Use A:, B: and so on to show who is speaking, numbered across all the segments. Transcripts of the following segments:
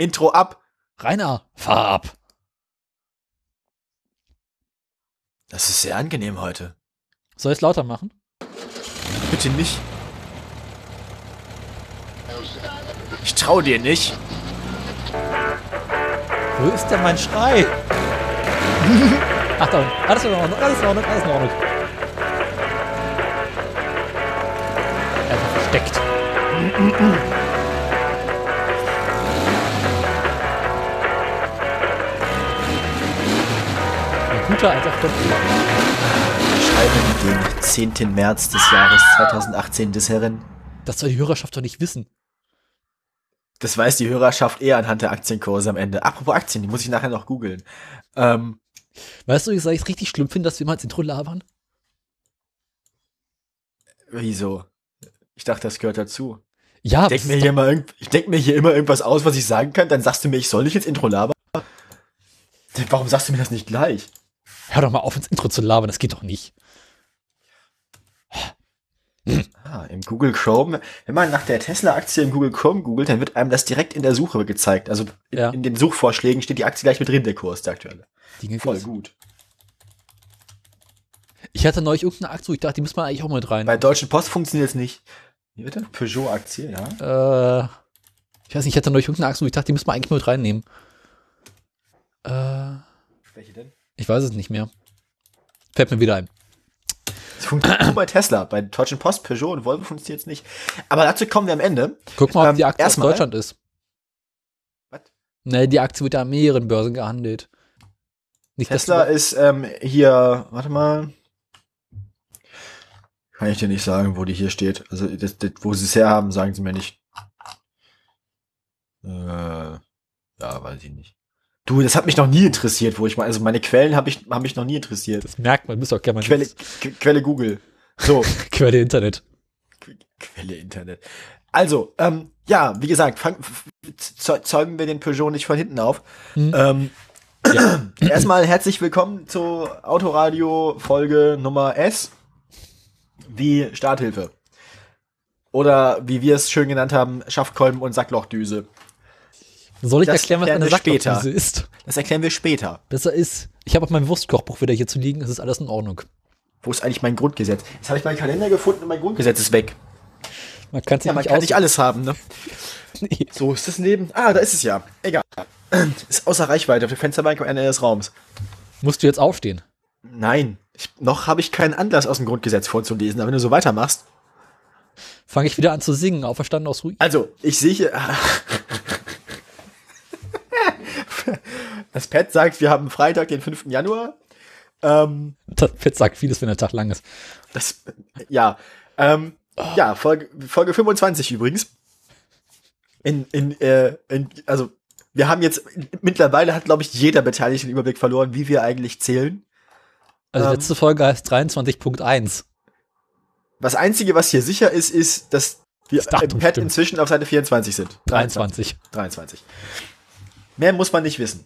A: Intro ab.
B: Rainer, fahr ab.
A: Das ist sehr angenehm heute.
B: Soll ich es lauter machen?
A: Bitte nicht. Ich trau dir nicht.
B: Wo ist denn mein Schrei? Ach, da. Alles in Ordnung, alles in Ordnung, alles in Ordnung. Einfach versteckt. Ein guter alter Klopfen.
A: Schreiben den 10. März des Jahres 2018 des Herren.
B: Das soll die Hörerschaft doch nicht wissen.
A: Das weiß die Hörerschaft eher anhand der Aktienkurse am Ende. Apropos Aktien, die muss ich nachher noch googeln. Ähm,
B: Weißt du, ich es richtig schlimm finde, dass wir mal ins Intro labern?
A: wieso? Ich dachte, das gehört dazu.
B: Ja,
A: Ich denk, mir hier mal irgend, ich denk mir hier immer irgendwas aus, was ich sagen kann, dann sagst du mir, ich soll nicht ins Intro labern. Warum sagst du mir das nicht gleich?
B: Hör doch mal auf, ins Intro zu labern, das geht doch nicht.
A: Ah, im Google Chrome, wenn man nach der Tesla-Aktie im Google Chrome googelt, dann wird einem das direkt in der Suche gezeigt. Also in,
B: Ja.
A: in den Suchvorschlägen steht die Aktie gleich mit drin, der Kurs, der aktuelle.
B: Dinge
A: Voll
B: gibt's.
A: gut.
B: Ich hatte neulich irgendeine Aktie, wo ich dachte, die muss man eigentlich auch mit rein.
A: Bei Deutschen Post funktioniert es nicht. Wie bitte? Peugeot-Aktie, ja.
B: Äh, ich weiß nicht, ich hatte neulich irgendeine Aktie, wo ich dachte, die muss man eigentlich mit reinnehmen. Äh,
A: Welche denn?
B: Ich weiß es nicht mehr. Fällt mir wieder ein.
A: Es funktioniert nur bei Tesla. Bei Deutschen Post, Peugeot und Volvo funktioniert es nicht. Aber dazu kommen wir am Ende.
B: Guck mal, ob
A: Ähm,
B: die Aktie
A: erstmal-
B: Deutschland ist.
A: Was?
B: Ne, die Aktie wird ja an mehreren Börsen gehandelt. Nicht,
A: Tesla ist ähm, hier, warte mal. Kann ich dir nicht sagen, wo die hier steht. Also, das, das, wo sie es herhaben, sagen sie mir nicht. Äh, ja, weiß ich nicht. Du, das hat mich noch nie interessiert, wo ich mal, also meine Quellen habe ich, haben mich noch nie interessiert.
B: Das merkt man, müsst auch gerne mal
A: Quelle, Qu- Quelle Google. So,
B: Quelle Internet.
A: Qu- Quelle Internet. Also, ähm, ja, wie gesagt, fang, zeugen wir den Peugeot nicht von hinten auf.
B: Hm.
A: Ähm,
B: Ja.
A: Erstmal herzlich willkommen zur Autoradio Folge Nummer S. Wie Starthilfe. Oder wie wir es schön genannt haben, Schaftkolben und Sacklochdüse.
B: Soll ich
A: Das
B: erklären, was eine. Sacklochdüse ist?
A: Das erklären wir später.
B: Besser ist, ich habe auch mein Wurstkochbuch wieder hier zu liegen, es ist alles in Ordnung.
A: Wo ist eigentlich mein Grundgesetz? Jetzt habe ich meinen Kalender gefunden und mein Grundgesetz ist weg.
B: Man kann es
A: Ja, man
B: nicht
A: kann nicht alles haben, ne?
B: Nee.
A: So ist das Leben. Ah, da ist es ja. Egal. Ist außer Reichweite auf der Fensterbank am Ende des Raums.
B: Musst du jetzt aufstehen?
A: Nein. Ich, noch habe ich keinen Anlass aus dem Grundgesetz vorzulesen, aber wenn du so weitermachst.
B: Fange ich wieder an zu singen, auferstanden aus Ruin.
A: Also, ich sehe hier. Das Pad sagt, wir haben Freitag, den 5. Januar. Ähm,
B: Das Fett sagt vieles, wenn der Tag lang ist.
A: das, ja. Ähm, ja, Folge, Folge 25 übrigens. In, in, äh, in, also, wir haben jetzt, mittlerweile hat, glaube ich, jeder Beteiligte den Überblick verloren, wie wir eigentlich zählen.
B: Also
A: Ähm.
B: letzte Folge heißt 23.1.
A: Das Einzige, was hier sicher ist, ist, dass wir im Pad inzwischen auf Seite 24 sind.
B: 23.
A: 23. Mehr muss man nicht wissen.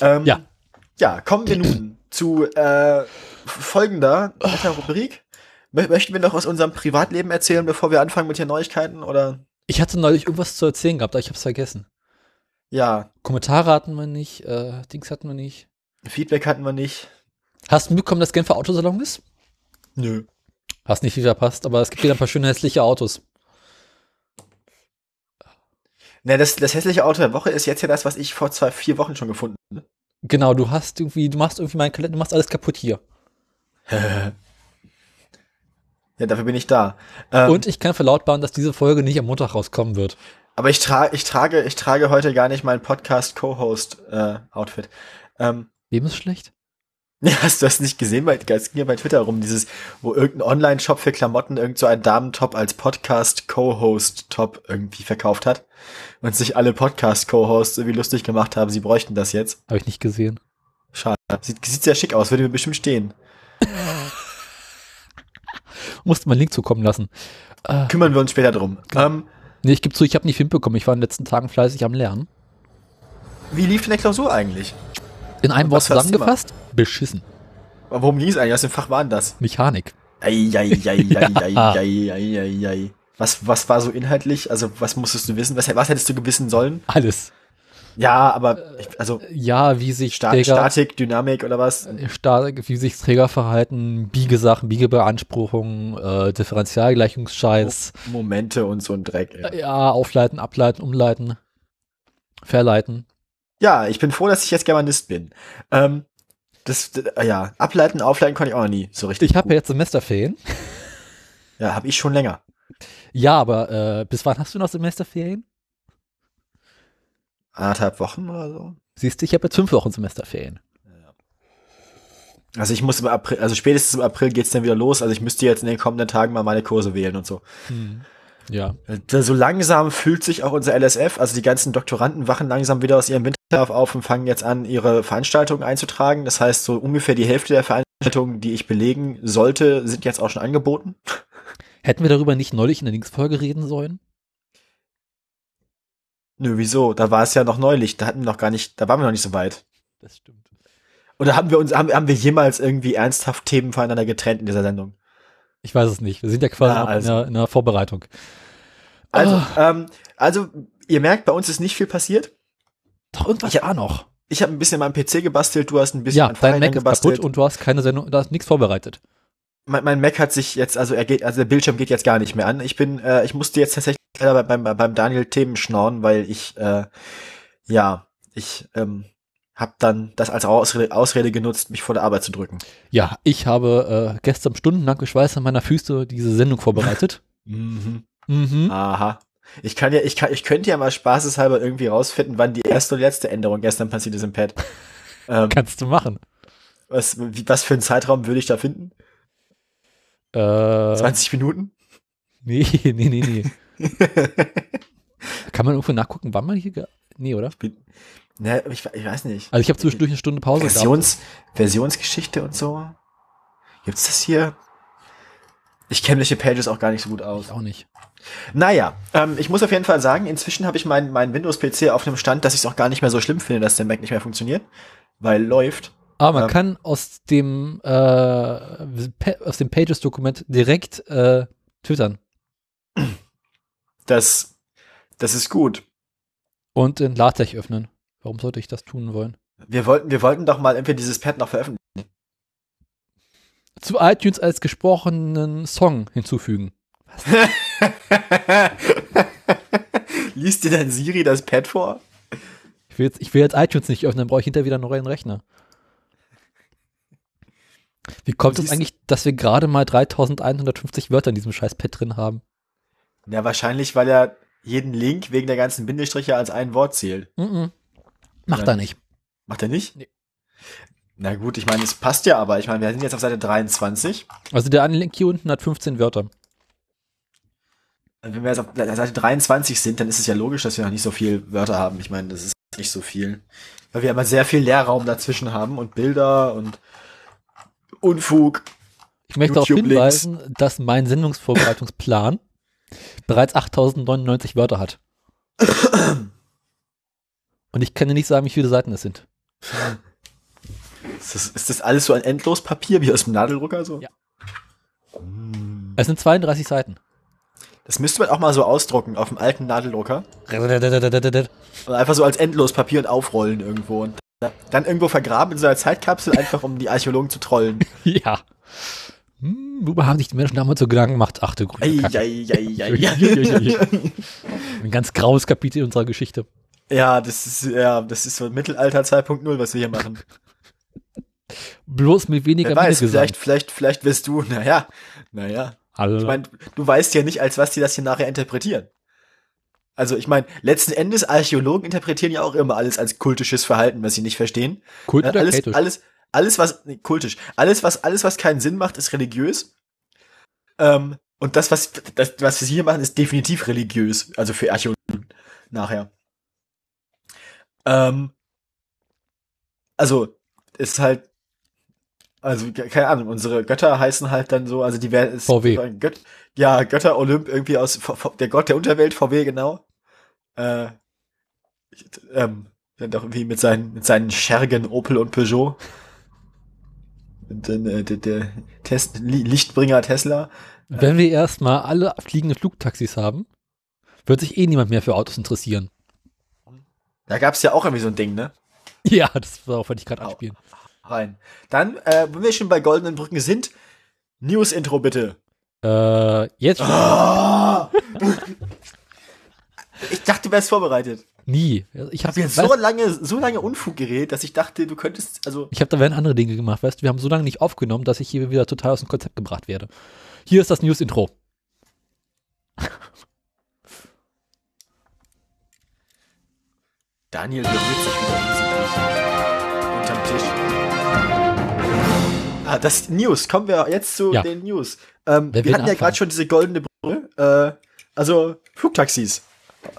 A: Ähm,
B: Ja.
A: Ja, kommen wir nun zu äh, folgender netter Rubrik. Mö- Möchten wir noch aus unserem Privatleben erzählen, bevor wir anfangen mit den Neuigkeiten? Oder
B: Ich hatte neulich irgendwas zu erzählen gehabt, aber ich hab's vergessen.
A: ja,
B: Kommentare hatten wir nicht, äh, Dings hatten wir nicht.
A: Feedback hatten wir nicht.
B: Hast du mitbekommen, dass Genfer Autosalon ist?
A: Nö.
B: Hast nicht viel verpasst, aber es gibt wieder ein paar schöne hässliche Autos.
A: Ne, das, das hässliche Auto der Woche ist jetzt ja das, was ich vor zwei, vier Wochen schon gefunden habe.
B: Genau, du hast irgendwie, du machst irgendwie meinen Kalender, du machst alles kaputt hier.
A: Ja, dafür bin ich da. Ähm,
B: Und ich kann verlautbaren, dass diese Folge nicht am Montag rauskommen wird.
A: Aber ich, tra ich, trage, ich trage heute gar nicht mein Podcast-Co-Host-Outfit. ähm,
B: Wem ist schlecht?
A: Ja, hast du das nicht gesehen? Bei, es ging ja bei Twitter rum, dieses, wo irgendein Online-Shop für Klamotten irgend so ein Damentop als Podcast-Co-Host-Top irgendwie verkauft hat. Und sich alle Podcast-Co-Hosts irgendwie lustig gemacht haben, sie bräuchten das jetzt.
B: Habe ich nicht gesehen.
A: Schade. Sieht, sieht sehr schick aus, würde mir bestimmt stehen.
B: Musste mal einen Link zukommen lassen. Äh,
A: Kümmern wir uns später drum. Ähm,
B: nee, ich gebe zu, ich habe nicht mitbekommen. Ich war in den letzten Tagen fleißig am Lernen.
A: wie lief denn der Klausur eigentlich?
B: In einem Wort zusammengefasst? beschissen.
A: Aber worum ging es eigentlich? Aus dem Fach denn das?
B: Mechanik.
A: Ei, Was, was war so inhaltlich? Also, was musstest du wissen? Was, was hättest du gewissen sollen?
B: Alles.
A: Ja, aber ich, also
B: ja, wie sich
A: Sta
B: Träger,
A: Statik, Dynamik oder was?
B: Statik, wie sich Trägerverhalten, Biegesachen, Biegebeanspruchungen, äh, Differentialgleichungsscheiß, Mo
A: Momente und so ein Dreck. Ey.
B: Ja, aufleiten, ableiten, umleiten, verleiten.
A: Ja, ich bin froh, dass ich jetzt Germanist bin. Ähm, das, d- ja, ableiten, aufleiten konnte ich auch noch nie so richtig.
B: Ich habe ja jetzt Semesterferien.
A: Ja, habe ich schon länger.
B: Ja, aber äh, bis wann hast du noch Semesterferien?
A: Anderthalb Wochen oder so.
B: Siehst du, ich habe jetzt fünf Wochen Semesterferien.
A: Also ich muss im April, also spätestens im April geht's dann wieder los. Also ich müsste jetzt in den kommenden Tagen mal meine Kurse wählen und so.
B: Ja.
A: Äh, So langsam fühlt sich auch unser LSF, also die ganzen Doktoranden wachen langsam wieder aus ihrem Winterschlaf auf und fangen jetzt an, ihre Veranstaltungen einzutragen. Das heißt, so ungefähr die Hälfte der Veranstaltungen, die ich belegen sollte, sind jetzt auch schon angeboten.
B: Hätten wir darüber nicht neulich in der Linksfolge reden sollen?
A: Nö, wieso? Da war es ja noch neulich. Da hatten wir noch gar nicht, da waren wir noch nicht so weit.
B: Das stimmt.
A: Oder haben wir uns, haben, haben wir jemals irgendwie ernsthaft Themen voneinander getrennt in dieser Sendung?
B: Ich weiß es nicht. Wir sind ja quasi
A: Ja, also.
B: in, der, in der Vorbereitung.
A: Also,
B: Ah.
A: ähm, also, ihr merkt, bei uns ist nicht viel passiert.
B: Doch, irgendwas
A: Ich-
B: war noch.
A: Ich habe ein bisschen an meinem PC gebastelt, du hast ein bisschen
B: Ja,
A: an
B: dein Mac ist
A: gebastelt.
B: kaputt und du hast keine Sendung, da ist nichts vorbereitet.
A: mein, mein Mac hat sich jetzt, also er geht, also der Bildschirm geht jetzt gar nicht mehr an. Ich bin, äh, ich musste jetzt tatsächlich leider beim, beim, beim Daniel Themen schnorren, weil ich, äh, ja, ich ähm, habe dann das als Ausrede, Ausrede genutzt, mich vor der Arbeit zu drücken.
B: Ja, ich habe äh, gestern stundenlang Geschweiß an meiner Füße diese Sendung vorbereitet.
A: Mhm.
B: mhm.
A: Aha. Ich kann ja, ich kann, ich könnte ja mal spaßeshalber irgendwie rausfinden, wann die erste und letzte Änderung gestern passiert ist im Pad. Ähm,
B: Kannst du machen.
A: was, was für einen Zeitraum würde ich da finden?
B: Äh,
A: 20 Minuten?
B: nee, nee, nee, nee. Kann man irgendwo nachgucken, wann man hier. Nee, oder?
A: Ne, ich, ich weiß nicht.
B: Also ich habe zwischendurch eine Stunde Pause gehabt.
A: Versions, Versionsgeschichte und so. Gibt's das hier? Ich kenne welche Pages auch gar nicht so gut aus.
B: Ich auch nicht.
A: Naja, ähm, ich muss auf jeden Fall sagen, inzwischen habe ich meinen mein Windows-PC auf einem Stand, dass ich es auch gar nicht mehr so schlimm finde, dass der Mac nicht mehr funktioniert, weil läuft.
B: Aber man
A: Ähm.
B: kann aus dem, äh, aus dem Pages-Dokument direkt äh, twittern
A: Das, das ist gut.
B: und in LaTeX öffnen. Warum sollte ich das tun wollen?
A: Wir wollten, wir wollten doch mal entweder dieses Pad noch veröffentlichen.
B: Zu iTunes als gesprochenen Song hinzufügen.
A: Liest dir dann Siri das Pad vor?
B: Ich will jetzt, ich will jetzt iTunes nicht öffnen, dann brauche ich hinterher wieder einen neuen Rechner. Wie kommt es eigentlich, dass wir gerade mal 3150 Wörter in diesem scheiß Pad drin haben?
A: Ja, wahrscheinlich, weil er jeden Link wegen der ganzen Bindestriche als ein Wort zählt.
B: Mhm. Macht
A: Ja.
B: er nicht.
A: Macht er nicht?
B: Nee.
A: Na gut, ich meine, es passt ja aber. Ich meine, wir sind jetzt auf Seite 23.
B: Also der Link hier unten hat 15 Wörter.
A: Wenn wir jetzt auf Seite 23 sind, dann ist es ja logisch, dass wir noch nicht so viel Wörter haben. Ich meine, das ist nicht so viel. Weil wir immer sehr viel Leerraum dazwischen haben und Bilder und Unfug.
B: Ich möchte darauf hinweisen, dass mein Sendungsvorbereitungsplan bereits 8099 Wörter hat. Und ich kann dir nicht sagen, wie viele Seiten es sind.
A: Ist das, ist das alles so ein Endlospapier wie aus dem Nadeldrucker so?
B: Ja.
A: Hm.
B: Es sind 32 Seiten.
A: Das müsste man auch mal so ausdrucken auf dem alten Nadeldrucker.
B: Ja,
A: Und einfach so als Endlospapier und aufrollen irgendwo. Und dann irgendwo vergraben in so einer Zeitkapsel, einfach um die Archäologen zu trollen.
B: Hm, worüber haben sich die Menschen damals so Gedanken gemacht? Ach du grüne
A: Ei,
B: Kacke.
A: ei, ei, ei, ei.
B: Ein ganz graues Kapitel unserer Geschichte.
A: Ja, das ist, ja, das ist so Mittelalter 2.0, was wir hier machen.
B: Bloß mit weniger
A: Wer weiß, vielleicht, vielleicht, vielleicht wirst du, naja, naja.
B: Hallo.
A: Ich meine, du weißt ja nicht, als was die das hier nachher interpretieren. Also ich meine, letzten Endes Archäologen interpretieren ja auch immer alles als kultisches Verhalten, was sie nicht verstehen.
B: Kult oder
A: alles, alles, alles was nee, kultisch, alles was alles was keinen Sinn macht, ist religiös. Ähm, und das was das, was wir hier machen, ist definitiv religiös, also für Archäologen nachher. Ähm, also ist halt also ke- keine Ahnung, unsere Götter heißen halt dann so, also die werden
B: VW.
A: Gött, ja, Götter Olymp irgendwie aus V- V- der Gott der Unterwelt VW genau. Äh, ich- ähm, dann doch irgendwie mit seinen, mit seinen Schergen Opel und Peugeot. Und dann äh, der, der Test, Li- Lichtbringer Tesla.
B: Wenn wir erstmal alle fliegende Flugtaxis haben, wird sich eh niemand mehr für Autos interessieren.
A: Da gab es ja auch irgendwie so ein Ding, ne?
B: Ja, das war auch, wollte ich gerade anspielen.
A: Rein. Dann, äh, wenn wir schon bei goldenen Brücken sind, News-Intro bitte.
B: Äh, jetzt.
A: Ah! ich dachte, du wärst vorbereitet.
B: nie. Ich habe
A: habe jetzt so lange, so lange Unfug geredet, dass ich dachte, du könntest, also,
B: Ich habe da werden andere Dinge gemacht, weißt du, wir haben so lange nicht aufgenommen, dass ich hier wieder total aus dem Konzept gebracht werde. Hier ist das News-Intro.
A: Daniel berührt sich wieder unsichtlich unterm Tisch. Ah, das News. Kommen wir jetzt zu
B: Ja.
A: den News. Ähm, wir hatten ja
B: anfangen?
A: gerade schon diese goldene Brille. Äh, also Flugtaxis.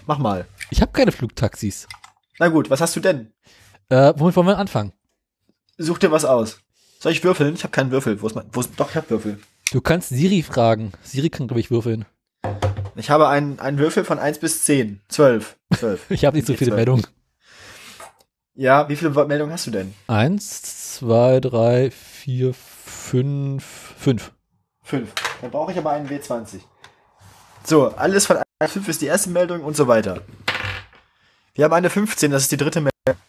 A: Mach mal.
B: Ich habe keine Flugtaxis.
A: Na gut, was hast du denn?
B: Äh, womit wollen wir anfangen?
A: Such dir was aus. Soll ich würfeln? Ich habe keinen Würfel. Wo ist mein? Wo ist, doch, ich habe Würfel.
B: Du kannst Siri fragen. Siri kann, glaube ich, würfeln.
A: Ich habe einen, einen Würfel von 1 bis 10. 12. 12.
B: Ich habe nicht so viele. Meldungen.
A: Ja, wie viele Meldungen hast du denn?
B: Eins, zwei, drei, vier, fünf, fünf.
A: 5. Dann brauche ich aber einen W20. So, alles von 1 bis 5 ist die erste Meldung und so weiter. Wir haben eine 15, das ist die dritte Meldung.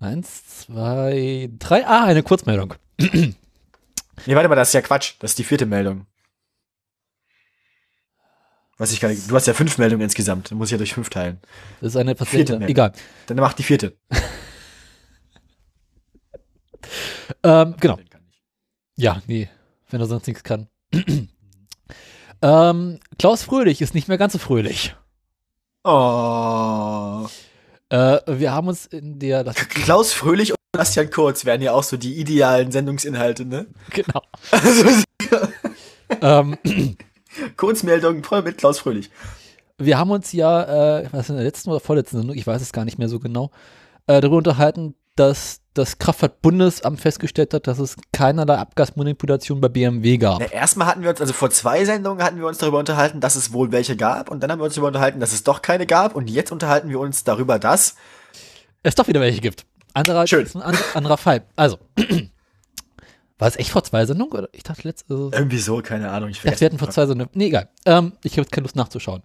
B: Eins, zwei, drei. Ah, eine Kurzmeldung.
A: Nee, warte mal, das ist ja Quatsch. Das ist die vierte Meldung. Was ich gar nicht, du hast ja fünf Meldungen insgesamt. Dann muss ich ja durch fünf teilen.
B: Das ist eine
A: Meldung.
B: Egal.
A: Dann mach die vierte.
B: Ähm, genau. Ja, nee, wenn er sonst nichts kann. ähm, Klaus Fröhlich ist nicht mehr ganz so fröhlich.
A: Oh.
B: Äh, wir haben uns in der, das,
A: Klaus Fröhlich und Bastian Kurz wären ja auch so die idealen Sendungsinhalte, ne?
B: genau.
A: Also,
B: ähm,
A: Kurzmeldung voll mit Klaus Fröhlich.
B: wir haben uns ja, äh, was in der letzten oder vorletzten Sendung, ich weiß es gar nicht mehr so genau, äh, darüber unterhalten, dass das Kraftfahrtbundesamt festgestellt hat, dass es keinerlei Abgasmanipulation bei BMW gab.
A: Na, erstmal hatten wir uns, also vor zwei Sendungen hatten wir uns darüber unterhalten, dass es wohl welche gab. Und dann haben wir uns darüber unterhalten, dass es doch keine gab. Und jetzt unterhalten wir uns darüber, dass.
B: es doch wieder welche gibt. Anderer,
A: Schön.
B: ist ein anderer, Fall. Also, war es echt vor zwei Sendungen? Oder? Ich dachte letzte.
A: Irgendwie so, keine Ahnung. Ich
B: Ich dachte, wir hatten vor zwei Sendungen. Nee, egal. Ähm, ich habe jetzt keine Lust nachzuschauen.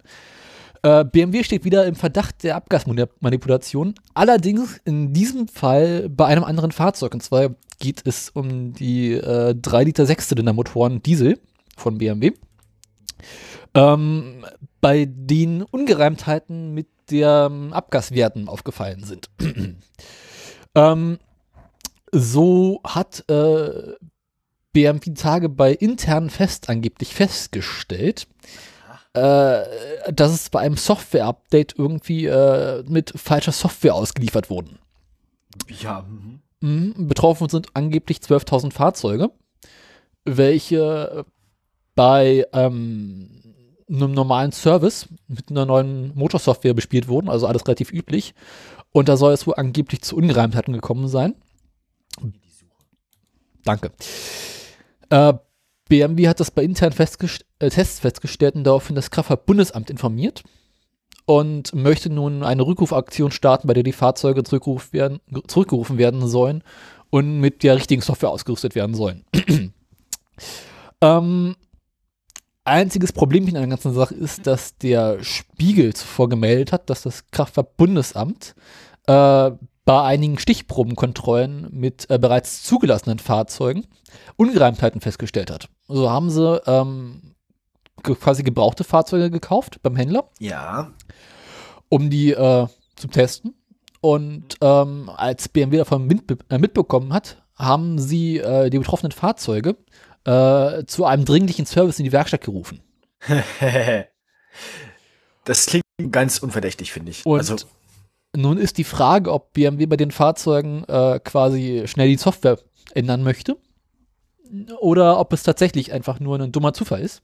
B: Äh, BMW steht wieder im Verdacht der Abgasmanipulation. Allerdings in diesem Fall bei einem anderen Fahrzeug. Und zwar geht es um die äh, 3 Liter Sechszylindermotoren Diesel von BMW. Ähm, bei denen Ungereimtheiten mit den Abgaswerten aufgefallen sind. ähm, so hat äh, BMW Tage bei internen Fest angeblich festgestellt, äh, dass es bei einem Software-Update irgendwie äh, mit falscher Software ausgeliefert wurden.
A: Ja, mhm.
B: Mhm, betroffen sind angeblich 12.000 Fahrzeuge, welche bei ähm, einem normalen Service mit einer neuen Motorsoftware bespielt wurden, also alles relativ üblich. Und da soll es wohl angeblich zu Ungereimtheiten gekommen sein. Danke. Äh, BMW hat das bei internen festgest äh, Tests festgestellt und daraufhin das Kraftfahrtbundesamt informiert und möchte nun eine Rückrufaktion starten, bei der die Fahrzeuge zurückgerufen werden, zurückgerufen werden sollen und mit der richtigen Software ausgerüstet werden sollen. ähm, einziges Problem in der ganzen Sache ist, dass der Spiegel zuvor gemeldet hat, dass das Kraftfahrtbundesamt äh, bei einigen Stichprobenkontrollen mit äh, bereits zugelassenen Fahrzeugen Ungereimtheiten festgestellt hat. So haben sie ähm, ge quasi gebrauchte Fahrzeuge gekauft beim Händler,
A: Ja.
B: um die äh, zu testen. Und ähm, als BMW davon äh, mitbekommen hat, haben sie äh, die betroffenen Fahrzeuge äh, zu einem dringlichen Service in die Werkstatt gerufen.
A: das klingt ganz unverdächtig, finde ich.
B: Und
A: also,
B: nun ist die Frage, ob BMW bei den Fahrzeugen äh, quasi schnell die Software ändern möchte oder ob es tatsächlich einfach nur ein dummer Zufall ist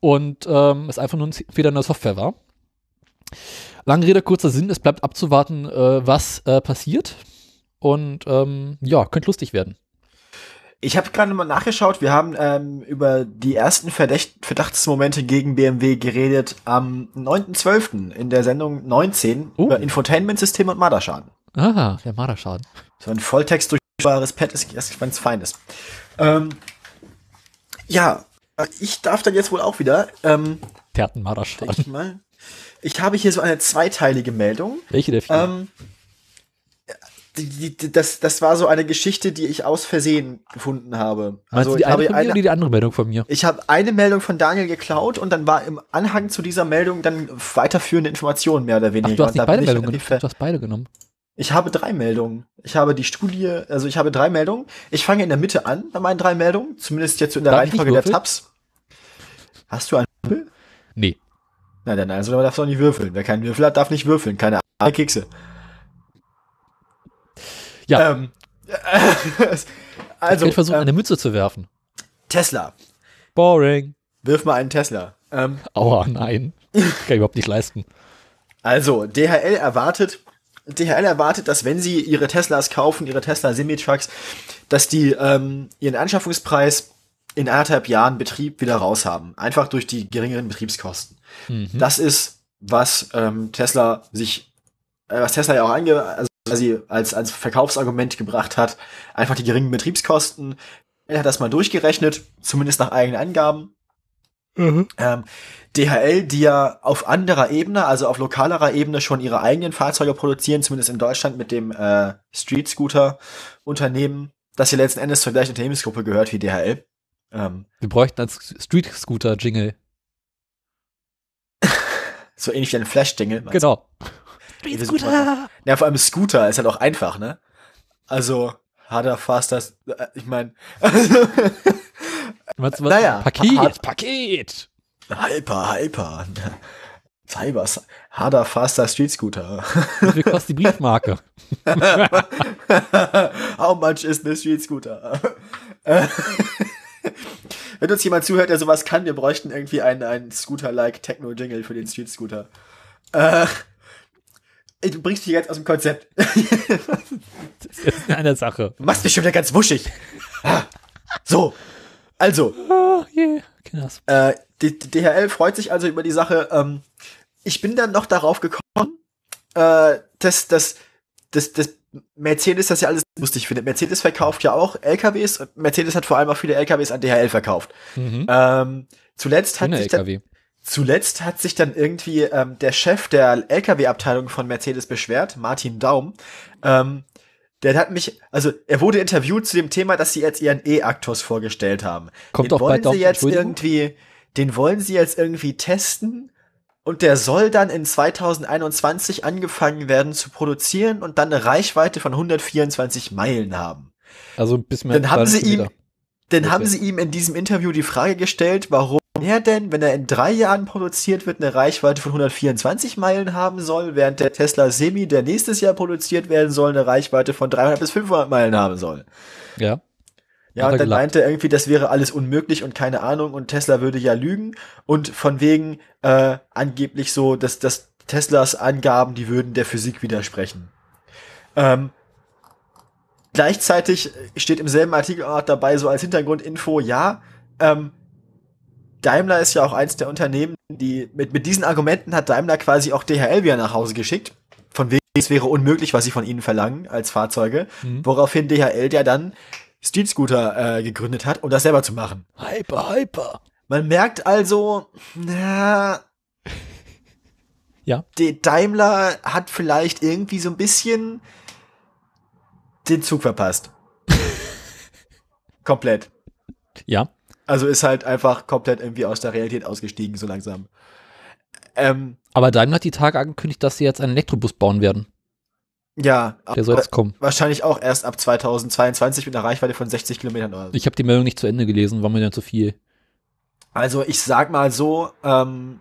B: und ähm, es einfach nur ein Fehler in der Software war. Lange Rede, kurzer Sinn, es bleibt abzuwarten, äh, was äh, passiert und ähm, ja, könnte lustig werden.
A: ich habe gerade mal nachgeschaut. Wir haben ähm, über die ersten Verdacht Verdachtsmomente gegen BMW geredet am 9.12. in der Sendung 19
B: Oh.
A: über Infotainment-System und Marderschaden.
B: Ah, der Marderschaden.
A: So ein Volltext durchschaubares Pad ist erst, wenn es fein ist. Ähm, ja, äh, ich darf dann jetzt wohl auch wieder. Ähm,
B: Der hat einen Marderschaden.
A: ich mal. Ich habe hier so eine zweiteilige Meldung.
B: Welche der vier?
A: Ähm, die, die, das, das war so eine Geschichte, die ich aus Versehen gefunden habe.
B: Meinst
A: Also
B: die
A: ich
B: eine
A: habe eine,
B: oder die andere Meldung von mir?
A: ich habe eine Meldung von Daniel geklaut und dann war im Anhang zu dieser Meldung dann weiterführende Informationen mehr oder weniger.
B: Ach, du hast nicht beide Meldungen genommen. Du hast beide genommen.
A: Ich habe drei Meldungen. Ich habe die Studie, also ich habe drei Meldungen. Ich fange in der Mitte an bei meinen drei Meldungen, zumindest jetzt in der
B: Darf
A: Reihenfolge der? Tabs. Hast du einen Würfel?
B: Nee.
A: Na dann, also man darf doch nicht würfeln. Wer keinen Würfel hat, darf nicht würfeln. Keine Ahnung, Kekse.
B: Ja.
A: Ähm,
B: also, ich versuche
A: ähm,
B: eine Mütze zu werfen.
A: Tesla.
B: Boring.
A: Wirf mal einen Tesla. Ähm,
B: Aua, nein. Kann ich überhaupt nicht leisten.
A: Also, DHL erwartet, DHL erwartet, dass wenn sie ihre Teslas kaufen, ihre Tesla Semi-Trucks, dass die ähm, ihren Anschaffungspreis in anderthalb Jahren Betrieb wieder raus haben. Einfach durch die geringeren Betriebskosten.
B: Mhm.
A: Das ist, was ähm, Tesla sich, äh, was Tesla ja auch ange, also quasi als, als Verkaufsargument gebracht hat. Einfach die geringen Betriebskosten. Er hat das mal durchgerechnet, zumindest nach eigenen Angaben.
B: Mhm.
A: Ähm, DHL, die ja auf anderer Ebene, also auf lokalerer Ebene schon ihre eigenen Fahrzeuge produzieren, zumindest in Deutschland mit dem äh, Street Scooter Unternehmen, das ja letzten Endes zur gleichen Unternehmensgruppe gehört wie DHL. Ähm,
B: Wir bräuchten einen Street Scooter Jingle.
A: so ähnlich wie ein Flash-Jingle. meinst du?
B: Genau.
A: Sind mal- Ja, vor allem Scooter ist halt auch einfach, ne? Also, harder, faster, äh, ich meine? Naja,
B: Paket, Paket.
A: Hyper, hyper. Cyber, harder, faster Street Scooter.
B: Wie kostet die Briefmarke?
A: How much is the Street Scooter? Wenn uns jemand zuhört, der sowas kann, wir bräuchten irgendwie einen, einen Scooter-like Techno-Jingle für den Street Scooter. Äh, du bringst mich jetzt aus dem Konzept.
B: Das ist eine Sache.
A: Du machst mich schon wieder ganz wuschig. So, also,
B: Ah, yeah.
A: Äh, die, die DHL freut sich also über die Sache. Ähm, ich bin dann noch darauf gekommen, äh, dass, dass, dass, dass Mercedes das ja alles lustig findet. Mercedes verkauft ja auch LKWs und Mercedes hat vor allem auch viele LKWs an DHL verkauft.
B: Mhm.
A: Ähm, zuletzt, hat sich dann,
B: LKW.
A: zuletzt hat sich dann irgendwie ähm, der Chef der LKW-Abteilung von Mercedes beschwert, Martin Daum. Ähm, der hat mich, also er wurde interviewt zu dem Thema, dass sie jetzt ihren E-Actos vorgestellt haben.
B: Kommt
A: den
B: auch
A: wollen
B: bald
A: sie
B: auf
A: jetzt irgendwie, den wollen sie jetzt irgendwie testen und der soll dann in 2021 angefangen werden zu produzieren und dann eine Reichweite von 124 Meilen haben.
B: Also ein bisschen mehr.
A: Dann haben sie
B: 200
A: ihm, dann
B: Okay.
A: haben sie ihm in diesem Interview die Frage gestellt, warum er denn, wenn er in drei Jahren produziert wird, eine Reichweite von 124 Meilen haben soll, während der Tesla Semi, der nächstes Jahr produziert werden soll, eine Reichweite von 300 bis 500 Meilen haben soll.
B: Ja.
A: Ja, und dann meinte er irgendwie, das wäre alles unmöglich und keine Ahnung und Tesla würde ja lügen und von wegen äh, angeblich so, dass, dass Teslas Angaben, die würden der Physik widersprechen. Ähm, gleichzeitig steht im selben Artikel auch dabei, so als Hintergrundinfo, ja, ähm, Daimler ist ja auch eins der Unternehmen, die mit, mit diesen Argumenten hat Daimler quasi auch DHL wieder nach Hause geschickt. Von wegen, es wäre unmöglich, was sie von ihnen verlangen als Fahrzeuge.
B: Mhm.
A: Woraufhin DHL ja dann Street Scooter äh, gegründet hat, um das selber zu machen.
B: Hyper, hyper.
A: Man merkt also, na,
B: Ja.
A: die Daimler hat vielleicht irgendwie so ein bisschen den Zug verpasst. komplett.
B: Ja.
A: Also ist halt einfach komplett irgendwie aus der Realität ausgestiegen, so langsam. Ähm,
B: Aber Daimler hat die Tage angekündigt, dass sie jetzt einen Elektrobus bauen werden.
A: Ja,
B: Der soll
A: aber
B: jetzt kommen.
A: wahrscheinlich auch erst ab 2022 mit einer Reichweite von 60 Kilometern oder so.
B: Ich habe die Meldung nicht zu Ende gelesen, war mir dann zu viel.
A: Also ich sag mal so, ähm,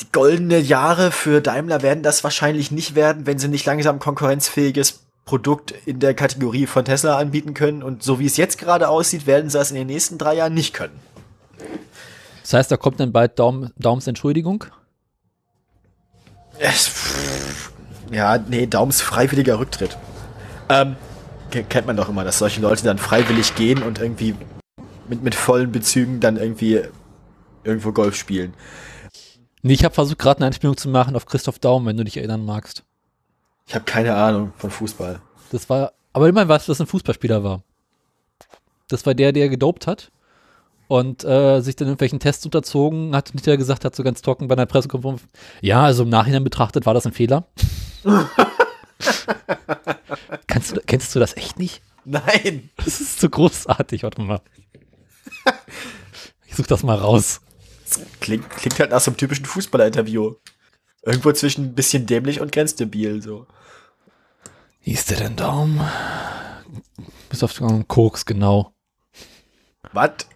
A: die goldene Jahre für Daimler werden das wahrscheinlich nicht werden, wenn sie nicht langsam ein konkurrenzfähiges Produkt in der Kategorie von Tesla anbieten können. Und so wie es jetzt gerade aussieht, werden sie das in den nächsten drei Jahren nicht können.
B: Das heißt, da kommt dann bald Daum, Daums Entschuldigung.
A: Es, pff, ja, nee, Daums freiwilliger Rücktritt. Ähm, ke- kennt man doch immer, dass solche Leute dann freiwillig gehen und irgendwie mit, mit vollen Bezügen dann irgendwie irgendwo Golf spielen.
B: Nee, ich habe versucht, gerade eine Anspielung zu machen auf Christoph Daum, wenn du dich erinnern magst.
A: Ich habe keine Ahnung von Fußball.
B: Das war, aber immerhin weißt du, dass ein Fußballspieler war. Das war der, der gedopt hat und äh, sich dann irgendwelchen Tests unterzogen, hat hinterher gesagt, hat so ganz trocken bei einer Pressekonferenz, ja, also im Nachhinein betrachtet war das ein Fehler. Kannst du, kennst du das echt nicht?
A: Nein.
B: Das ist so großartig, warte mal. Ich such das mal raus.
A: Das klingt, klingt halt nach so einem typischen Fußballer-Interview. Irgendwo zwischen ein bisschen dämlich und grenzdebil, so.
B: Wie ist der denn Daumen? Bis auf den Koks, genau.
A: Was?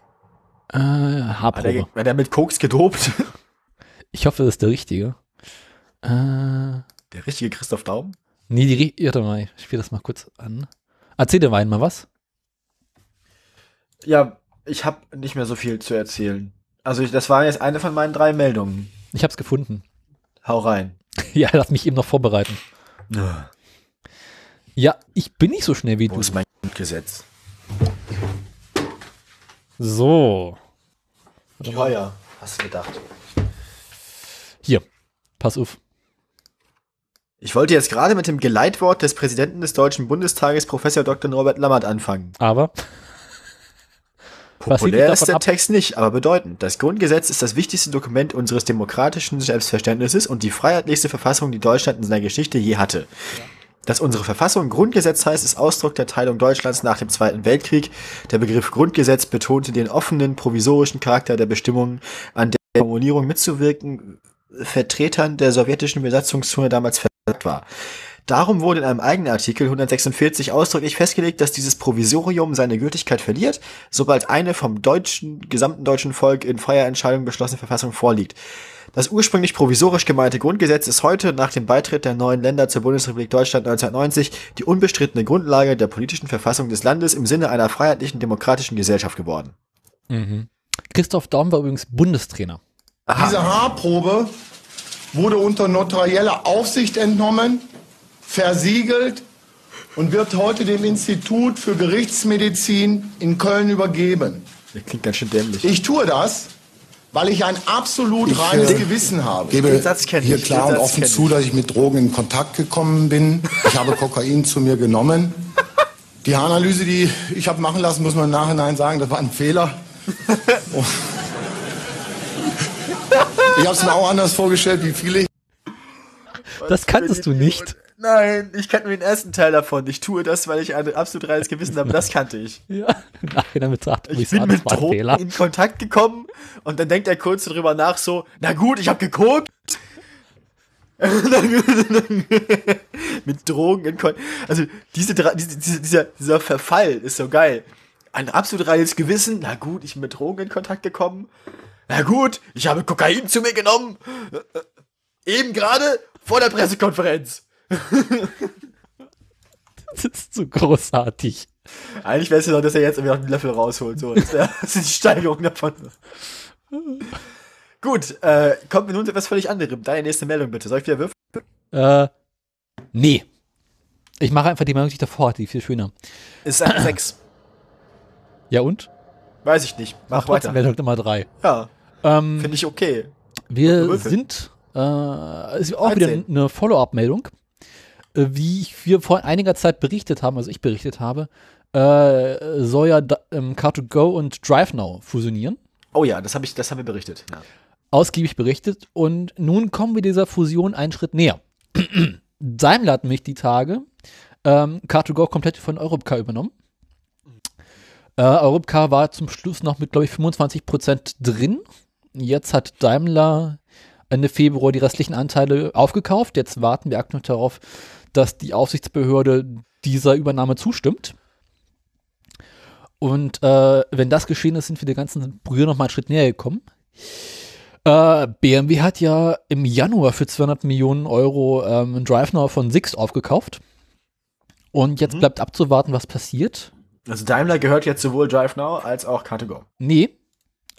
B: Äh, Haarprobe.
A: der, war der mit Koks gedopt?
B: Ich hoffe, das ist der richtige. Äh,
A: Der richtige Christoph Daum?
B: nee, die, ri- warte mal, ich spiele das mal kurz an. Erzähl dir Wein mal was.
A: Ja, ich habe nicht mehr so viel zu erzählen. Also ich, das war jetzt eine von meinen drei Meldungen.
B: Ich hab's gefunden.
A: Hau rein.
B: Ja, lass mich eben noch vorbereiten. Ja, ich bin nicht so schnell wie
A: Wo
B: du.
A: ist mein Grundgesetz?
B: So.
A: Teuer, hast du gedacht.
B: Hier, pass auf.
A: Ich wollte jetzt gerade mit dem Geleitwort des Präsidenten des Deutschen Bundestages, Professor Dr. Norbert Lammert, anfangen.
B: Aber
A: Populär ist der
B: ab?
A: Text nicht, aber bedeutend. Das Grundgesetz ist das wichtigste Dokument unseres demokratischen Selbstverständnisses und die freiheitlichste Verfassung, die Deutschland in seiner Geschichte je hatte. Dass unsere Verfassung Grundgesetz heißt, ist Ausdruck der Teilung Deutschlands nach dem Zweiten Weltkrieg. Der Begriff Grundgesetz betonte den offenen, provisorischen Charakter der Bestimmungen, an der Formulierung mitzuwirken Vertretern der sowjetischen Besatzungszone damals versagt war. Darum wurde in einem eigenen Artikel 146 ausdrücklich festgelegt, dass dieses Provisorium seine Gültigkeit verliert, sobald eine vom deutschen, gesamten deutschen Volk in freier Entscheidung beschlossene Verfassung vorliegt. Das ursprünglich provisorisch gemeinte Grundgesetz ist heute nach dem Beitritt der neuen Länder zur Bundesrepublik Deutschland 1990 die unbestrittene Grundlage der politischen Verfassung des Landes im Sinne einer freiheitlichen demokratischen Gesellschaft geworden.
B: mhm. Christoph Daum war übrigens Bundestrainer.
C: Diese Haarprobe wurde unter notarieller Aufsicht entnommen, versiegelt und wird heute dem Institut für Gerichtsmedizin in Köln übergeben.
A: Das klingt ganz schön dämlich.
C: Ich tue das, weil ich ein absolut
D: Ich,
C: reines
D: äh,
C: Gewissen habe.
D: gebe
A: Den Satz kenn
D: hier
A: ich,
D: klar
A: den
D: und
A: Satz
D: offen zu, dass ich mit Drogen in Kontakt gekommen bin. Ich habe Kokain zu mir genommen. Die Haaranalyse, die ich habe machen lassen, muss man im Nachhinein sagen, das war ein Fehler. Oh. Ich habe es mir auch anders vorgestellt, wie viele.
B: Das kanntest du nicht.
A: Nein, ich kannte nur den ersten Teil davon. Ich tue das, weil ich ein absolut reines Gewissen habe. Das kannte ich.
B: Ja, nachher betrachtet
A: Ich bin mit Drogen in Kontakt gekommen und dann denkt er kurz darüber nach so, na gut, ich habe geguckt. mit Drogen in Kontakt. Also diese, diese, diese, dieser, dieser Verfall ist so geil. Ein absolut reines Gewissen. Na gut, ich bin mit Drogen in Kontakt gekommen. Na gut, ich habe Kokain zu mir genommen. Eben gerade vor der Pressekonferenz.
B: Das ist so großartig.
A: Eigentlich wäre es ja noch, dass er jetzt irgendwie noch einen Löffel rausholt. So. Das, wär, das ist die Steigerung davon. Gut, äh, kommen wir nun zu etwas völlig anderem. Deine nächste Meldung bitte. Soll ich wieder würfeln?
B: Äh, nee. Ich mache einfach die Meldung, die ich davor hatte, die viel schöner.
A: Ist eine 6.
B: Ja und?
A: Weiß ich nicht. Mach
B: Trotzdem
A: weiter.
B: Meldung Nummer drei.
A: Ja,
B: Ähm,
A: finde ich okay.
B: wir sind, äh, ist auch wieder
A: 13.
B: eine Follow-up-Meldung. Äh, wie wir vor einiger Zeit berichtet haben, also ich berichtet habe, äh, soll ja ähm, Car2Go und DriveNow fusionieren.
A: Oh ja, das habe ich, das haben wir berichtet. Ja.
B: ausgiebig berichtet und nun kommen wir dieser Fusion einen Schritt näher. Daimler hat mich die Tage ähm, Car2Go komplett von Europcar übernommen. Äh, Europcar war zum Schluss noch mit, glaube ich, 25% drin. Jetzt hat Daimler Ende Februar die restlichen Anteile aufgekauft. Jetzt warten wir aktuell darauf, dass die Aufsichtsbehörde dieser Übernahme zustimmt. Und äh, wenn das geschehen ist, sind wir der ganzen Brühe noch mal einen Schritt näher gekommen. Äh, BMW hat ja im Januar für 200 Millionen Euro ähm, einen DriveNow von Sixt aufgekauft. Und jetzt bleibt abzuwarten, was passiert.
A: Also Daimler gehört jetzt sowohl DriveNow als auch Car2Go.
B: Nee,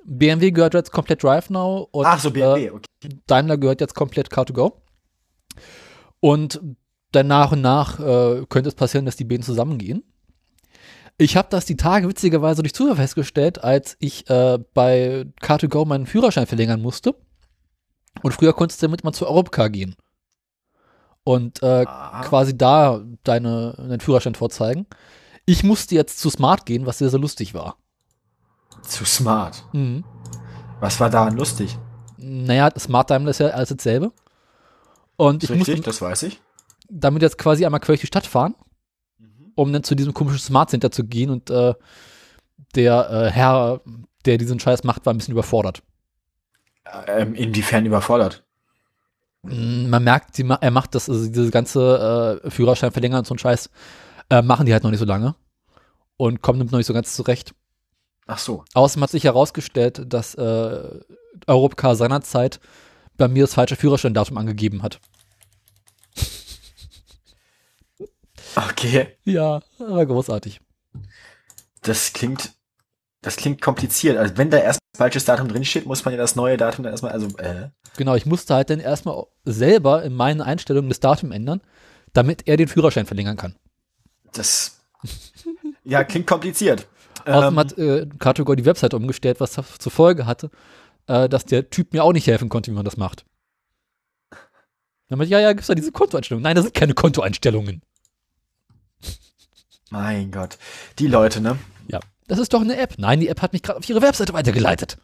B: BMW gehört jetzt komplett DriveNow und
A: Ach so, BMW,
B: äh,
A: okay.
B: Daimler gehört jetzt komplett Car2Go. Und dann nach und nach äh, könnte es passieren, dass die beiden zusammengehen. Ich habe das die Tage witzigerweise durch Zufall festgestellt, als ich äh, bei Car2Go meinen Führerschein verlängern musste. Und früher konntest du damit mal zu Europcar gehen. Und äh, quasi da deine, deinen Führerschein vorzeigen. Ich musste jetzt zu Smart gehen, was sehr, sehr lustig war.
A: Zu smart.
B: Mhm.
A: Was war daran lustig?
B: Naja, Smart Daimler ist ja alles dasselbe. Und ich
A: Richtig,
B: musste
A: das weiß ich.
B: Damit jetzt quasi einmal quer durch die Stadt fahren, um dann zu diesem komischen Smart Center zu gehen und äh, der äh, Herr, der diesen Scheiß macht, war ein bisschen überfordert.
A: Ähm, inwiefern überfordert?
B: Mm, Man merkt, ma er macht das, also diese ganze äh, Führerschein verlängern und so ein Scheiß, äh, machen die halt noch nicht so lange und kommen damit noch nicht so ganz zurecht.
A: Ach so.
B: Außerdem hat sich herausgestellt, dass äh, Europcar seinerzeit bei mir das falsche Führerscheindatum angegeben hat.
A: Okay.
B: Ja, war großartig.
A: Das klingt, das klingt kompliziert. Also wenn da erst ein falsches Datum drinsteht, muss man ja das neue Datum dann erstmal, also, äh,
B: Genau, ich musste halt dann erstmal selber in meinen Einstellungen das Datum ändern, damit er den Führerschein verlängern kann.
A: das, ja, klingt kompliziert.
B: Außerdem
A: Ähm,
B: hat äh, Car2Go die Webseite umgestellt, was zur Folge hatte, äh, dass der Typ mir auch nicht helfen konnte, wie man das macht. Dann meinte ich, ja, ja, gibt's da diese Kontoeinstellungen? Nein, das sind keine Kontoeinstellungen.
A: Mein Gott. Die Leute, ne?
B: Ja, das ist doch eine App. Nein, die App hat mich gerade auf ihre Webseite weitergeleitet.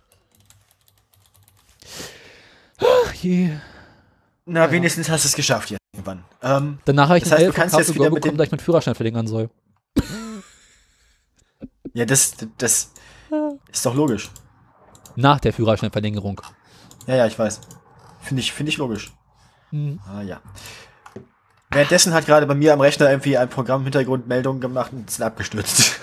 B: Ach je.
A: Na, wenigstens hast du es geschafft jetzt irgendwann. Ähm,
B: Danach habe ich
A: Das
B: eine
A: heißt,
B: Mail
A: du
B: von
A: kannst jetzt
B: Car2Go
A: wieder mit
B: bekommen,
A: dem-
B: dass ich meinen Führerschein verlängern soll.
A: ja, das, das ist doch logisch.
B: Nach der Führerscheinverlängerung.
A: Ja, ja, ich weiß. Finde ich, finde ich logisch.
B: Mhm.
A: Ah, ja. Währenddessen hat gerade bei mir am Rechner irgendwie ein Programm Hintergrundmeldungen gemacht und sind abgestürzt.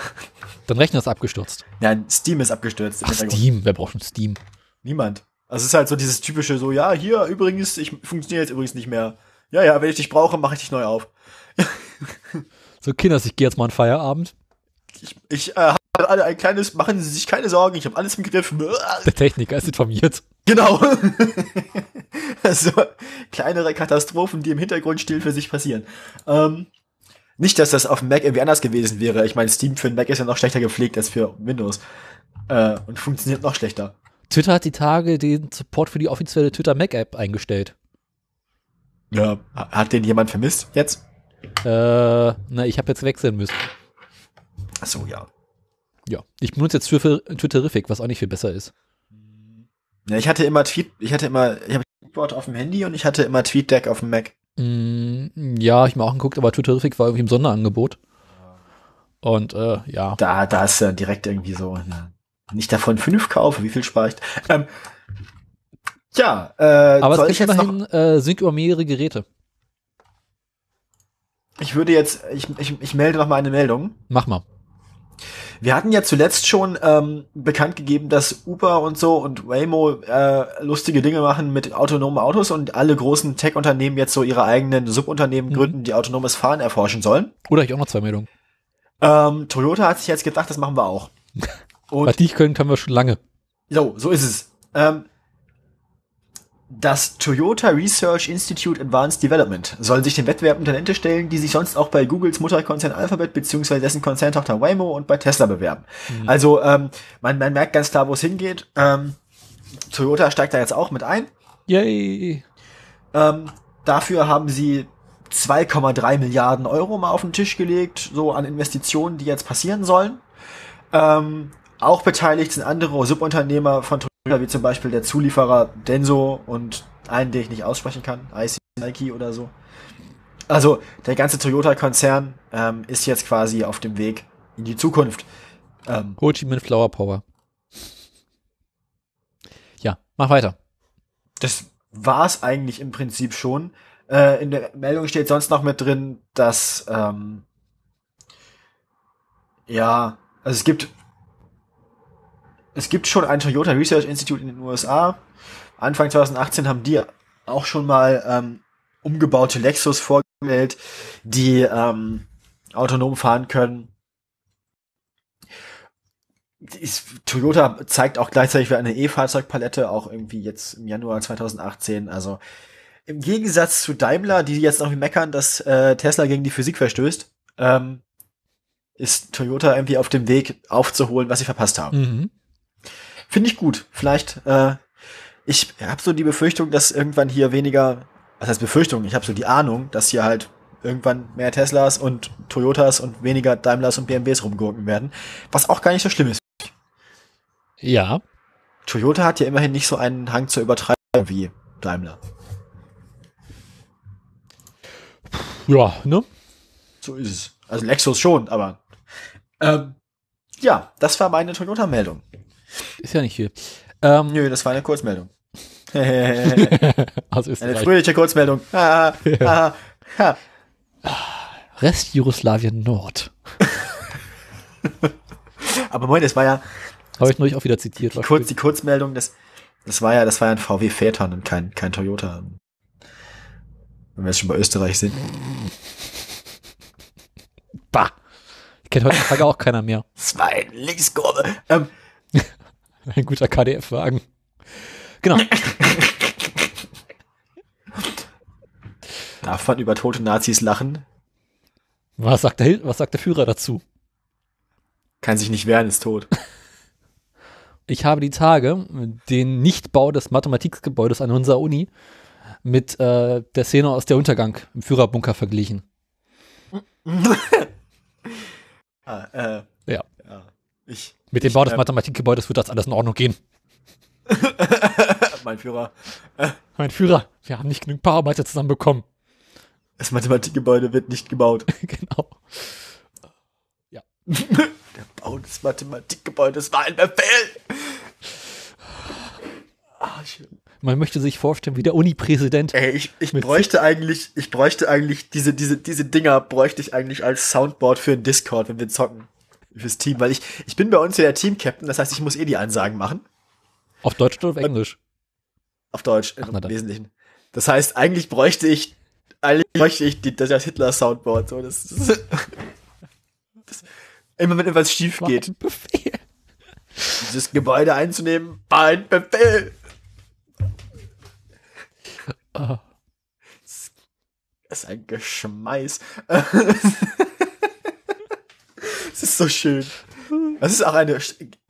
B: Dein Rechner ist abgestürzt.
A: Nein, Steam ist abgestürzt.
B: Ach. Steam. Wer braucht schon Steam?
A: Niemand. Also es ist halt so dieses typische so, ja, hier übrigens, ich funktioniere jetzt übrigens nicht mehr. Ja, ja, wenn ich dich brauche, mache ich dich neu auf.
B: So, Kinders, ich gehe jetzt mal an Feierabend.
A: Ich, ich äh, habe alle ein kleines, machen Sie sich keine Sorgen, ich habe alles im Griff.
B: Der Techniker ist informiert.
A: Genau. so kleinere Katastrophen, die im Hintergrund still für sich passieren. Ähm, nicht, dass das auf dem Mac irgendwie anders gewesen wäre. Ich meine, Steam für den Mac ist ja noch schlechter gepflegt als für Windows. Äh, und funktioniert noch schlechter.
B: Twitter hat die Tage den Support für die offizielle Twitter Mac App eingestellt.
A: Ja. Ha- Hat den jemand vermisst jetzt?
B: Äh, na, ich habe jetzt wechseln müssen.
A: Ach so, ja.
B: Ja. Ich benutze jetzt Twitter- Twitterific, was auch nicht viel besser ist.
A: ja. Ich hatte immer Tweet, ich hatte immer, ich habe Tweetbot auf dem Handy und ich hatte immer TweetDeck auf dem Mac.
B: Mm, ja, ich mir auch angeguckt, aber Twitterific war irgendwie im Sonderangebot. Und äh, ja.
A: Da, da ist ja direkt irgendwie so, ja, nicht davon fünf kaufe, wie viel spare ich? Ähm, ja, äh,
B: Aber
A: soll
B: es
A: ich jetzt noch
B: immerhin äh, Sync über mehrere Geräte.
A: Ich würde jetzt, ich, ich, ich melde noch mal eine Meldung.
B: Mach mal.
A: Wir hatten ja zuletzt schon ähm, bekannt gegeben, dass Uber und so und Waymo äh, lustige Dinge machen mit autonomen Autos und alle großen Tech-Unternehmen jetzt so ihre eigenen Subunternehmen
B: Mhm.
A: gründen, die autonomes Fahren erforschen sollen.
B: Oder ich auch noch zwei Meldungen.
A: Ähm, Toyota hat sich jetzt gedacht, das machen wir auch. Und
B: Was die können, können wir schon lange.
A: So, so ist es. Ähm, das Toyota Research Institute Advanced Development soll sich den Wettbewerb und Talente stellen, die sich sonst auch bei Googles Mutterkonzern Alphabet beziehungsweise dessen Konzerntochter Waymo und bei Tesla bewerben. Also ähm, man, man merkt ganz klar, wo es hingeht. Ähm, Toyota steigt da jetzt auch mit ein.
B: Yay.
A: Ähm, dafür haben sie 2,3 Milliarden Euro mal auf den Tisch gelegt, so an Investitionen, die jetzt passieren sollen. Ähm, auch beteiligt sind andere Subunternehmer von Toyota, wie zum Beispiel der Zulieferer Denso und einen, den ich nicht aussprechen kann, IC Nike oder so. Also der ganze Toyota-Konzern ähm, ist jetzt quasi auf dem Weg in die Zukunft. Ähm,
B: Ho Chi Minh Flower Power. Ja, mach weiter.
A: das war's eigentlich im Prinzip schon. Äh, in der Meldung steht sonst noch mit drin, dass ähm, ja, also es gibt es gibt schon ein Toyota Research Institute in den USA. Anfang 2018 haben die auch schon mal ähm, umgebaute Lexus vorgestellt, die ähm, autonom fahren können. Toyota zeigt auch gleichzeitig wieder eine E-Fahrzeugpalette, auch irgendwie jetzt im Januar 2018. Also im Gegensatz zu Daimler, die jetzt noch meckern, dass äh, Tesla gegen die Physik verstößt, ähm, ist Toyota irgendwie auf dem Weg aufzuholen, was sie verpasst haben.
B: Mhm.
A: Finde ich gut. Vielleicht, äh, ich habe so die Befürchtung, dass irgendwann hier weniger, was heißt Befürchtung? Ich habe so die Ahnung, dass hier halt irgendwann mehr Teslas und Toyotas und weniger Daimlers und BMWs rumgurken werden, was auch gar nicht so schlimm ist.
B: Ja.
A: Toyota hat ja immerhin nicht so einen Hang zur Übertreibung wie Daimler.
B: Ja, ne?
A: So ist es. Also Lexus schon, aber ähm, ja, das war meine Toyota-Meldung.
B: Ist ja nicht viel. Ähm,
A: Nö, das war eine Kurzmeldung. eine
B: aus Österreich.
A: fröhliche Kurzmeldung. Ha, ha, ha.
B: Rest Jugoslawien Nord.
A: Aber moin, das war ja
B: Habe ich neulich auch wieder zitiert.
A: die, Kurz, die Kurzmeldung, das, das war ja, das war ja ein VW Phaeton und kein, kein Toyota. Wenn wir jetzt schon bei Österreich sind.
B: Bah. Kennt heutzutage auch keiner mehr.
A: Das war ein Linkskurve. Ähm,
B: Ein guter KDF-Wagen. Genau.
A: darf man über tote Nazis lachen?
B: Was sagt der, was sagt der Führer dazu?
A: Kann sich nicht wehren, ist tot.
B: Ich habe die Tage den Nichtbau des Mathematikgebäudes an unserer Uni mit äh, der Szene aus der Untergang im Führerbunker verglichen.
A: Ah, äh,
B: Ja.
A: ja. Ich,
B: Mit dem Bau des
A: äh,
B: Mathematikgebäudes wird das alles in Ordnung gehen.
A: mein Führer.
B: Mein Führer, wir haben nicht genug Bauarbeiter zusammenbekommen.
A: Das Mathematikgebäude wird nicht gebaut.
B: genau.
A: Der Bau des Mathematikgebäudes war ein Befehl. Ah, schön.
B: Man möchte sich vorstellen, wie der Uni-Präsident.
A: Ey, ich, ich bräuchte eigentlich, ich bräuchte eigentlich diese, diese, diese Dinger bräuchte ich eigentlich als Soundboard für ein Discord, wenn wir zocken. Fürs Team, weil ich, ich bin bei uns ja der Team-Captain, das heißt, ich muss eh die Ansagen machen.
B: Auf Deutsch oder auf Englisch?
A: Auf Deutsch
B: Ach,
A: im. Wesentlichen. Das heißt, eigentlich bräuchte ich, eigentlich bräuchte ich die, das Hitler-Soundboard. So, das, das, das, immer wenn etwas schief geht,
B: Befehl.
A: dieses Gebäude einzunehmen, war ein Befehl.
B: Ah.
A: Das ist ein Geschmeiß. Es ist so schön. Das ist auch eine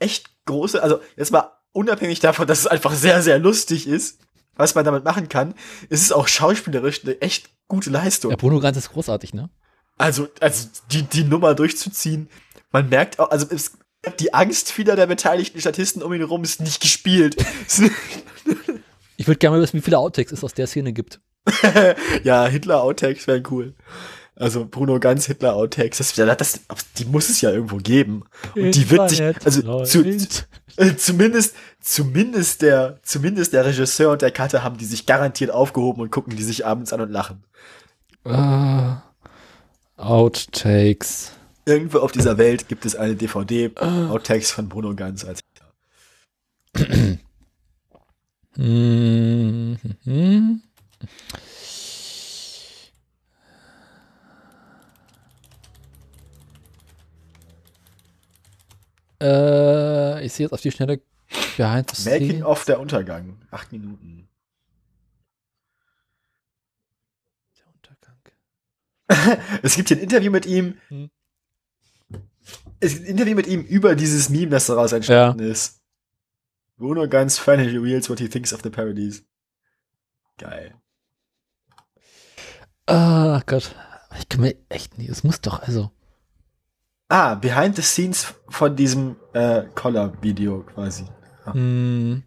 A: echt große, also jetzt mal unabhängig davon, dass es einfach sehr, sehr lustig ist, was man damit machen kann, ist es auch schauspielerisch eine echt gute Leistung.
B: Ja, Bruno Ganz ist großartig, ne?
A: Also, also die, die Nummer durchzuziehen, man merkt auch, also es, die Angst vieler der beteiligten Statisten um ihn herum ist nicht gespielt.
B: Ich würde gerne mal wissen, wie viele Outtakes es aus der Szene gibt.
A: ja, Hitler-Outtakes wären cool. Also Bruno Ganz Hitler-Outtakes, das, das, das, die muss es ja irgendwo geben. Und die wird sich, also zu, äh, zumindest, zumindest der, zumindest der Regisseur und der Cutter haben die sich garantiert aufgehoben und gucken die sich abends an und lachen.
B: Ah, Outtakes.
A: Irgendwo auf dieser Welt gibt es eine DVD, Outtakes von Bruno Ganz als
B: Mhm. Äh, ich sehe jetzt auf die Schnelle Behind the
A: Making
B: Scenes.
A: of der Untergang. Acht Minuten.
B: Der Untergang.
A: Es gibt hier ein Interview mit ihm.
B: Hm.
A: Es gibt ein Interview mit ihm über dieses Meme, das daraus entstanden ist. Bruno Ganz finally reveals what he thinks of the parodies. Geil.
B: Ah Gott. Ich kann mir echt nicht, es muss doch, also.
A: Ah, behind the scenes von diesem äh, Collar-Video quasi.
B: Hm.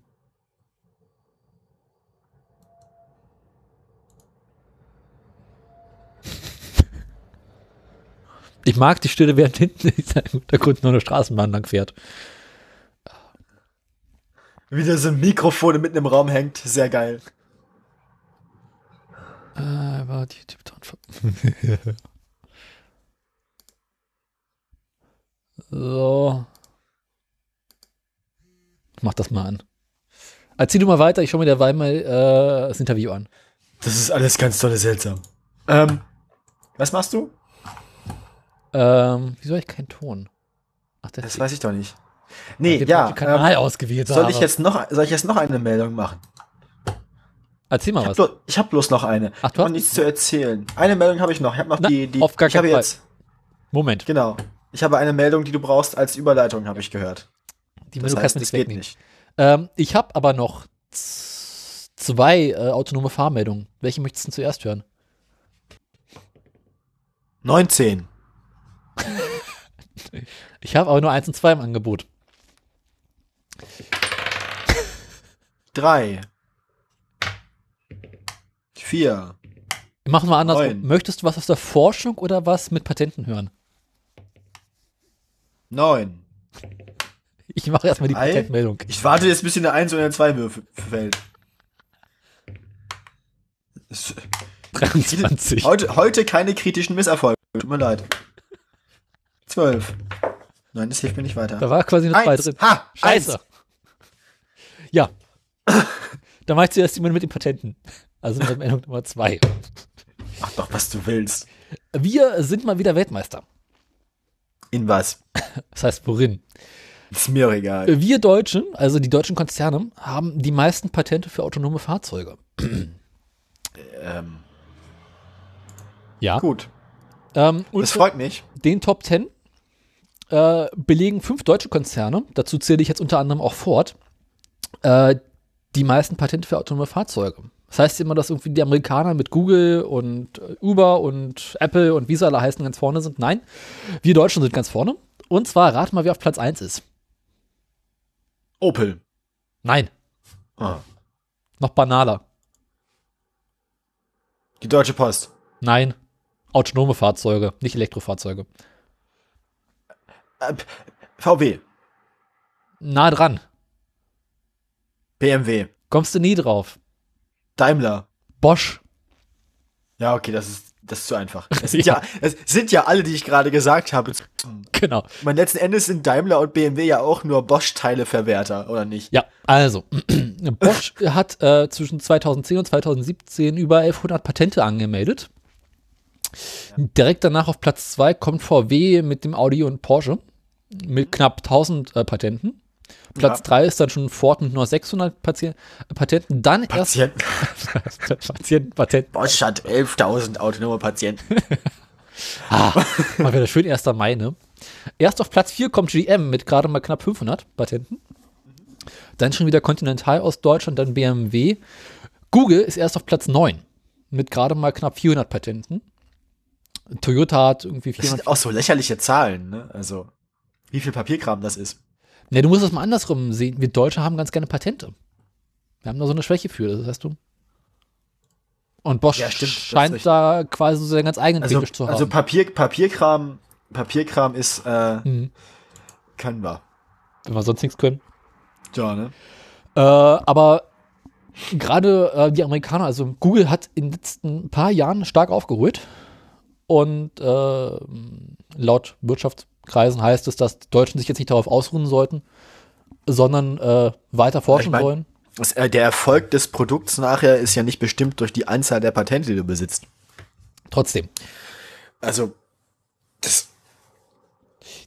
B: Ich mag die Stille, während hinten im Hintergrund nur eine Straßenbahn lang fährt.
A: Wieder so ein Mikrofon mitten im Raum hängt. Sehr geil.
B: Äh, war die YouTube So. Ich mach das mal an. Erzähl du mal weiter, ich schau mir derweil mal äh, das Interview an.
A: Das ist alles ganz tolle seltsam. Ähm, was machst du?
B: Ähm, wieso habe ich keinen Ton? Ach, das,
A: Das weiß ich doch nicht. Nee, ja.
B: Kanal
A: Ähm,
B: ausgewählt
A: soll
B: habe.
A: ich jetzt noch, soll ich jetzt noch eine Meldung machen?
B: Erzähl mal
A: Ich
B: was.
A: habe bloß, ich hab bloß noch eine.
B: Ach, du
A: ich habe
B: hast-
A: nichts zu erzählen. Eine Meldung habe ich noch. Ich habe noch
B: Na,
A: die, die.
B: auf gar
A: ich habe
B: keinen Fall.
A: jetzt.
B: Moment.
A: Genau. Ich habe eine Meldung, die du brauchst als Überleitung, habe ich gehört.
B: Die Meldung
A: heißt,
B: kannst du nicht wegnehmen.
A: nicht.
B: Ähm, ich habe aber noch zwei äh, autonome Fahrmeldungen. Welche möchtest du zuerst hören?
A: 19.
B: Ich habe aber nur eins und zwei im Angebot.
A: drei, vier,
B: Machen wir andersrum.
A: Neun.
B: Möchtest du was aus der Forschung oder was mit Patenten hören?
A: Neun.
B: Ich mache erstmal die. Patentmeldung.
A: Ich warte jetzt, bis in der 1 oder der 2 Würfel fällt. Es-
B: 23.
A: Heute, heute keine kritischen Misserfolge. Tut mir leid. 12. Nein, das hilft mir nicht weiter.
B: Da war quasi eine 2
A: Eins.
B: drin.
A: Ha!
B: Scheiße.
A: Eins.
B: Ja. Dann mach ich zuerst jemand mit den Patenten. Also mit Meldung Nummer 2.
A: Mach doch, was du willst.
B: Wir sind mal wieder Weltmeister.
A: In was?
B: Das heißt, worin?
A: Ist mir egal.
B: Wir Deutschen, also die deutschen Konzerne, haben die meisten Patente für autonome Fahrzeuge.
A: Ähm,
B: Ja.
A: gut.
B: Ähm, und
A: Das freut mich.
B: den Top 10 äh, belegen fünf deutsche Konzerne, dazu zähle ich jetzt unter anderem auch Ford, äh, die meisten Patente für autonome Fahrzeuge. Das heißt immer, dass irgendwie die Amerikaner mit Google und äh, Uber und Apple und wie sie alle heißen ganz vorne sind. Nein, wir Deutschen sind ganz vorne. Und zwar, rat mal, wer auf Platz 1 ist.
A: Opel.
B: Nein,
A: Ah.
B: noch banaler.
A: Die Deutsche Post.
B: Nein, autonome Fahrzeuge, nicht Elektrofahrzeuge.
A: Äh, VW.
B: Nah dran.
A: BMW.
B: Kommst du nie drauf.
A: Daimler.
B: Bosch.
A: Ja, okay, das ist, das ist zu einfach. Es sind ja, es sind ja alle, die ich gerade gesagt habe.
B: Genau.
A: Mein letzten Endes sind Daimler und BMW ja auch nur Bosch-Teileverwerter, oder nicht?
B: Ja, also, Bosch hat äh, zwischen 2010 und 2017 über 1100 Patente angemeldet. Direkt danach auf Platz 2 kommt VW mit dem Audi und Porsche mit knapp 1000 äh, Patenten. Platz
A: Ja.
B: 3 ist dann schon Ford mit nur 600 Patien Patenten. Dann
A: Patienten.
B: erst Patienten, Patenten.
A: Bosch hat 11.000 autonome Patienten.
B: Ah, mal wieder schön 1. Mai, ne? Erst auf Platz 4 kommt GM mit gerade mal knapp 500 Patenten. Dann schon wieder Continental aus Deutschland, dann BMW. Google ist erst auf Platz 9 mit gerade mal knapp 400 Patenten. Toyota hat irgendwie
A: Das
B: 400.
A: sind auch so lächerliche Zahlen, ne? Also, wie viel Papierkram das ist.
B: Ne, du musst das mal andersrum sehen. Wir Deutsche haben ganz gerne Patente. Wir haben da so eine Schwäche für, das weißt du. Und Bosch
A: Ja, stimmt,
B: scheint da quasi so seinen ganz eigenen
A: Also,
B: Fetisch zu haben.
A: also Papier, Papierkram, Papierkram ist, äh,
B: Mhm.
A: können wir.
B: wenn wir sonst nichts können.
A: Ja, ne?
B: Äh, aber gerade äh, die Amerikaner, also Google hat in den letzten paar Jahren stark aufgeholt. Und äh, laut Wirtschaftskreisen heißt es, dass die Deutschen sich jetzt nicht darauf ausruhen sollten, sondern äh, weiter forschen
A: mein-
B: wollen.
A: Das, äh, der Erfolg des Produkts nachher ist ja nicht bestimmt durch die Anzahl der Patente, die du besitzt.
B: Trotzdem.
A: Also, das,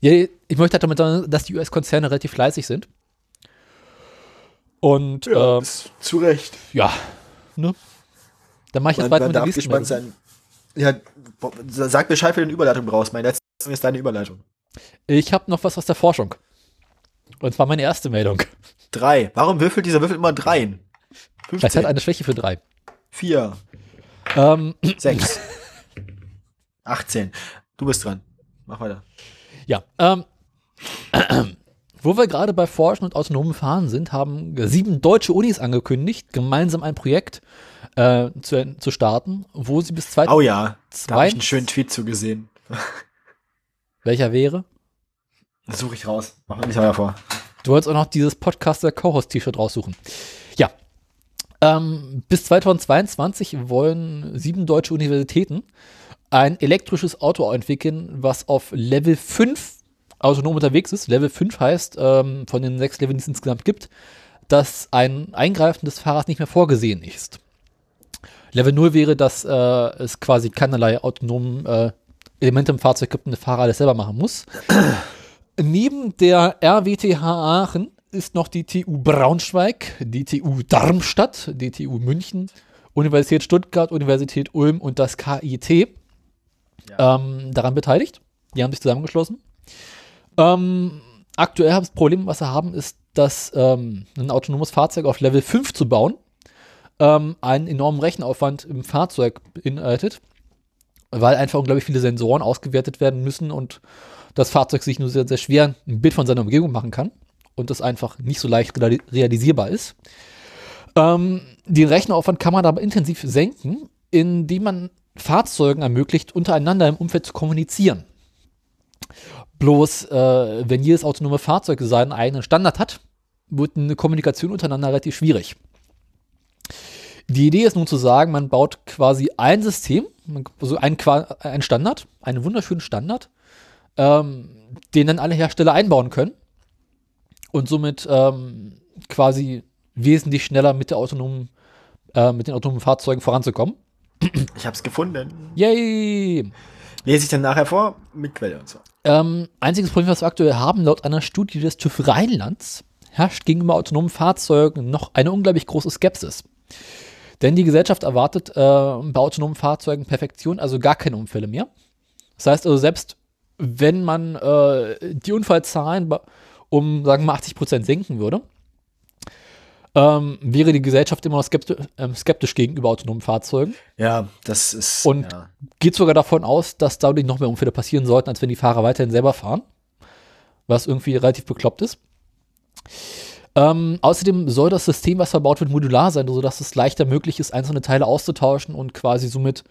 B: Ja, ich möchte halt damit sagen, dass die US-Konzerne relativ fleißig sind. Und ja, äh,
A: zu Recht.
B: ja ne? Dann mache ich jetzt weiter mit der nächsten Meldung.
A: sein. Ja, sag Bescheid, wenn du eine Überleitung brauchst. Meine letzte Meldung ist deine Überleitung.
B: Ich habe noch was aus der Forschung. Und zwar meine erste Meldung.
A: Drei. Warum würfelt dieser Würfel immer dreien?
B: Vielleicht hat
A: 15,
B: eine Schwäche für drei.
A: vier,
B: Ähm,
A: sechs, 18. Du bist dran. Mach weiter.
B: Ja, ähm, wo wir gerade bei Forschen und autonomen Fahren sind, haben sieben deutsche Unis angekündigt, gemeinsam ein Projekt äh, zu, zu starten, wo sie bis
A: Oh
B: 2000,
A: ja, da habe ich einen schönen Tweet zugesehen.
B: Welcher wäre?
A: Das suche ich raus. Mach mir nicht mal vor.
B: Du wolltest auch noch dieses Podcaster Co-Host T-Shirt raussuchen. Ja. Ähm, bis 2022 wollen sieben deutsche Universitäten ein elektrisches Auto entwickeln, was auf Level 5 autonom unterwegs ist. Level 5 heißt, ähm, von den sechs Leveln, die es insgesamt gibt, dass ein Eingreifen des Fahrers nicht mehr vorgesehen ist. Level 0 wäre, dass äh, es quasi keinerlei autonomen äh, Elemente im Fahrzeug gibt und der Fahrer alles selber machen muss. Neben der RWTH Aachen ist noch die TU Braunschweig, die TU Darmstadt, die TU München, Universität Stuttgart, Universität Ulm und das KIT ähm, daran beteiligt. Die haben sich zusammengeschlossen. Ähm, aktuell das Problem, was sie haben, ist, dass ähm, ein autonomes Fahrzeug auf Level 5 zu bauen ähm, einen enormen Rechenaufwand im Fahrzeug beinhaltet, weil einfach unglaublich viele Sensoren ausgewertet werden müssen und das Fahrzeug sich nur sehr, sehr schwer ein Bild von seiner Umgebung machen kann und das einfach nicht so leicht reali- realisierbar ist. Ähm, den Rechneraufwand kann man aber intensiv senken, indem man Fahrzeugen ermöglicht, untereinander im Umfeld zu kommunizieren. Bloß, äh, wenn jedes autonome Fahrzeug seinen eigenen Standard hat, wird eine Kommunikation untereinander relativ schwierig. Die Idee ist nun zu sagen, man baut quasi ein System, also ein, ein Standard, einen wunderschönen Standard, ähm, den dann alle Hersteller einbauen können und somit ähm, quasi wesentlich schneller mit, der autonomen, äh, mit den autonomen Fahrzeugen voranzukommen.
A: Ich habe es gefunden.
B: Yay!
A: Lese ich dann nachher vor mit Quelle und so.
B: Ähm, einziges Problem, was wir aktuell haben, laut einer Studie des TÜV Rheinlands, herrscht gegenüber autonomen Fahrzeugen noch eine unglaublich große Skepsis. Denn die Gesellschaft erwartet äh, bei autonomen Fahrzeugen Perfektion, also gar keine Unfälle mehr. Das heißt also, selbst wenn man äh, die Unfallzahlen um, sagen wir mal, 80 Prozent senken würde, ähm, wäre die Gesellschaft immer noch skeptisch, äh, skeptisch, gegenüber autonomen Fahrzeugen.
A: Ja, das ist.
B: Und
A: ja.
B: geht sogar davon aus, dass dadurch noch mehr Unfälle passieren sollten, als wenn die Fahrer weiterhin selber fahren. Was irgendwie relativ bekloppt ist. Ähm, außerdem soll das System, was verbaut wird, modular sein, sodass es leichter möglich ist, einzelne Teile auszutauschen und quasi somit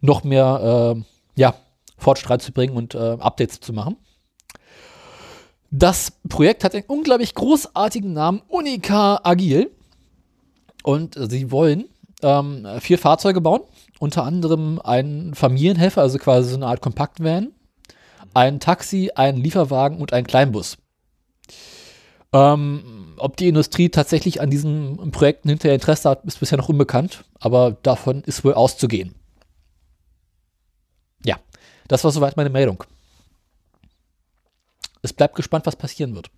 B: noch mehr äh, ja, Fortschritt zu bringen und äh, Updates zu machen. Das Projekt hat einen unglaublich großartigen Namen, Unica Agil. Und sie wollen ähm, vier Fahrzeuge bauen, unter anderem einen Familienhelfer, also quasi so eine Art Kompaktvan, ein Taxi, einen Lieferwagen und einen Kleinbus. Ähm, ob die Industrie tatsächlich an diesen Projekten hinterher Interesse hat, ist bisher noch unbekannt, aber davon ist wohl auszugehen. Ja, das war soweit meine Meldung. Es bleibt gespannt, was passieren wird.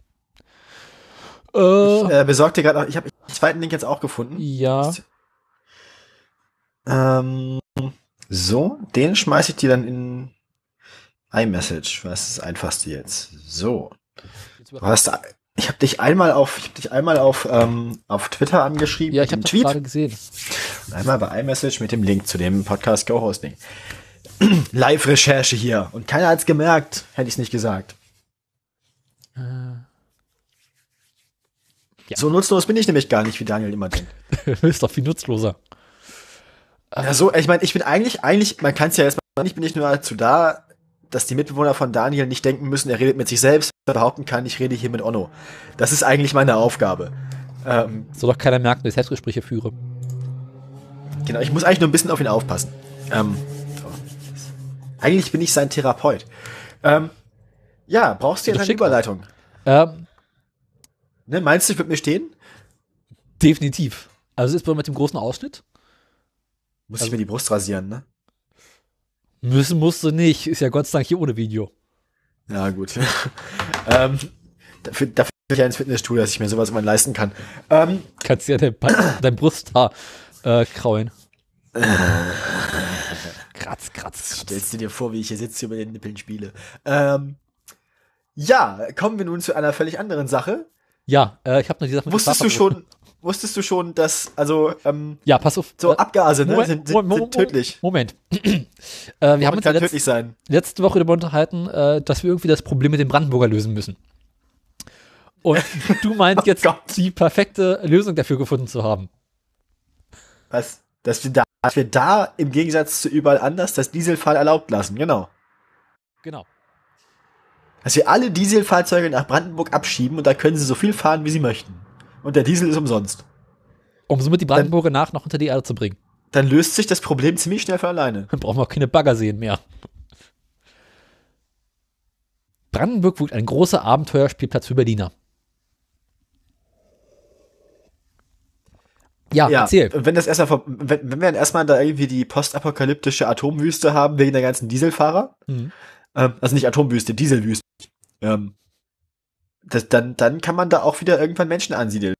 A: Äh, ich äh, besorgte gerade ich habe den zweiten Link jetzt auch gefunden.
B: Ja.
A: Ähm, so, den schmeiße ich dir dann in iMessage. Was ist das einfachste jetzt? So. Du hast ich habe dich einmal auf, ich habe dich einmal auf, ähm, auf Twitter angeschrieben.
B: Ja, ich habe Tweet gerade gesehen.
A: Und einmal bei iMessage mit dem Link zu dem Podcast Go Hosting. Live-Recherche hier. Und keiner hat's gemerkt, hätte ich nicht gesagt. Äh. Ja. So nutzlos bin ich nämlich gar nicht, wie Daniel immer denkt.
B: du bist doch viel nutzloser.
A: Ja, so, ich meine, ich bin eigentlich, eigentlich, man kann es ja erstmal, ich bin nicht nur dazu da, dass die Mitbewohner von Daniel nicht denken müssen, er redet mit sich selbst, behaupten kann, ich rede hier mit Onno. Das ist eigentlich meine Aufgabe.
B: Ähm, Soll doch keiner merken, dass ich Selbstgespräche führe.
A: Genau, ich muss eigentlich nur ein bisschen auf ihn aufpassen. Ähm, eigentlich bin ich sein Therapeut. Ähm, ja, brauchst du jetzt eine Überleitung? Ähm, ne, meinst du, ich würde mir stehen?
B: Definitiv. Also ist mit dem großen Ausschnitt.
A: Muss also, ich mir die Brust rasieren, ne?
B: Müssen musst du nicht. Ist ja Gott sei Dank hier ohne Video.
A: Ja, gut. ähm, dafür, dafür ich ja ins Fitnessstudio, dass ich mir sowas immer leisten kann. Ähm,
B: Kannst ja dein, dein Brusthaar äh, kraulen.
A: kratz, kratz, kratz. Stellst du dir vor, wie ich hier sitze über den Nippeln spiele. Ähm, ja, kommen wir nun zu einer völlig anderen Sache.
B: Ja, äh, ich habe noch die Sache
A: mit Wusstest du schon, wusstest du schon, dass, also, ähm,
B: ja, pass auf.
A: So Abgase, ne, Moment, sind, sind, sind tödlich.
B: Moment. äh, wir haben uns
A: kann letzt, tödlich sein.
B: letzte Woche darüber unterhalten, äh, dass wir irgendwie das Problem mit dem Brandenburger lösen müssen. Und du meinst oh jetzt, Gott. die perfekte Lösung dafür gefunden zu haben.
A: Was? Dass wir da, dass wir da im Gegensatz zu überall anders das Dieselfall erlaubt lassen, genau.
B: Genau
A: dass wir alle Dieselfahrzeuge nach Brandenburg abschieben und da können sie so viel fahren, wie sie möchten. Und der Diesel ist umsonst.
B: Um somit die Brandenburger nach noch unter die Erde zu bringen.
A: Dann löst sich das Problem ziemlich schnell von alleine.
B: Dann brauchen wir auch keine Baggerseen mehr. Brandenburg wird ein großer Abenteuerspielplatz für Berliner.
A: Ja, ja, erzähl. Wenn das erstmal, wenn, wenn wir dann erstmal da irgendwie die postapokalyptische Atomwüste haben wegen der ganzen Dieselfahrer, mhm. ähm, also nicht Atomwüste, Dieselwüste, ähm, das, dann, dann kann man da auch wieder irgendwann Menschen ansiedeln.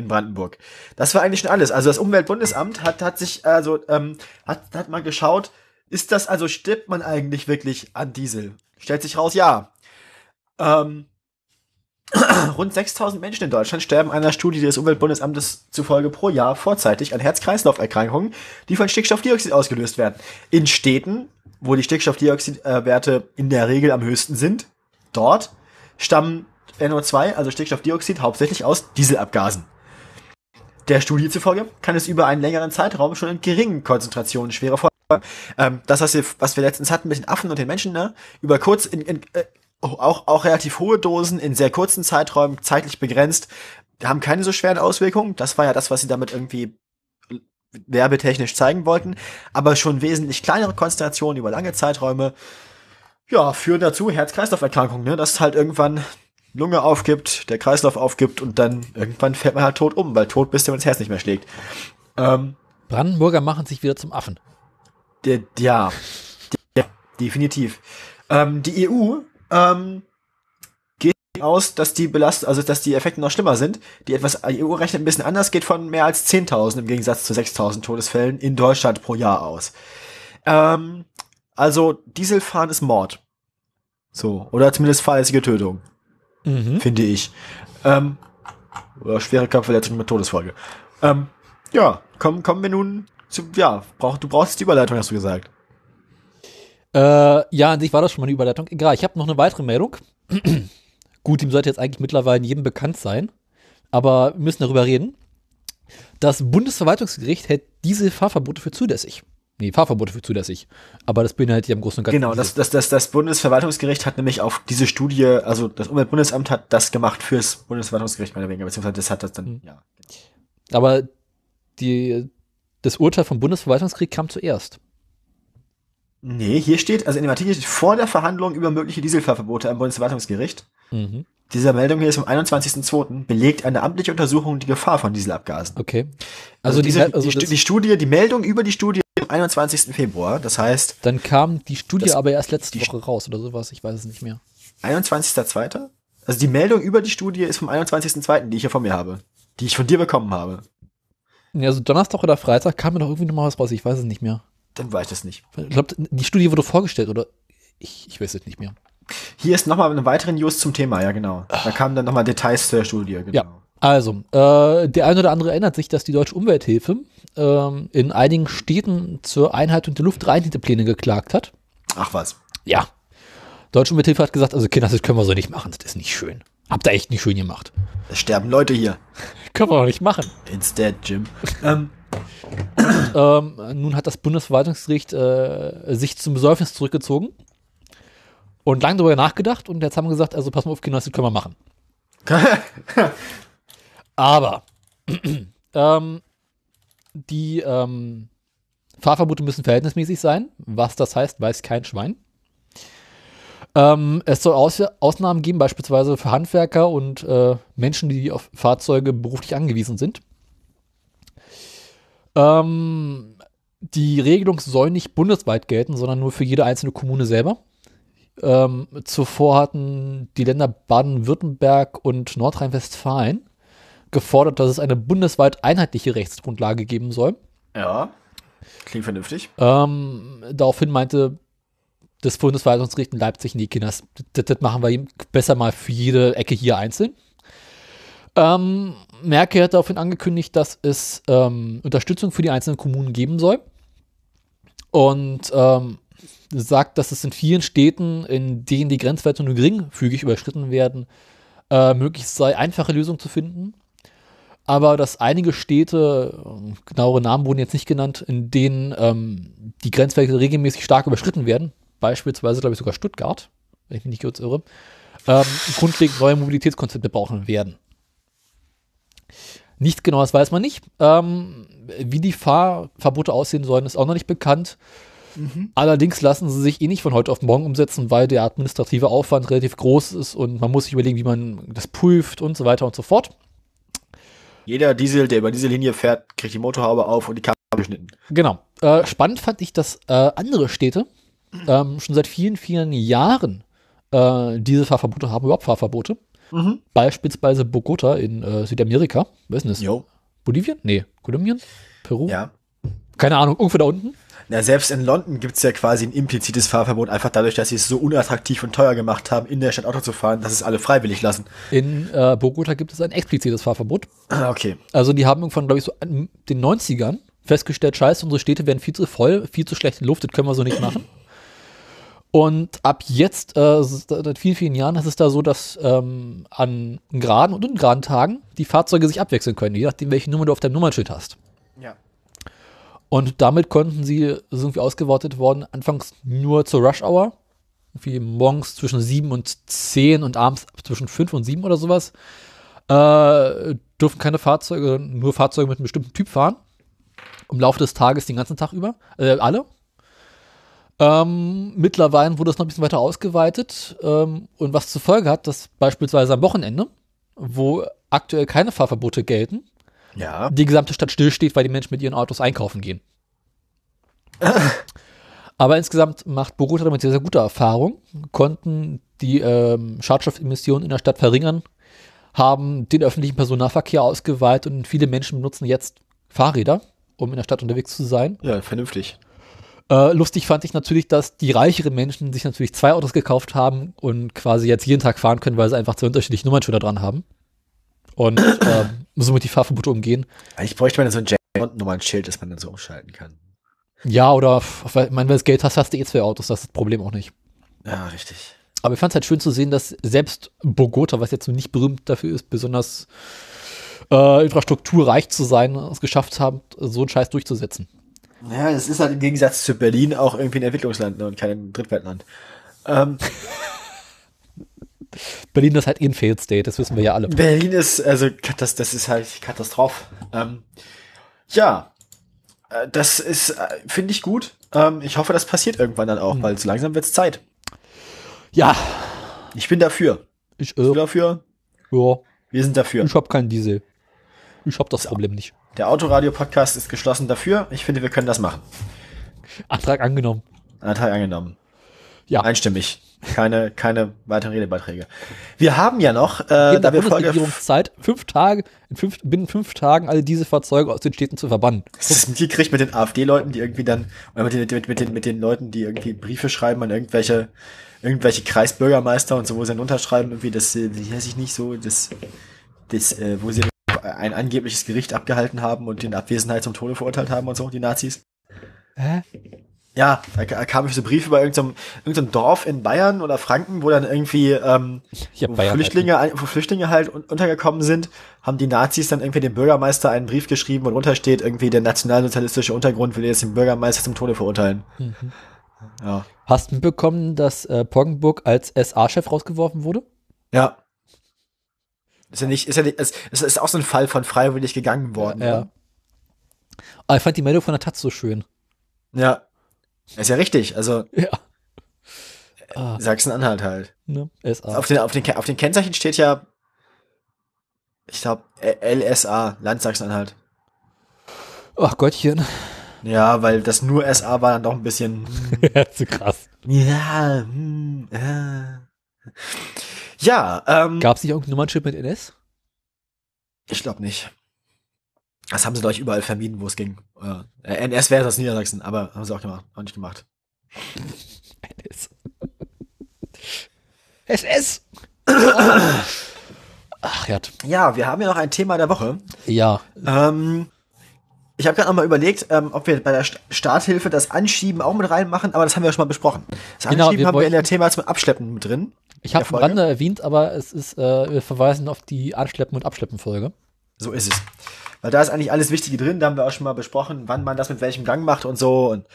A: In Brandenburg. Das war eigentlich schon alles. Also das Umweltbundesamt hat, hat sich, also, ähm, hat, hat mal geschaut, ist das, also stirbt man eigentlich wirklich an Diesel? Stellt sich raus, ja. Ähm, rund 6000 Menschen in Deutschland sterben einer Studie des Umweltbundesamtes zufolge pro Jahr vorzeitig an Herz-Kreislauf-Erkrankungen, die von Stickstoffdioxid ausgelöst werden. In Städten wo die Stickstoffdioxidwerte in der Regel am höchsten sind. Dort stammen NO2, also Stickstoffdioxid, hauptsächlich aus Dieselabgasen. Der Studie zufolge kann es über einen längeren Zeitraum schon in geringen Konzentrationen schwere Folgen. Ähm, das, was wir, was wir letztens hatten mit den Affen und den Menschen, ne? Über kurz, in, in, äh, auch, auch relativ hohe Dosen in sehr kurzen Zeiträumen, zeitlich begrenzt, haben keine so schweren Auswirkungen. Das war ja das, was sie damit irgendwie werbetechnisch zeigen wollten. Aber schon wesentlich kleinere Konzentrationen über lange Zeiträume, ja, führen dazu Herz-Kreislauf-Erkrankungen, ne? Dass halt irgendwann Lunge aufgibt, der Kreislauf aufgibt und dann irgendwann fällt man halt tot um, weil tot bist du, wenn das Herz nicht mehr schlägt. Ähm,
B: Brandenburger machen sich wieder zum Affen.
A: der, ja, ja, definitiv. Ähm, die EU ähm, geht aus, dass die Belast also dass die Effekte noch schlimmer sind. Die etwas die EU rechnet ein bisschen anders, geht von mehr als 10.000 im Gegensatz zu 6.000 Todesfällen in Deutschland pro Jahr aus. Ähm, also Dieselfahren ist Mord. So, oder zumindest fahrlässige Tötung,
B: Mhm.
A: finde ich. Ähm, oder schwere Körperverletzung mit Todesfolge. Ähm, ja, kommen, kommen wir nun zu, ja, brauch, du brauchst die Überleitung, hast du gesagt.
B: Äh, ja, an sich war das schon mal eine Überleitung. Egal, ich habe noch eine weitere Meldung. Gut, ihm sollte jetzt eigentlich mittlerweile jedem bekannt sein, aber wir müssen darüber reden. Das Bundesverwaltungsgericht hält diese Fahrverbote für zulässig. Nee, Fahrverbote für zulässig. Aber das beinhaltet ja im Großen und Ganzen.
A: Genau, das, das, das, das Bundesverwaltungsgericht hat nämlich auf diese Studie, also das Umweltbundesamt hat das gemacht fürs Bundesverwaltungsgericht, meine weniger, beziehungsweise das hat das dann,
B: Mhm.
A: ja.
B: Aber die, das Urteil vom Bundesverwaltungsgericht kam zuerst.
A: Nee, hier steht, also in dem Artikel steht vor der Verhandlung über mögliche Dieselfahrverbote am Bundesverwaltungsgericht.
B: Mhm.
A: Diese Meldung hier ist vom 21.02. belegt eine amtliche Untersuchung die Gefahr von Dieselabgasen.
B: Okay.
A: Also,
B: Also,
A: diese,
B: die, also
A: die, die Studie, die Meldung über die Studie am 21. Februar, das heißt
B: dann kam die Studie
A: das-
B: aber erst letzte Woche raus oder sowas, ich weiß es nicht mehr.
A: 21.02. Also die Meldung über die Studie ist vom 21.02., die ich hier vor mir habe. Die ich von dir bekommen habe.
B: Ja, also Donnerstag oder Freitag kam mir doch irgendwie nochmal was raus, ich weiß es nicht mehr.
A: Dann weiß ich das nicht.
B: Ich glaube, die Studie wurde vorgestellt oder ich, ich weiß es nicht mehr.
A: Hier ist nochmal eine weitere News zum Thema, ja genau. Da kamen dann nochmal Details zur Studie, genau.
B: Ja. Also, äh, der eine oder andere erinnert sich, dass die Deutsche Umwelthilfe ähm, in einigen Städten zur Einhaltung der Luftreinhaltepläne geklagt hat.
A: Ach was.
B: Ja. Deutsche Umwelthilfe hat gesagt, also Kinder, das können wir so nicht machen, das ist nicht schön. Habt ihr echt nicht schön gemacht.
A: Es sterben Leute hier.
B: Können wir doch nicht machen.
A: Instead, Jim. ähm,
B: Ähm, nun hat das Bundesverwaltungsgericht äh, sich zum Besäufnis zurückgezogen und lange darüber nachgedacht und jetzt haben wir gesagt, also pass mal auf, Kinder, das können wir machen. Aber ähm, die ähm, Fahrverbote müssen verhältnismäßig sein. Was das heißt, weiß kein Schwein. Ähm, es soll Aus Ausnahmen geben, beispielsweise für Handwerker und äh, Menschen, die auf Fahrzeuge beruflich angewiesen sind. Ähm, die Regelung soll nicht bundesweit gelten, sondern nur für jede einzelne Kommune selber. Ähm, zuvor hatten die Länder Baden-Württemberg und Nordrhein-Westfalen gefordert, dass es eine bundesweit einheitliche Rechtsgrundlage geben soll.
A: ja. Klingt vernünftig.
B: Ähm, daraufhin meinte das Bundesverwaltungsgericht in Leipzig, nee, Kinders, das, das machen wir besser mal für jede Ecke hier einzeln. Ähm, Merkel hat daraufhin angekündigt, dass es ähm, Unterstützung für die einzelnen Kommunen geben soll. Und ähm, sagt, dass es in vielen Städten, in denen die Grenzwerte nur geringfügig überschritten werden, äh, möglich sei, einfache Lösungen zu finden. Aber dass einige Städte, ähm, genauere Namen wurden jetzt nicht genannt, in denen ähm, die Grenzwerte regelmäßig stark überschritten werden, beispielsweise, glaube ich, sogar Stuttgart, wenn ich mich nicht kurz irre, ähm, grundlegend neue Mobilitätskonzepte brauchen werden. Nichts genaues weiß man nicht. Ähm, wie die Fahrverbote aussehen sollen, ist auch noch nicht bekannt. Allerdings lassen sie sich eh nicht von heute auf morgen umsetzen, weil der administrative Aufwand relativ groß ist und man muss sich überlegen, wie man das prüft und so weiter und so fort.
A: Jeder Diesel, der über diese Linie fährt, kriegt die Motorhaube auf und die Kamera geschnitten.
B: Genau. Äh, spannend fand ich, dass äh, andere Städte ähm, schon seit vielen, vielen Jahren äh, diese Fahrverbote haben, überhaupt Fahrverbote. Beispielsweise Bogota in äh, Südamerika. Was ist denn das?
A: Jo.
B: Bolivien? Nee, Kolumbien? Peru?
A: Ja.
B: Keine Ahnung, irgendwo da unten.
A: Na, selbst in London gibt's ja quasi ein implizites Fahrverbot, einfach dadurch, dass sie es so unattraktiv und teuer gemacht haben, in der Stadt Auto zu fahren, dass es alle freiwillig lassen.
B: In äh, Bogota gibt es ein explizites Fahrverbot.
A: Ah, Okay.
B: Also die haben irgendwann, glaube ich, so in den 90ern festgestellt, scheiße, unsere Städte werden viel zu voll, viel zu schlecht beluftet, können wir so nicht machen. Und ab jetzt, äh, seit vielen, vielen Jahren, ist es da so, dass ähm, an geraden und ungeraden Tagen die Fahrzeuge sich abwechseln können, je nachdem, welche Nummer du auf deinem Nummernschild hast. Und damit konnten sie, ist irgendwie ausgewortet worden, anfangs nur zur Rush Hour, wie morgens zwischen 7 und 10 und abends zwischen 5 und 7 oder sowas, äh, dürfen keine Fahrzeuge, nur Fahrzeuge mit einem bestimmten Typ fahren. Im Laufe des Tages den ganzen Tag über, äh, alle. Ähm, mittlerweile wurde es noch ein bisschen weiter ausgeweitet ähm, und was zur Folge hat, dass beispielsweise am Wochenende, wo aktuell keine Fahrverbote gelten,
A: Ja.
B: die gesamte Stadt stillsteht, weil die Menschen mit ihren Autos einkaufen gehen. Aber insgesamt macht Bogota damit sehr, sehr gute Erfahrung, konnten die ähm, Schadstoffemissionen in der Stadt verringern, haben den öffentlichen Personennahverkehr ausgeweitet und viele Menschen benutzen jetzt Fahrräder, um in der Stadt unterwegs zu sein.
A: Ja, vernünftig.
B: Äh, lustig fand ich natürlich, dass die reicheren Menschen sich natürlich zwei Autos gekauft haben und quasi jetzt jeden Tag fahren können, weil sie einfach zwei unterschiedliche Nummernschilder dran haben. Und ähm, somit die Fahrverbote umgehen.
A: Eigentlich bräuchte man so ein James-Bond-Nummernschild, das man dann so umschalten kann.
B: Ja, oder, weil- ich meine, wenn du das Geld hast, hast du eh zwei Autos, das ist das Problem auch nicht.
A: Ja, richtig.
B: Aber ich fand es halt schön zu sehen, dass selbst Bogota, was jetzt nicht berühmt dafür ist, besonders äh, infrastrukturreich zu sein, es geschafft haben, so einen Scheiß durchzusetzen.
A: Ja, das ist halt im Gegensatz zu Berlin auch irgendwie ein Entwicklungsland ne, und kein Drittweltland. Ähm,
B: Berlin ist halt eh ein Failed State, das wissen wir ja alle.
A: Berlin ist, also, das, das ist halt Katastrophe. Ähm, ja, äh, das ist, äh, finde ich gut. Ähm, ich hoffe, das passiert irgendwann dann auch, weil so langsam wird's Zeit.
B: Ja,
A: Ich bin dafür.
B: ich, äh,
A: dafür?
B: ja,
A: Wir sind dafür.
B: ich hab keinen Diesel. Ich hab das Problem nicht.
A: Der Autoradio-Podcast ist geschlossen dafür. Ich finde, wir können das machen.
B: Antrag angenommen.
A: Anteil angenommen.
B: Ja.
A: Einstimmig. Keine, keine weiteren Redebeiträge. Wir haben ja noch, äh,
B: In
A: da wir Folge,
B: Zeit, fünf Tage, in fünf, binnen fünf Tagen alle diese Fahrzeuge aus den Städten zu verbannen.
A: Hast du das mitgekriegt mit den AfD-Leuten, die irgendwie dann, oder mit den, mit, mit, den, mit den Leuten, die irgendwie Briefe schreiben an irgendwelche, irgendwelche Kreisbürgermeister und so, wo sie dann unterschreiben, irgendwie, das, wie weiß ich nicht so, das, das, äh, wo sie ein angebliches Gericht abgehalten haben und den Abwesenheit zum Tode verurteilt haben und so, die Nazis.
B: Hä?
A: Ja, da ka- kam ich so Briefe bei irgendeinem, irgendeinem Dorf in Bayern oder Franken, wo dann irgendwie ähm, Flüchtlinge, ein- wo Flüchtlinge halt un- untergekommen sind, haben die Nazis dann irgendwie dem Bürgermeister einen Brief geschrieben, wo drunter steht, irgendwie der nationalsozialistische Untergrund will jetzt den Bürgermeister zum Tode verurteilen.
B: Mhm.
A: Ja.
B: Hast du mitbekommen, dass äh, Poggenburg als SA-Chef rausgeworfen wurde?
A: Ja. Ist ja nicht, ist ja nicht, es es ist auch so ein Fall von freiwillig gegangen worden.
B: Ja. Aber ich fand die Meldung von der Taz so schön.
A: Ja. Ist ja richtig, also
B: Ja. Ah,
A: Sachsen-Anhalt halt.
B: ne? SA.
A: Auf den, auf den, auf den Kennzeichen steht ja, ich glaube, LSA, Land Sachsen-Anhalt.
B: Ach Gottchen.
A: Ja, weil das nur SA war dann doch ein bisschen.
B: zu krass.
A: Ja, hm, äh. ja, ähm,
B: Gab es nicht irgendein Nummernschild mit NS?
A: ich glaube nicht. Das haben sie, glaube ich, überall vermieden, wo es ging. Äh, NS wäre das Niedersachsen, aber haben sie auch gemacht, auch nicht gemacht.
B: NS. SS! Ach ja.
A: Ja, wir haben ja noch ein Thema der Woche.
B: Ja.
A: Ähm, ich habe gerade noch mal überlegt, ähm, ob wir bei der St Starthilfe das Anschieben auch mit reinmachen, aber das haben wir ja schon mal besprochen. Das
B: Genau,
A: Anschieben
B: wir
A: haben wir in der Thema zum Abschleppen mit drin.
B: Ich habe
A: Der
B: am
A: Folge?
B: Rande erwähnt, aber es ist, äh, wir verweisen auf die Anschleppen- und Abschleppen-Folge.
A: So ist es. Weil da ist eigentlich alles Wichtige drin, da haben wir auch schon mal besprochen, wann man das mit welchem Gang macht und so. Und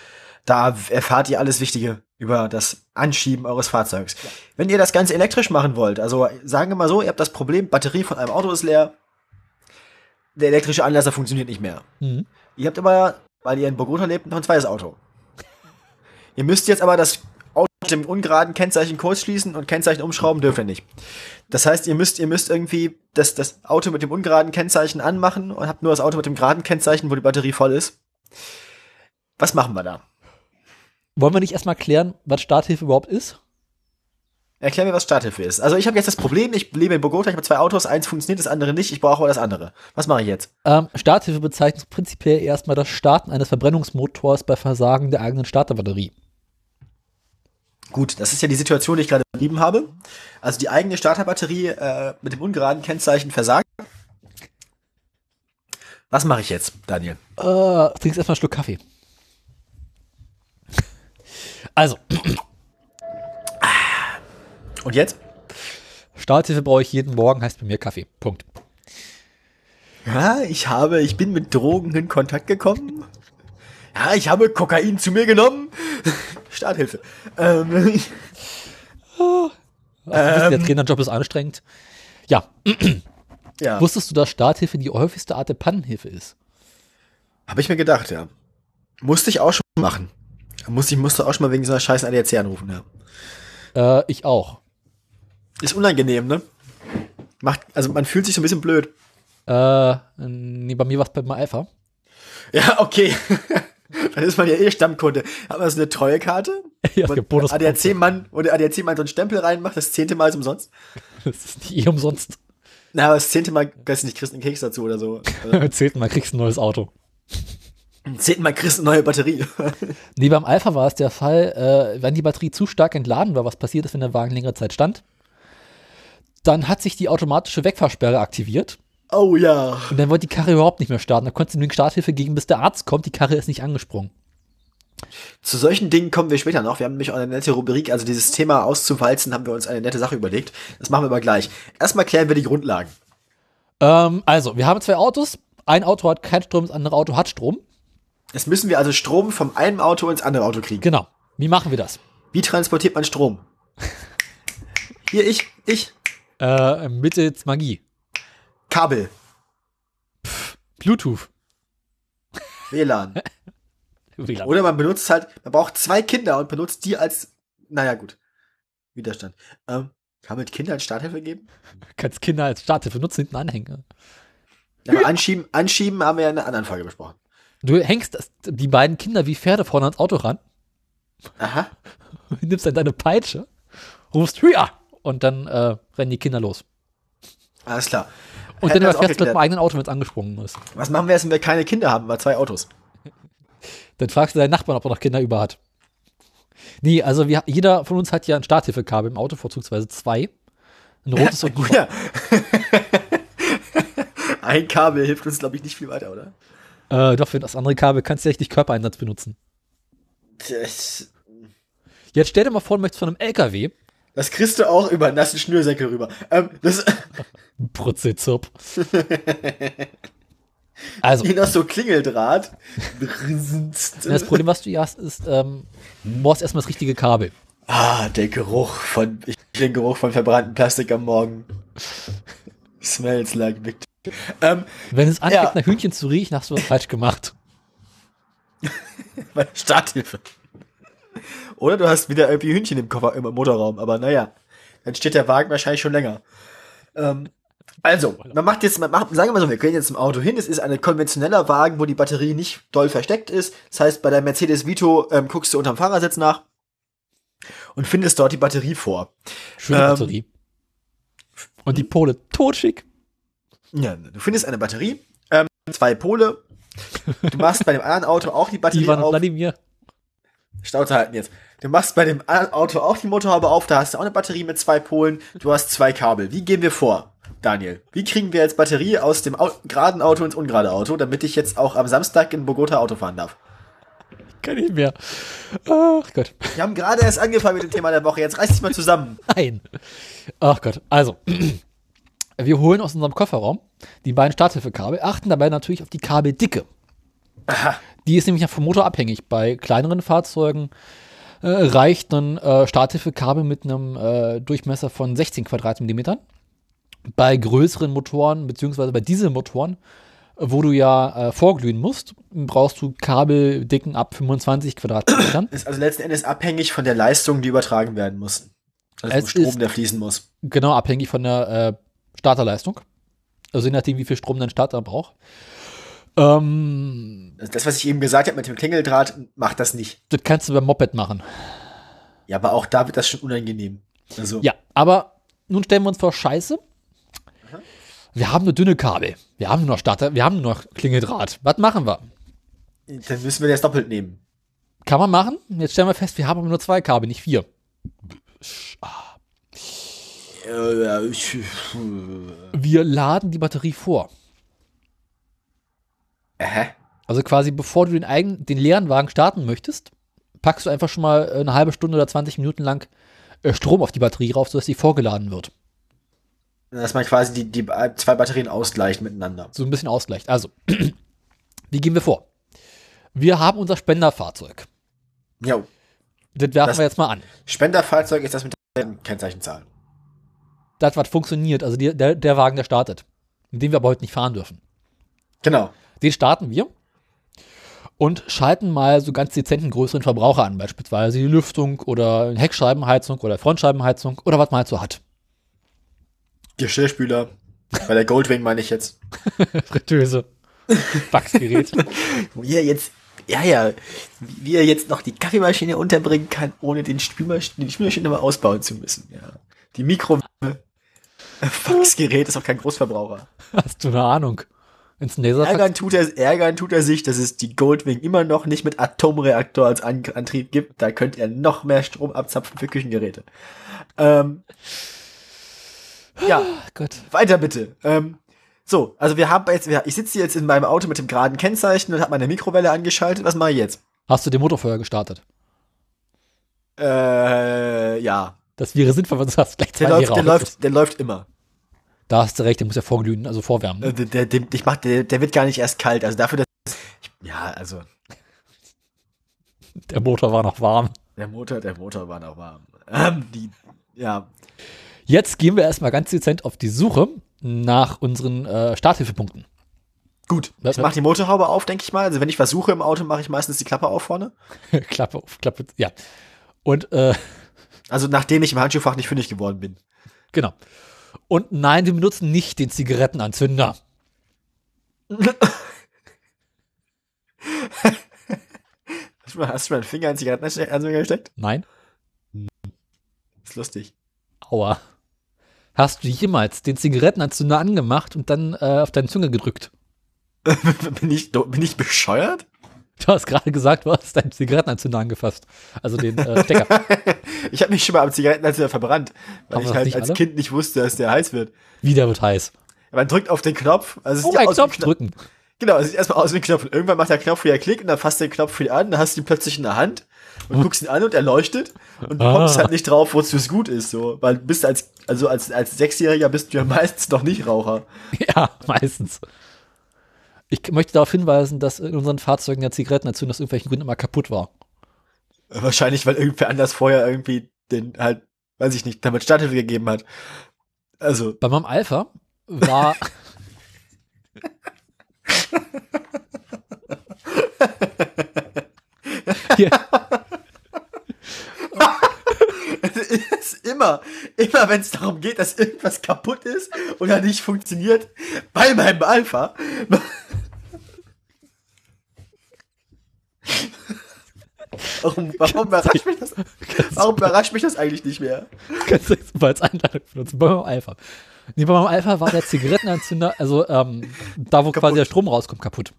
A: da erfahrt ihr alles Wichtige über das Anschieben eures Fahrzeugs. Wenn ihr das Ganze elektrisch machen wollt, also sagen wir mal so, ihr habt das Problem, Batterie von einem Auto ist leer, der elektrische Anlasser funktioniert nicht mehr.
B: Mhm.
A: Ihr habt aber, weil ihr in Bogota lebt, noch ein zweites Auto. ihr müsst jetzt aber das Auto mit dem ungeraden Kennzeichen kurz schließen und Kennzeichen umschrauben dürft ihr nicht. Das heißt, ihr müsst, ihr müsst irgendwie das, das Auto mit dem ungeraden Kennzeichen anmachen und habt nur das Auto mit dem geraden Kennzeichen, wo die Batterie voll ist. Was machen wir da?
B: Wollen wir nicht erstmal klären, was Starthilfe überhaupt ist?
A: Erklär mir, was Starthilfe ist. Also ich habe jetzt das Problem, ich lebe in Bogota, ich habe zwei Autos, eins funktioniert, das andere nicht, ich brauche aber das andere. Was mache ich jetzt?
B: Ähm, Starthilfe bezeichnet prinzipiell erstmal das Starten eines Verbrennungsmotors bei Versagen der eigenen Starterbatterie.
A: Gut, das ist ja die Situation, die ich gerade beschrieben habe. Also die eigene Starterbatterie äh, mit dem ungeraden Kennzeichen versagt. Was mache ich jetzt, Daniel?
B: Äh, trinkst erstmal einen Schluck Kaffee. Also,
A: Und jetzt?
B: Starthilfe brauche ich jeden Morgen, heißt bei mir Kaffee. Punkt.
A: Ja, ich habe, ich bin mit Drogen in Kontakt gekommen. Ja, ich habe Kokain zu mir genommen. Starthilfe. Ähm,
B: Also, ähm, der Trainerjob ist anstrengend. Ja.
A: ja,
B: Wusstest du, dass Starthilfe die häufigste Art der Pannenhilfe ist?
A: habe ich mir gedacht, ja. Musste ich auch schon machen. Musste ich musste auch schon mal wegen so einer scheiß ADAC anrufen, ja.
B: Äh, ich auch.
A: Ist unangenehm, ne? Macht, also man fühlt sich so ein bisschen blöd.
B: Äh, nee, bei mir war es bei Alpha.
A: Ja, okay. Dann ist man ja eh Stammkunde. Hat man so eine Treuekarte?
B: Ja,
A: Wo
B: für Bonus-
A: ADAC-Mann, wo der ADAC-Mann so einen Stempel reinmacht, das zehnte Mal ist umsonst.
B: Das ist nicht eh umsonst.
A: Na, aber das zehnte Mal, weiß nicht, kriegst du einen Keks dazu oder so.
B: Zehnten Mal kriegst du ein neues Auto.
A: Im zehnten Mal kriegst du eine neue Batterie.
B: Nee, beim Alpha war es der Fall, äh, wenn die Batterie zu stark entladen war, was passiert ist, wenn der Wagen längere Zeit stand, dann hat sich die automatische Wegfahrsperre aktiviert
A: Oh ja.
B: und dann wollte die Karre überhaupt nicht mehr starten. Da konntest du nur Starthilfe geben, bis der Arzt kommt, die Karre ist nicht angesprungen.
A: Zu solchen Dingen kommen wir später noch. Wir haben nämlich auch eine nette Rubrik, also dieses Thema auszuwalzen, haben wir uns eine nette Sache überlegt. Das machen wir aber gleich. Erstmal klären wir die Grundlagen.
B: Ähm, also, wir haben zwei Autos. Ein Auto hat keinen Strom, das andere Auto hat Strom.
A: Jetzt müssen wir also Strom vom einen Auto ins andere Auto kriegen.
B: Genau. Wie machen wir das?
A: Wie transportiert man Strom? Hier, ich, ich,
B: Äh, mittels Magie.
A: Kabel,
B: Bluetooth.
A: WLAN.
B: WLAN.
A: Oder man benutzt halt, man braucht zwei Kinder und benutzt die als, naja gut, Widerstand. Ähm, kann man mit Kindern Starthilfe geben?
B: Kannst Kinder als Starthilfe nutzen, hinten anhängen.
A: Ja, aber anschieben, anschieben haben wir ja in einer anderen Folge besprochen.
B: Du hängst das, die beiden Kinder wie Pferde vorne ans Auto ran,
A: Aha.
B: nimmst dann deine Peitsche, rufst Hüa! Und dann äh, rennen die Kinder los.
A: Alles klar.
B: Und
A: Hätten
B: dann überfährst du mit dem eigenen Auto, wenn es angesprungen ist.
A: Was machen wir jetzt, wenn wir keine Kinder haben, mal zwei Autos?
B: Dann fragst du deinen Nachbarn, ob er noch Kinder über hat. Nee, also wir, jeder von uns hat ja ein Starthilfekabel im Auto, vorzugsweise zwei. Ein rotes und ein
A: Ja. Ein Kabel hilft uns, glaube ich, nicht viel weiter, oder?
B: Äh, doch, für das andere Kabel kannst du richtig Körpereinsatz benutzen.
A: Das,
B: Jetzt stell dir mal vor, du möchtest von einem LKW,
A: das kriegst du auch über nassen Schnürsenkel rüber. Ähm, das
B: Brutzelzirp. also,
A: hier noch so Klingeldraht.
B: das Problem, was du hier hast, ist, ähm, du brauchst erstmal das richtige Kabel.
A: ah, der Geruch von, ich den Geruch von verbranntem Plastik am Morgen. Smells like victory. Ähm,
B: Wenn es anfängt,
A: Ja.
B: nach Hühnchen zu riechen, hast du was falsch gemacht.
A: meine Starthilfe. Oder du hast wieder irgendwie Hühnchen im Koffer, im Motorraum, aber naja, dann steht der Wagen wahrscheinlich schon länger. Ähm, also, man macht jetzt, man macht, sagen wir mal so, wir gehen jetzt im Auto hin, es ist ein konventioneller Wagen, wo die Batterie nicht doll versteckt ist. Das heißt, bei der Mercedes Vito ähm, guckst du unterm Fahrersitz nach und findest dort die Batterie vor.
B: Schöne
A: Ähm,
B: Batterie. Und die Pole totschick.
A: Ja, du findest eine Batterie, ähm, zwei Pole. Du machst bei dem anderen Auto auch die Batterie
B: Ivan
A: auf.
B: Wladimir.
A: Schnauze halten jetzt. Du machst bei dem Auto auch die Motorhaube auf, da hast du auch eine Batterie mit zwei Polen, du hast zwei Kabel. Wie gehen wir vor, Daniel? Wie kriegen wir jetzt Batterie aus dem Au geraden Auto ins ungerade Auto, damit ich jetzt auch am Samstag in Bogota Auto fahren darf?
B: Kann ich mehr. Ach Gott.
A: Wir haben gerade erst angefangen mit dem Thema der Woche, jetzt reiß dich mal zusammen.
B: Nein. Ach Gott. Also, wir holen aus unserem Kofferraum die beiden Starthilfekabel, achten dabei natürlich auf die Kabeldicke. Die ist nämlich vom Motor abhängig. Bei kleineren Fahrzeugen äh, reicht ein äh, Starthilfekabel mit einem äh, Durchmesser von 16 Quadratmillimetern. Bei größeren Motoren, beziehungsweise bei Dieselmotoren, äh, wo du ja äh, vorglühen musst, brauchst du Kabeldicken ab 25 Quadratmetern.
A: Ist also letzten Endes abhängig von der Leistung, die übertragen werden muss. Also
B: Es
A: Strom, der fließen muss.
B: Genau, abhängig von der äh, Starterleistung. Also je nachdem, wie viel Strom dein Starter braucht. Ähm,
A: Das, was ich eben gesagt habe mit dem Klingeldraht, macht das nicht.
B: das kannst du beim Moped machen.
A: Ja, aber auch da wird das schon unangenehm. Also,
B: Ja, aber nun stellen wir uns vor, scheiße. Wir haben nur dünne Kabel. Wir haben nur noch Starter, wir haben nur noch Klingeldraht. Was machen wir?
A: dann müssen wir das doppelt nehmen.
B: Kann man machen? Jetzt stellen wir fest, wir haben aber nur zwei Kabel, nicht vier.
A: Äh, ich-
B: Wir laden die Batterie vor.
A: Hä?
B: Also quasi bevor du den, eigenen, den leeren Wagen starten möchtest, packst du einfach schon mal eine halbe Stunde oder 20 Minuten lang äh, Strom auf die Batterie rauf, sodass sie vorgeladen wird.
A: Dass man quasi die, die zwei Batterien ausgleicht miteinander.
B: So ein bisschen ausgleicht. Also, wie gehen wir vor? Wir haben unser Spenderfahrzeug.
A: Ja,
B: Das werfen
A: Das-
B: wir jetzt mal an.
A: Spenderfahrzeug ist das mit der Kennzeichenzahl.
B: Das, was funktioniert, also die, der, der Wagen, der startet, mit dem wir aber heute nicht fahren dürfen.
A: Genau.
B: Den starten wir und schalten mal so ganz dezenten größeren Verbraucher an, beispielsweise die Lüftung oder eine Heckscheibenheizung oder Frontscheibenheizung oder was man halt so hat.
A: Geschirrspüler. Bei der Goldwing meine ich jetzt.
B: Fritteuse, Wachsgerät.
A: Wo ihr jetzt, ja, ja, wie er jetzt noch die Kaffeemaschine unterbringen kann, ohne den Spülmaschine, die Spülmaschine mal ausbauen zu müssen. Ja. Die Mikro Faxgerät ist auch kein Großverbraucher.
B: Hast du eine Ahnung? Ins Laserfax?
A: Ärgern tut, er, ärgern tut er sich, dass es die Goldwing immer noch nicht mit Atomreaktor als An Antrieb gibt. Da könnte er noch mehr Strom abzapfen für Küchengeräte. Ähm, ja,
B: Gott.
A: weiter bitte. Ähm, so, also wir haben jetzt, ich sitze jetzt in meinem Auto mit dem geraden Kennzeichen und habe meine Mikrowelle angeschaltet. Was mache ich jetzt?
B: Hast du den Motorfeuer gestartet?
A: Äh, ja.
B: Das wäre sinnvoll, weil du hast gleich
A: Der läuft, der läuft, der läuft immer.
B: Da hast du recht, der muss ja vorglühen, also vorwärmen.
A: Äh, Der, der, ich mach, der, der wird gar nicht erst kalt. Also dafür, dass, ich, ja, also
B: Der Motor war noch warm.
A: der Motor, der Motor war noch warm. Ähm, die, ja,
B: Jetzt gehen wir erstmal ganz dezent auf die Suche nach unseren äh, Starthilfepunkten.
A: gut. Ich mach die Motorhaube auf, denke ich mal. Also wenn ich was suche im Auto, mache ich meistens die Klappe auf vorne.
B: Klappe auf, Klappe, ja. Und äh,
A: Also nachdem ich im Handschuhfach nicht fündig geworden bin.
B: genau. Und nein, wir benutzen nicht den Zigarettenanzünder.
A: Hast du mal, hast du mal einen Finger in Zigarettenanzünder gesteckt?
B: Nein.
A: ist lustig.
B: Aua. Hast du jemals den Zigarettenanzünder angemacht und dann äh, auf deine Zunge gedrückt?
A: bin, ich, bin ich bescheuert?
B: Du hast gerade gesagt, du hast deinen Zigarettenanzünder angefasst. Also den äh, Stecker.
A: Ich habe mich schon mal am Zigarettenanzünder verbrannt, weil
B: Haben
A: ich halt als
B: alle?
A: Kind nicht wusste, dass der heiß wird.
B: Wieder wird heiß.
A: Man drückt auf den Knopf. Also
B: Oh,
A: wie ein
B: Knopf
A: Kno-
B: drücken.
A: Genau, es sieht erstmal aus wie ein Knopf. Und irgendwann macht der Knopf wieder Klick und dann fasst der Knopf wieder an, dann hast du ihn plötzlich in der Hand und guckst ihn an und er leuchtet und du
B: Ah.
A: kommst halt nicht drauf, wozu es gut ist, so. Weil du bist als, also als, als Sechsjähriger bist du ja meistens noch nicht Raucher.
B: Ja, meistens. Ich möchte darauf hinweisen, dass in unseren Fahrzeugen der Zigarettenanzünder aus irgendwelchen Gründen immer kaputt war.
A: Wahrscheinlich, weil irgendwer anders vorher irgendwie den halt, weiß ich nicht, damit Starthilfe gegeben hat. Also,
B: Bei meinem Alpha war. Hier,
A: es immer, immer wenn es darum geht, dass irgendwas kaputt ist oder nicht funktioniert, bei meinem Alpha. Warum, warum überrascht mich das? Warum überrascht mich das eigentlich nicht mehr?
B: kannst du jetzt mal als Einladung benutzen. Bei meinem Alpha. Nee, bei meinem Alpha war der Zigarettenanzünder, also ähm, da, wo quasi der Strom rauskommt, kaputt.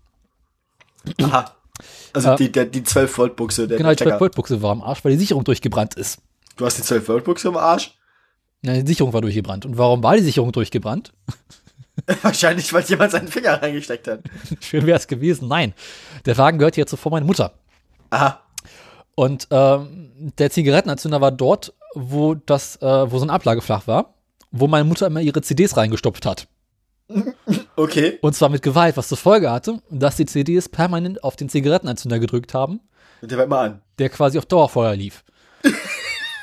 A: Aha. Also
B: Ja.
A: die, der, die 12 Volt Buchse, der
B: Genau, die
A: Stecker.
B: 12 Volt Buchse war am Arsch, weil die Sicherung durchgebrannt ist.
A: Du hast die 12 Volt Buchse im Arsch?
B: Ja, die Sicherung war durchgebrannt. Und warum war die Sicherung durchgebrannt?
A: Wahrscheinlich, weil jemand seinen Finger reingesteckt hat.
B: Schön wäre es gewesen. Nein, der Wagen gehört jetzt zuvor meiner Mutter.
A: Aha.
B: Und ähm, der Zigarettenanzünder war dort, wo das, äh, wo so ein Ablagefach war, wo meine Mutter immer ihre CDs reingestopft hat.
A: Okay.
B: Und zwar mit Gewalt, was zur Folge hatte, dass die CDs permanent auf den Zigarettenanzünder gedrückt haben,
A: Und der war immer an.
B: der quasi auf Dauerfeuer lief.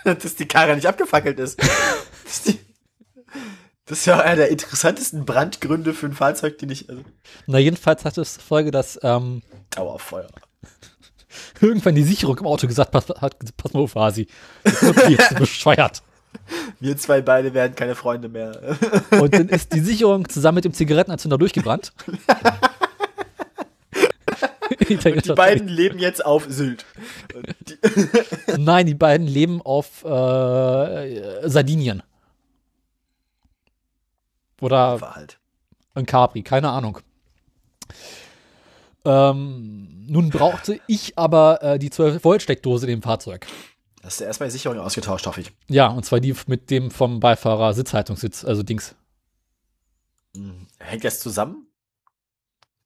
A: Dass die Karre nicht abgefackelt ist. Das ist, das ist ja einer der interessantesten Brandgründe für ein Fahrzeug, die nicht. Also,
B: Na, jedenfalls hatte es zur Folge, dass ähm,
A: Dauerfeuer.
B: irgendwann die Sicherung im Auto gesagt hat, hat pass mal auf, Hasi, jetzt bescheuert.
A: Wir zwei beide werden keine Freunde mehr.
B: Und dann ist die Sicherung zusammen mit dem Zigarettenanzünder durchgebrannt.
A: Die beiden leben jetzt auf Sylt. Die,
B: Nein, die beiden leben auf äh, Sardinien. Oder
A: halt.
B: in Capri, keine Ahnung. Ähm, nun brauchte ich aber äh, die 12-Volt-Steckdose in dem Fahrzeug.
A: Hast du erstmal die Sicherung ausgetauscht, hoffe ich.
B: Ja, und zwar die mit dem vom Beifahrer Sitzhaltungssitz, also Dings.
A: Hängt das zusammen?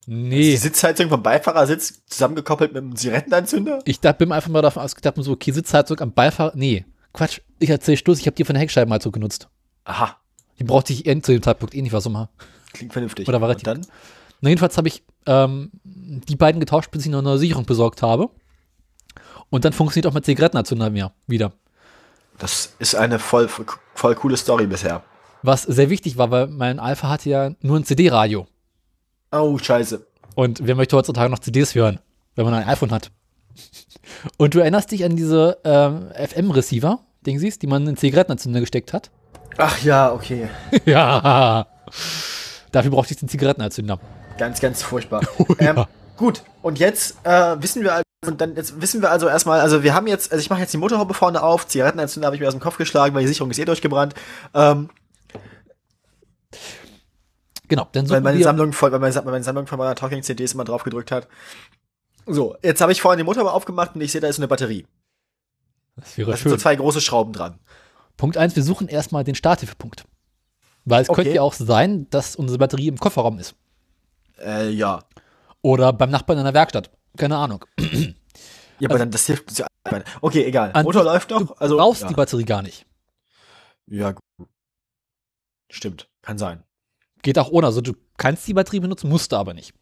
A: Ist die
B: Nee,
A: Sitzheizung vom Beifahrersitz zusammengekoppelt mit einem Zigarettenanzünder?
B: ich da, bin einfach mal davon ausgedacht, so, okay, Sitzheizung am Beifahrer, nee, Quatsch, ich erzähl Stuss, ich habe die von der Heckscheibenheizung genutzt.
A: Aha,
B: Die brauchte ich eh zu dem Zeitpunkt eh nicht, was immer.
A: klingt vernünftig.
B: Oder war
A: Und dann?
B: Na, jedenfalls habe ich ähm, die beiden getauscht, bis ich noch eine neue Sicherung besorgt habe. Und dann funktioniert auch mit Zigarettenanzünder mehr wieder.
A: Das ist eine voll, voll coole Story bisher.
B: Was sehr wichtig war, weil mein Alpha hatte ja nur ein CD-Radio.
A: Oh, scheiße.
B: Und wer möchte heutzutage noch CDs hören, wenn man ein iPhone hat? Und du erinnerst dich an diese ähm, FM-Receiver, den siehst, die man in den Zigarettenanzünder gesteckt hat?
A: Ach ja, okay.
B: ja. Dafür brauchte ich den Zigarettenanzünder.
A: Ganz, ganz furchtbar.
B: Oh,
A: ähm, gut, und jetzt äh, wissen wir also, und dann jetzt wissen wir also erstmal, also wir haben jetzt, also ich mache jetzt die Motorhaube vorne auf, Zigarettenanzünder habe ich mir aus dem Kopf geschlagen, weil die Sicherung ist eh durchgebrannt. Ähm,
B: Genau, dann
A: weil meine Sammlung voll, weil meine, meine Sammlung von meiner Talking CDs immer drauf gedrückt hat. So, jetzt habe ich vorhin die Motorhaube aufgemacht und ich sehe, da ist eine Batterie.
B: das wäre
A: Da sind so
B: schön.
A: zwei große Schrauben dran.
B: Punkt eins: wir suchen erstmal den Starthilfepunkt. Weil es
A: Okay.
B: könnte ja auch sein, dass unsere Batterie im Kofferraum ist.
A: Äh, ja.
B: Oder beim Nachbarn in der Werkstatt. Keine Ahnung.
A: Ja, aber dann, das hilft uns ja. Okay, egal. Motor läuft
B: Du
A: noch. Also,
B: brauchst
A: ja.
B: die Batterie gar nicht.
A: Ja, gut. Stimmt. Kann sein.
B: Geht auch ohne. Also du kannst die Batterie benutzen, musst du aber nicht.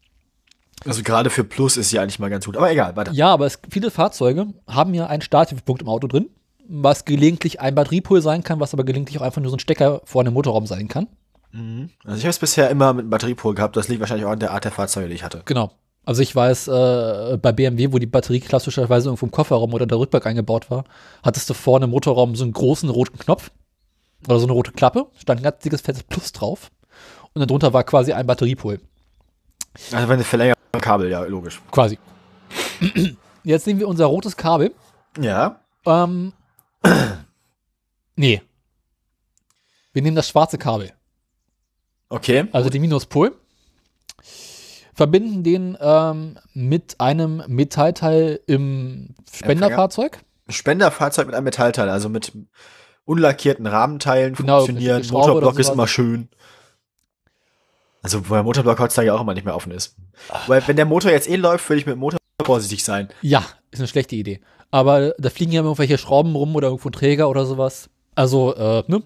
A: Also gerade für Plus ist sie eigentlich mal ganz gut. Aber egal, weiter.
B: Ja, aber es, viele Fahrzeuge haben ja einen Starthilfepunkt im Auto drin, was gelegentlich ein Batteriepool sein kann, was aber gelegentlich auch einfach nur so ein Stecker vorne im Motorraum sein kann.
A: Mhm. Also ich habe es bisher immer mit einem Batteriepol gehabt. Das liegt wahrscheinlich auch an der Art der Fahrzeuge, die ich hatte.
B: Genau. Also ich weiß, äh, bei BMW, wo die Batterie klassischerweise irgendwo im Kofferraum oder der Rückbank eingebaut war, hattest du vorne im Motorraum so einen großen roten Knopf oder so eine rote Klappe, stand ein ganz dickes fettes Plus drauf und darunter war quasi ein Batteriepool.
A: Also wenn eine Verlängerung Kabel, ja, logisch.
B: Quasi. Jetzt nehmen wir unser rotes Kabel.
A: Ja.
B: Ähm, nee. Wir nehmen das schwarze Kabel,
A: Okay.
B: also den Minuspol, verbinden den ähm, mit einem Metallteil im Spenderfahrzeug.
A: Spenderfahrzeug mit einem Metallteil, also mit unlackierten Rahmenteilen
B: Genau,
A: funktionieren. Motorblock ist immer schön. Also, wo der Motorblock heutzutage auch immer nicht mehr offen ist. Weil, wenn der Motor jetzt eh läuft, würde ich mit dem Motor vorsichtig sein.
B: Ja, ist eine schlechte Idee. Aber da fliegen ja immer irgendwelche Schrauben rum oder irgendwo ein Träger oder sowas. Also, äh, ne?
A: Man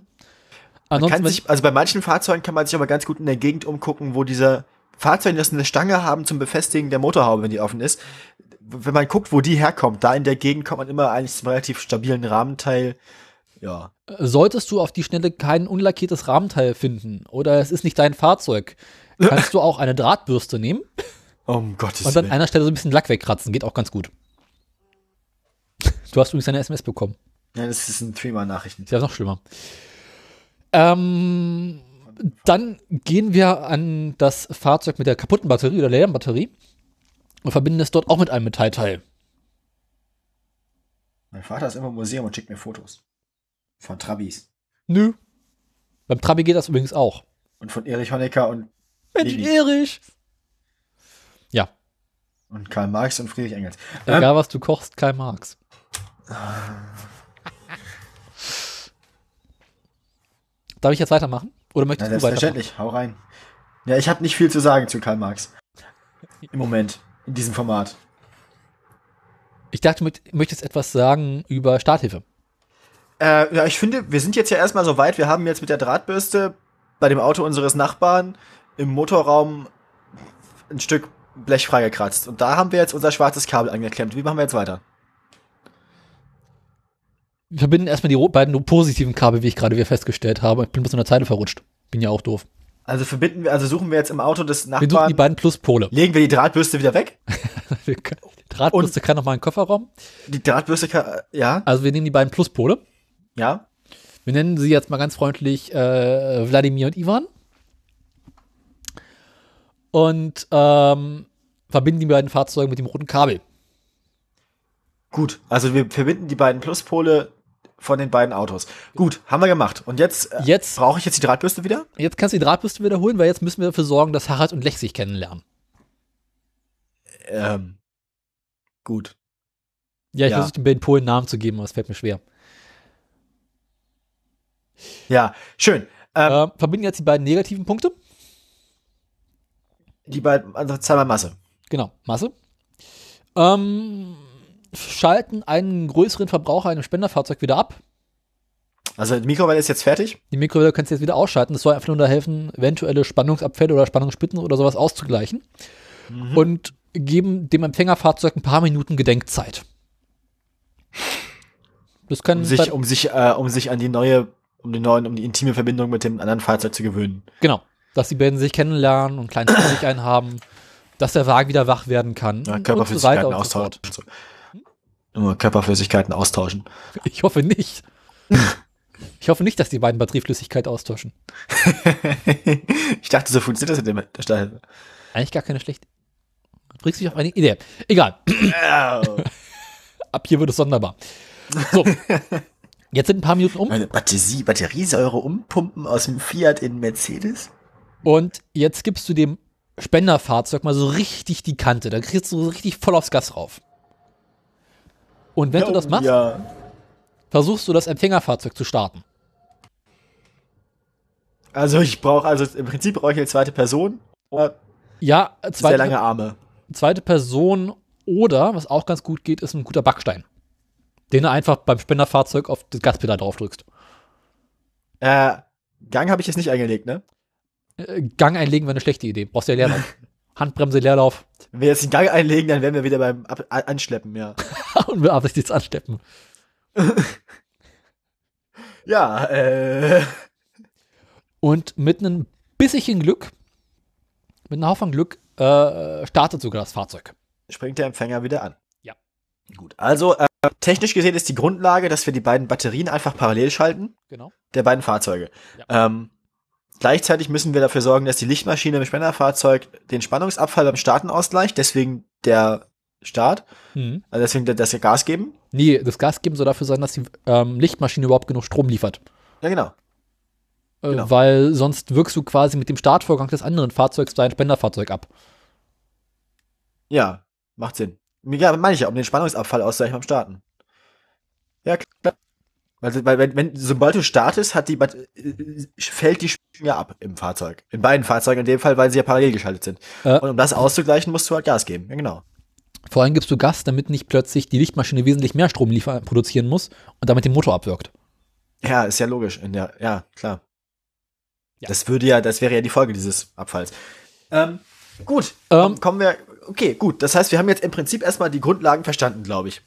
B: Ansonsten,
A: kann sich, also bei manchen Fahrzeugen kann man sich aber ganz gut in der Gegend umgucken, wo diese Fahrzeuge, die das eine Stange haben zum Befestigen der Motorhaube, wenn die offen ist. Wenn man guckt, wo die herkommt, da in der Gegend kommt man immer eigentlich zum relativ stabilen Rahmenteil. Ja.
B: solltest du auf die Schnelle kein unlackiertes Rahmenteil finden oder es ist nicht dein Fahrzeug, kannst du auch eine Drahtbürste nehmen
A: Um Gottes
B: und an
A: Willen.
B: einer Stelle so ein bisschen Lack wegkratzen. Geht auch ganz gut. Du hast übrigens eine SMS bekommen.
A: Ja, das ist ein Threema-Nachrichten.
B: Ist ja noch schlimmer. Ähm, dann gehen wir an das Fahrzeug mit der kaputten Batterie oder leeren Batterie und verbinden es dort auch mit einem Metallteil.
A: Mein Vater ist immer im Museum und schickt mir Fotos. Von Trabis.
B: Nö. Beim Trabi geht das übrigens auch.
A: Und von Erich Honecker und,
B: Mensch,
A: Levi.
B: Erich. Ja,
A: und Karl Marx und Friedrich Engels. Ähm,
B: egal was du kochst, Karl Marx. Darf ich jetzt weitermachen? Oder
A: Na,
B: möchtest du weitermachen?
A: selbstverständlich, hau rein. Ja, ich habe nicht viel zu sagen zu Karl Marx. Im Moment, in diesem Format.
B: Ich dachte, du möcht- möchtest etwas sagen über Starthilfe.
A: Äh, ja, ich finde, wir sind jetzt ja erstmal so weit. Wir haben jetzt mit der Drahtbürste bei dem Auto unseres Nachbarn im Motorraum ein Stück Blech freigekratzt. Und da haben wir jetzt unser schwarzes Kabel angeklemmt. Wie machen wir jetzt weiter?
B: Wir verbinden erstmal die beiden positiven Kabel, wie ich gerade wieder festgestellt habe. Ich bin bis in der Zeile verrutscht. Bin ja auch doof.
A: Also verbinden wir, also suchen wir jetzt im Auto des
B: Wir suchen die
A: Nachbarn,
B: beiden Pluspole.
A: legen wir die Drahtbürste wieder weg.
B: Die Drahtbürste kann noch mal in den Kofferraum.
A: Die Drahtbürste kann, ja,
B: Also wir nehmen die beiden Pluspole.
A: Ja.
B: Wir nennen sie jetzt mal ganz freundlich äh, Wladimir und Ivan. Und ähm, verbinden die beiden Fahrzeuge mit dem roten Kabel.
A: Gut, also wir verbinden die beiden Pluspole von den beiden Autos. Gut, haben wir gemacht. Und jetzt, äh,
B: Jetzt-
A: brauche ich jetzt die Drahtbürste wieder?
B: Jetzt kannst du die Drahtbürste wiederholen, weil jetzt müssen wir dafür sorgen, dass Harald und Lech sich kennenlernen.
A: Ähm, gut.
B: Ja, ich
A: Ja.
B: versuche den beiden Polen Namen zu geben, aber es fällt mir schwer.
A: Ja, schön. Ähm,
B: Äh, verbinden jetzt die beiden negativen Punkte.
A: Die beiden, also Zahl mal Masse.
B: Genau, Masse. Ähm, schalten einen größeren Verbraucher einem Spenderfahrzeug wieder ab
A: Also die Mikrowelle ist jetzt fertig.
B: Die Mikrowelle kannst du jetzt wieder ausschalten. Das soll einfach nur da helfen, eventuelle Spannungsabfälle oder Spannungsspitzen oder sowas auszugleichen.
A: Mhm.
B: Und geben dem Empfängerfahrzeug ein paar Minuten Gedenkzeit. Das kann
A: Um sich,
B: bei-
A: um sich, äh, um sich an die neue, um die neuen, um die intime Verbindung mit dem anderen Fahrzeug zu gewöhnen.
B: genau, dass die beiden sich kennenlernen und kleinen sich einhaben, dass der Wagen wieder wach werden kann
A: Ja,
B: und so
A: Körperflüssigkeiten
B: und so
A: austauschen.
B: fort.
A: Nur Körperflüssigkeiten austauschen.
B: Ich hoffe nicht. Ich hoffe nicht, dass die beiden Batterieflüssigkeit austauschen.
A: ich dachte, so funktioniert das in dem der Stall.
B: Eigentlich gar keine schlechte. Bringst mich auf eine Idee. Egal. Ab hier wird es sonderbar. So. Jetzt sind ein paar Minuten um
A: Eine Batterie, Batteriesäure umpumpen aus dem Fiat in Mercedes?
B: und jetzt gibst du dem Spenderfahrzeug mal so richtig die Kante. Da kriegst du so richtig voll aufs Gas rauf. Und wenn du das machst,
A: Ja.
B: versuchst du das Empfängerfahrzeug zu starten.
A: Also ich brauche, also im Prinzip brauche ich eine zweite Person.
B: Ja,
A: sehr
B: zweite,
A: lange Arme.
B: zweite Person oder, was auch ganz gut geht, ist ein guter Backstein. Den du einfach beim Spenderfahrzeug auf das Gaspedal drauf drückst.
A: Äh, Gang habe ich jetzt nicht eingelegt, ne?
B: Äh, Gang einlegen wäre eine schlechte Idee. Brauchst ja Leerlauf. Handbremse, Leerlauf
A: Wenn wir jetzt den Gang einlegen, dann wären wir wieder beim Ab Anschleppen, ja.
B: und wir absichtlich ansteppen.
A: Ja, äh.
B: Und mit einem bisschen Glück, mit einem Haufen Glück, äh, startet sogar das Fahrzeug.
A: Springt der Empfänger wieder an.
B: Ja.
A: Gut. Also, äh, technisch gesehen ist die Grundlage, dass wir die beiden Batterien einfach parallel schalten,
B: Genau.
A: der beiden Fahrzeuge. Ähm, gleichzeitig müssen wir dafür sorgen, dass die Lichtmaschine im Spenderfahrzeug den Spannungsabfall beim Starten ausgleicht, deswegen der Start,
B: Mhm.
A: also deswegen das Gas geben.
B: Nee, das Gas geben soll dafür sein, dass die ähm, Lichtmaschine überhaupt genug Strom liefert.
A: Ja, genau.
B: Äh,
A: Genau.
B: Weil sonst wirkst du quasi mit dem Startvorgang des anderen Fahrzeugs dein Spenderfahrzeug ab.
A: Ja, macht Sinn. Ja, meine ich ja, um den Spannungsabfall auszugleichen beim Starten. Ja, klar. Weil, weil wenn, wenn, sobald du startest, hat die äh, fällt die Spannung ja ab im Fahrzeug. In beiden Fahrzeugen in dem Fall, weil sie ja parallel geschaltet sind.
B: Äh.
A: Und um das auszugleichen, musst du halt Gas geben. Ja, genau.
B: Vor allem gibst du Gas, damit nicht plötzlich die Lichtmaschine wesentlich mehr Strom liefern, produzieren muss und damit den Motor abwirkt.
A: Ja, ist ja logisch. Der, ja, klar.
B: Ja.
A: Das würde ja, das wäre ja die Folge dieses Abfalls. Ähm, gut,
B: Ähm,
A: kommen wir. Okay, gut. Das heißt, wir haben jetzt im Prinzip erstmal die Grundlagen verstanden, glaube ich.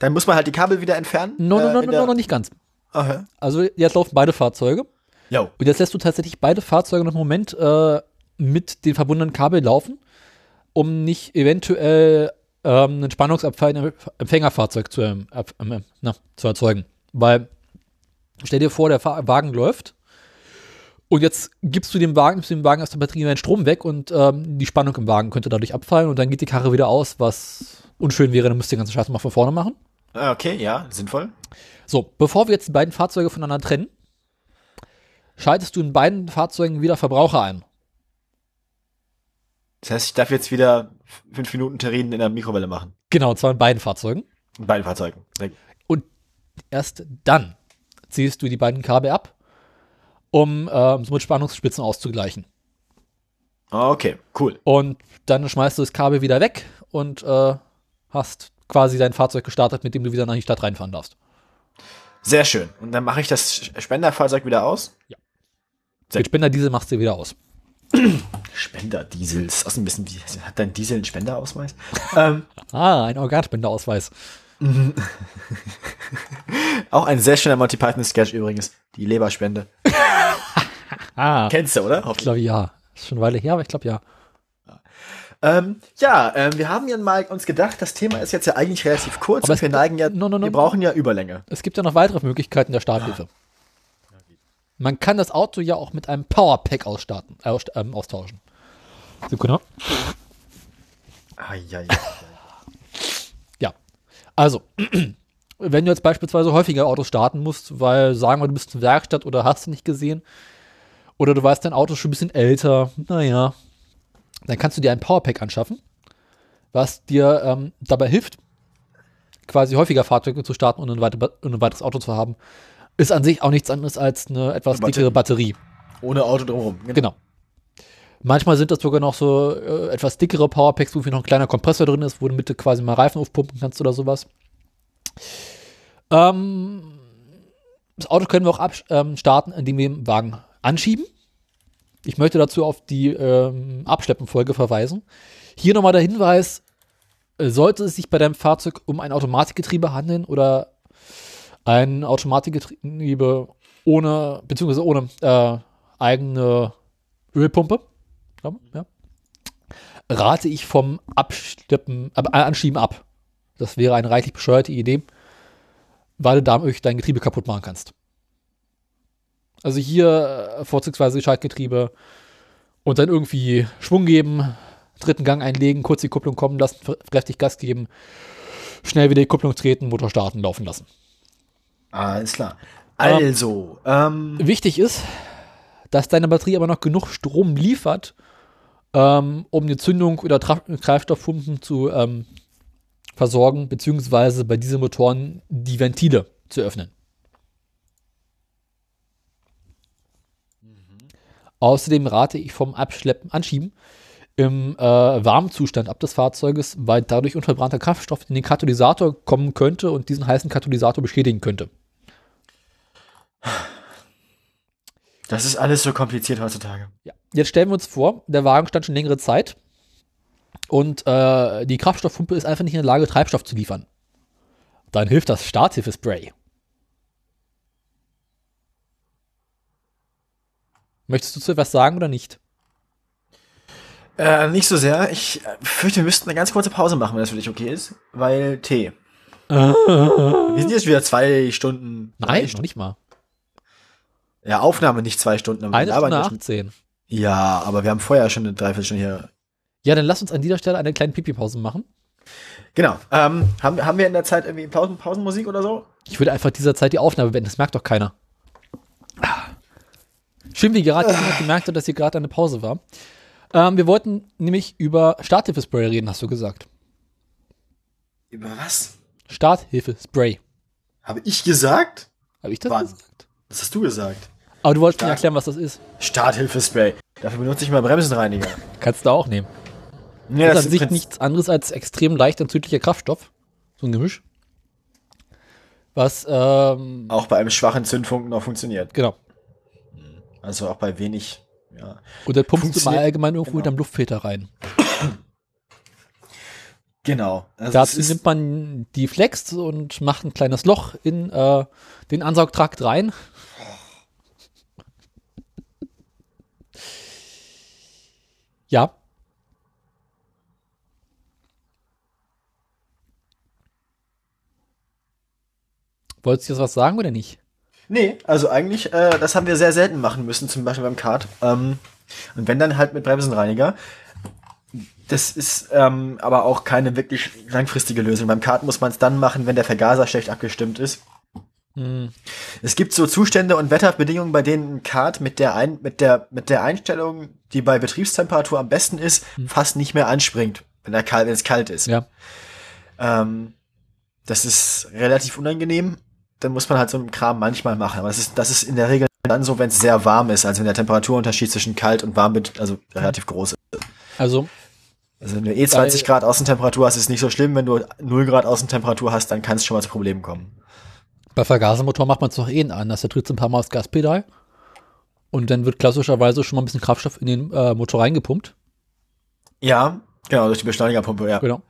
A: Dann muss man halt die Kabel wieder entfernen.
B: No, no,
A: äh,
B: no, no, no, noch nicht ganz.
A: Aha.
B: Also jetzt laufen beide Fahrzeuge.
A: Jo.
B: Und jetzt lässt du tatsächlich beide Fahrzeuge noch einen Moment äh, mit den verbundenen Kabel laufen, um nicht eventuell ähm, einen Spannungsabfall im Empfängerfahrzeug zu, ähm, ab, ähm, na, zu erzeugen. Weil, stell dir vor, der Fahr Wagen läuft und jetzt gibst du dem Wagen, gibst du dem Wagen aus der Batterie den Strom weg und ähm, die Spannung im Wagen könnte dadurch abfallen und dann geht die Karre wieder aus, was unschön wäre, dann müsst ihr den ganzen Scheiß mal von vorne machen.
A: Ah, Okay, ja, sinnvoll.
B: So, bevor wir jetzt die beiden Fahrzeuge voneinander trennen, schaltest du in beiden Fahrzeugen wieder Verbraucher ein.
A: Das heißt, ich darf jetzt wieder fünf Minuten Terrin in der Mikrowelle machen.
B: Genau, und zwar in beiden Fahrzeugen.
A: In beiden Fahrzeugen.
B: Und erst dann ziehst du die beiden Kabel ab, um ähm, somit Spannungsspitzen auszugleichen.
A: Ah, Okay, cool.
B: Und dann schmeißt du das Kabel wieder weg und äh, hast quasi dein Fahrzeug gestartet, mit dem du wieder nach die Stadt reinfahren darfst.
A: Sehr schön. Und dann mache ich das Spenderfahrzeug wieder aus.
B: Den Spenderdiesel machst du wieder aus.
A: Spenderdiesel. Ist auch so ein bisschen wie, hat dein Diesel einen Spenderausweis? ähm,
B: Ah, ein Organspenderausweis.
A: auch ein sehr schöner Monty Python Sketch übrigens. Die Leberspende.
B: Ah,
A: Kennst du, oder?
B: ich glaube ja. Ist schon eine Weile her, aber ich glaube ja.
A: Ähm, ja, ähm, wir haben ja mal uns gedacht, das Thema ist jetzt ja eigentlich relativ kurz
B: Aber
A: und wir neigen ja,
B: No, no, no.
A: wir brauchen ja Überlänge.
B: Es gibt ja noch weitere Möglichkeiten der Starthilfe. Man kann das Auto ja auch mit einem Powerpack ausstarten, äh, ähm, austauschen. Sekunde.
A: Ja, ja.
B: Ja. Also, wenn du jetzt beispielsweise häufiger Autos starten musst, weil sagen wir, du bist in der Werkstatt oder hast du nicht gesehen, oder du weißt, dein Auto ist schon ein bisschen älter, naja, dann kannst du dir ein Powerpack anschaffen, was dir ähm, dabei hilft, quasi häufiger Fahrzeuge zu starten und ein, weiter, ein weiteres Auto zu haben. Ist an sich auch nichts anderes als eine etwas
A: Eine
B: dickere Batterie.
A: Ohne Auto drumherum.
B: Genau. Manchmal sind das sogar noch so äh, etwas dickere Powerpacks, wo noch ein kleiner Kompressor drin ist, wo du mit quasi mal Reifen aufpumpen kannst oder sowas. Ähm, Das Auto können wir auch abs- ähm, starten, indem wir den Wagen anschieben. Ich möchte dazu auf die ähm, Abschleppenfolge verweisen. Hier nochmal der Hinweis, äh, sollte es sich bei deinem Fahrzeug um ein Automatikgetriebe handeln oder ein Automatikgetriebe ohne, beziehungsweise ohne äh, eigene Ölpumpe, ja, ja, rate ich vom Abschleppen, ab, äh, Anschieben ab. Das wäre eine reichlich bescheuerte Idee, weil du damit dein Getriebe kaputt machen kannst. Also hier äh, vorzugsweise Schaltgetriebe und dann irgendwie Schwung geben, dritten Gang einlegen, kurz die Kupplung kommen lassen, kräftig Gas geben, schnell wieder die Kupplung treten, Motor starten, laufen lassen.
A: Alles klar. Also, ähm,
B: Wichtig ist, dass deine Batterie aber noch genug Strom liefert, ähm, um die Zündung oder Tra Treibstoffpumpen zu ähm, versorgen, beziehungsweise bei diesen Motoren die Ventile zu öffnen. Außerdem rate ich vom Abschleppen, Anschieben im äh, warmen Zustand ab des Fahrzeuges, weil dadurch unverbrannter Kraftstoff in den Katalysator kommen könnte und diesen heißen Katalysator beschädigen könnte.
A: das ist alles so kompliziert heutzutage.
B: Ja. Jetzt stellen wir uns vor, der Wagen stand schon längere Zeit und äh, die Kraftstoffpumpe ist einfach nicht in der Lage, Treibstoff zu liefern. Dann hilft das Starthilfespray. Möchtest du zu etwas sagen oder nicht?
A: Äh, nicht so sehr. Ich äh, fürchte, wir müssten eine ganz kurze Pause machen, wenn das für dich okay ist. Weil Tee. Wir sind jetzt wieder zwei Stunden.
B: Nein, noch
A: Stunden.
B: nicht mal.
A: Ja, Aufnahme nicht zwei Stunden. aber
B: Eine Stunde
A: ja schon-
B: 18.
A: Ja, aber wir haben vorher schon eine Dreiviertelstunde hier.
B: Ja, dann lass uns an dieser Stelle eine kleine Pipi-Pause machen.
A: Genau. Ähm, haben, haben wir in der Zeit irgendwie Pausen, Pausenmusik oder so?
B: Ich würde einfach dieser Zeit die Aufnahme beenden, das merkt doch keiner. Schön, wie gerade jemand gemerkt hat, dass hier gerade eine Pause war. Ähm, wir wollten nämlich über Starthilfespray reden, hast du gesagt.
A: Über was?
B: Starthilfespray.
A: Habe ich gesagt?
B: Habe ich das
A: Wann?
B: gesagt?
A: Was hast du gesagt?
B: Aber du wolltest mir
A: Start-
B: erklären, was das ist.
A: Starthilfespray. Dafür benutze ich mal Bremsenreiniger.
B: Kannst du auch nehmen.
A: Nee,
B: Das ist an sich
A: Prinz-
B: nichts anderes als extrem leicht entzündlicher Kraftstoff. So ein Gemisch. Was, ähm,
A: auch bei einem schwachen Zündfunken noch funktioniert.
B: genau.
A: Also auch bei wenig. Ja.
B: Und dann pumpst du mal allgemein irgendwo
A: genau.
B: in deinem Luftfilter rein.
A: Genau. Also
B: Dazu nimmt man die Flex und macht ein kleines Loch in äh, den Ansaugtrakt rein. Ja. Wolltest du jetzt was sagen oder nicht?
A: Nee, also eigentlich, äh, das haben wir sehr selten machen müssen, zum Beispiel beim Kart. Ähm, und wenn dann halt mit Bremsenreiniger. Das ist ähm, aber auch keine wirklich langfristige Lösung. Beim Kart muss man es dann machen, wenn der Vergaser schlecht abgestimmt ist.
B: Hm.
A: Es gibt so Zustände und Wetterbedingungen, bei denen ein Kart mit der, Ein mit der, mit der Einstellung, die bei Betriebstemperatur am besten ist, fast nicht mehr anspringt, wenn, er kalt, wenn es kalt ist.
B: Ja.
A: Ähm, das ist relativ unangenehm. Dann muss man halt so einen Kram manchmal machen. Aber das ist, das ist in der Regel dann so, wenn es sehr warm ist, also wenn der Temperaturunterschied zwischen kalt und warm wird, also relativ groß ist.
B: Also,
A: Also wenn du eh 20 Grad Außentemperatur hast, ist es nicht so schlimm. Wenn du 0 Grad Außentemperatur hast, dann kann es schon mal zu Problemen kommen.
B: bei Vergasermotor macht man es doch eh anders. Da tritt ein paar Mal aufs Gaspedal. Und dann wird klassischerweise schon mal ein bisschen Kraftstoff in den äh, Motor reingepumpt.
A: Ja, genau, durch die Beschleunigerpumpe, ja.
B: Genau.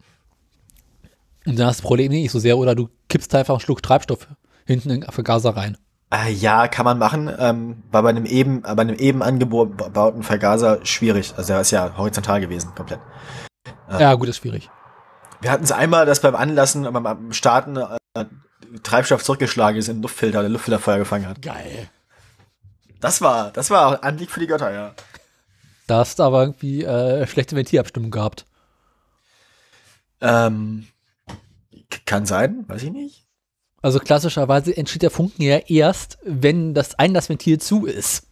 B: Und dann hast du das Problem nicht so sehr, oder du kippst einfach einen Schluck Treibstoff hinten in Vergaser rein.
A: Äh, ja, kann man machen. Ähm, war bei einem eben, bei einem eben angebauten Vergaser schwierig. Also der ist ja horizontal gewesen, komplett.
B: Ja, gut, ist schwierig.
A: Wir hatten es einmal, dass beim Anlassen, beim- Starten äh, Treibstoff zurückgeschlagen ist in den Luftfilter, der Luftfilter Feuer gefangen hat.
B: Geil.
A: Das war, das war auch Anblick für die Götter, ja.
B: Da hast du aber irgendwie äh, schlechte Ventilabstimmung gehabt.
A: Ähm, kann sein, weiß ich nicht.
B: Also klassischerweise entsteht der Funken ja erst, wenn das Einlassventil zu ist.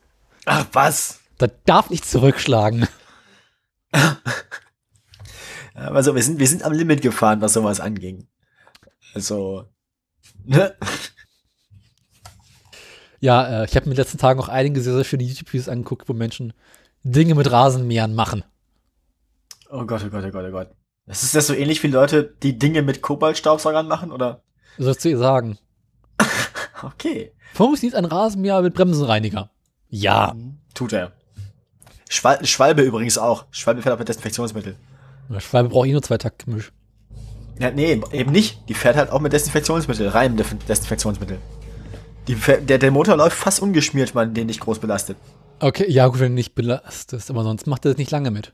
A: Ach, was?
B: Da darf nicht zurückschlagen.
A: Also wir sind, wir sind am Limit gefahren, was sowas anging. Also, ne?
B: Ja, äh, ich habe mir in den letzten Tagen auch einige sehr, sehr schöne YouTube-Videos angeguckt, wo Menschen Dinge mit Rasenmähern machen.
A: Oh Gott, oh Gott, oh Gott, oh Gott. Ist das so ähnlich wie Leute, die Dinge mit Kobaltstaubsaugern machen, oder?
B: Was sollst du ihr sagen?
A: Okay.
B: Funktioniert ein Rasenmäher mit Bremsenreiniger? Ja.
A: Tut er. Schwal Schwalbe übrigens auch. Schwalbe fährt auch mit Desinfektionsmittel.
B: Schwalbe braucht eh nur zwei Taktgemisch.
A: Ja, nee, eben nicht. Die fährt halt auch mit Desinfektionsmittel, reinem Def Desinfektionsmittel. Die, der, der Motor läuft fast ungeschmiert, wenn man den nicht groß belastet.
B: Okay, ja gut, wenn du nicht belastest, aber sonst macht er das nicht lange mit.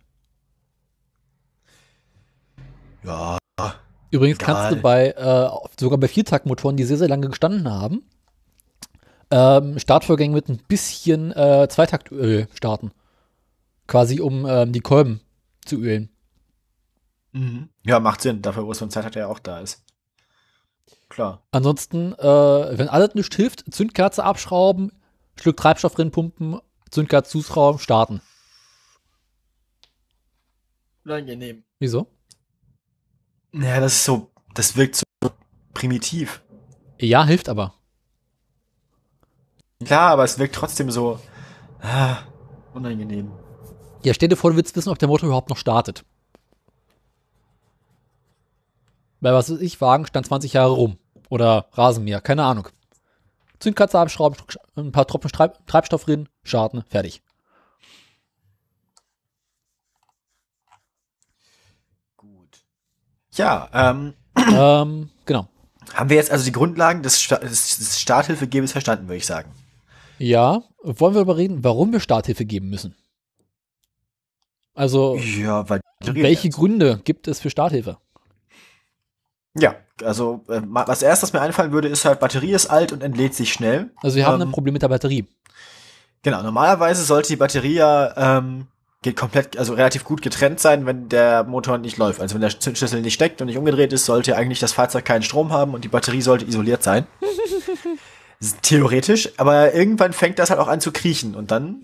A: Ja.
B: Übrigens
A: Egal.
B: kannst du bei, äh, sogar bei Viertaktmotoren, die sehr, sehr lange gestanden haben, ähm, Startvorgänge mit ein bisschen äh, Zweitaktöl starten. Quasi um ähm, die Kolben zu ölen.
A: Mhm. Ja, macht Sinn. Dafür, wo es so ein Zeitakt ja auch da ist. Klar.
B: Ansonsten, äh, wenn alles nicht hilft, Zündkerze abschrauben, Stück Treibstoff drin pumpen, Zündkerze zuschrauben, starten.
A: Unangenehm.
B: Wieso?
A: Ja, das ist so, das wirkt so primitiv.
B: Ja, hilft aber.
A: Klar, aber es wirkt trotzdem so, ah, unangenehm.
B: Ja, stell dir vor, du willst wissen, ob der Motor überhaupt noch startet. Weil was weiß ich, Wagen stand 20 Jahre rum. Oder Rasenmäher, keine Ahnung. Zündkerze abschrauben, ein paar Tropfen Treib Treibstoff drin, starten, fertig.
A: Gut. Ja, ähm,
B: ähm, genau.
A: haben wir jetzt also die Grundlagen des, Sta des, Starthilfegebens verstanden, würde ich sagen.
B: Ja, wollen wir darüber reden, warum wir Starthilfe geben müssen? Also,
A: Ja, weil
B: welche Gründe gibt es für Starthilfe?
A: Ja, also äh, ma- was erstes mir einfallen würde, ist halt, Batterie ist alt und entlädt sich schnell.
B: Also, wir haben
A: Ähm,
B: ein Problem mit der Batterie.
A: Genau, normalerweise sollte die Batterie ja ähm, geht komplett, also relativ gut getrennt sein, wenn der Motor nicht läuft. Also wenn der Zündschlüssel nicht steckt und nicht umgedreht ist, sollte eigentlich das Fahrzeug keinen Strom haben und die Batterie sollte isoliert sein. Theoretisch, aber irgendwann fängt das halt auch an zu kriechen und dann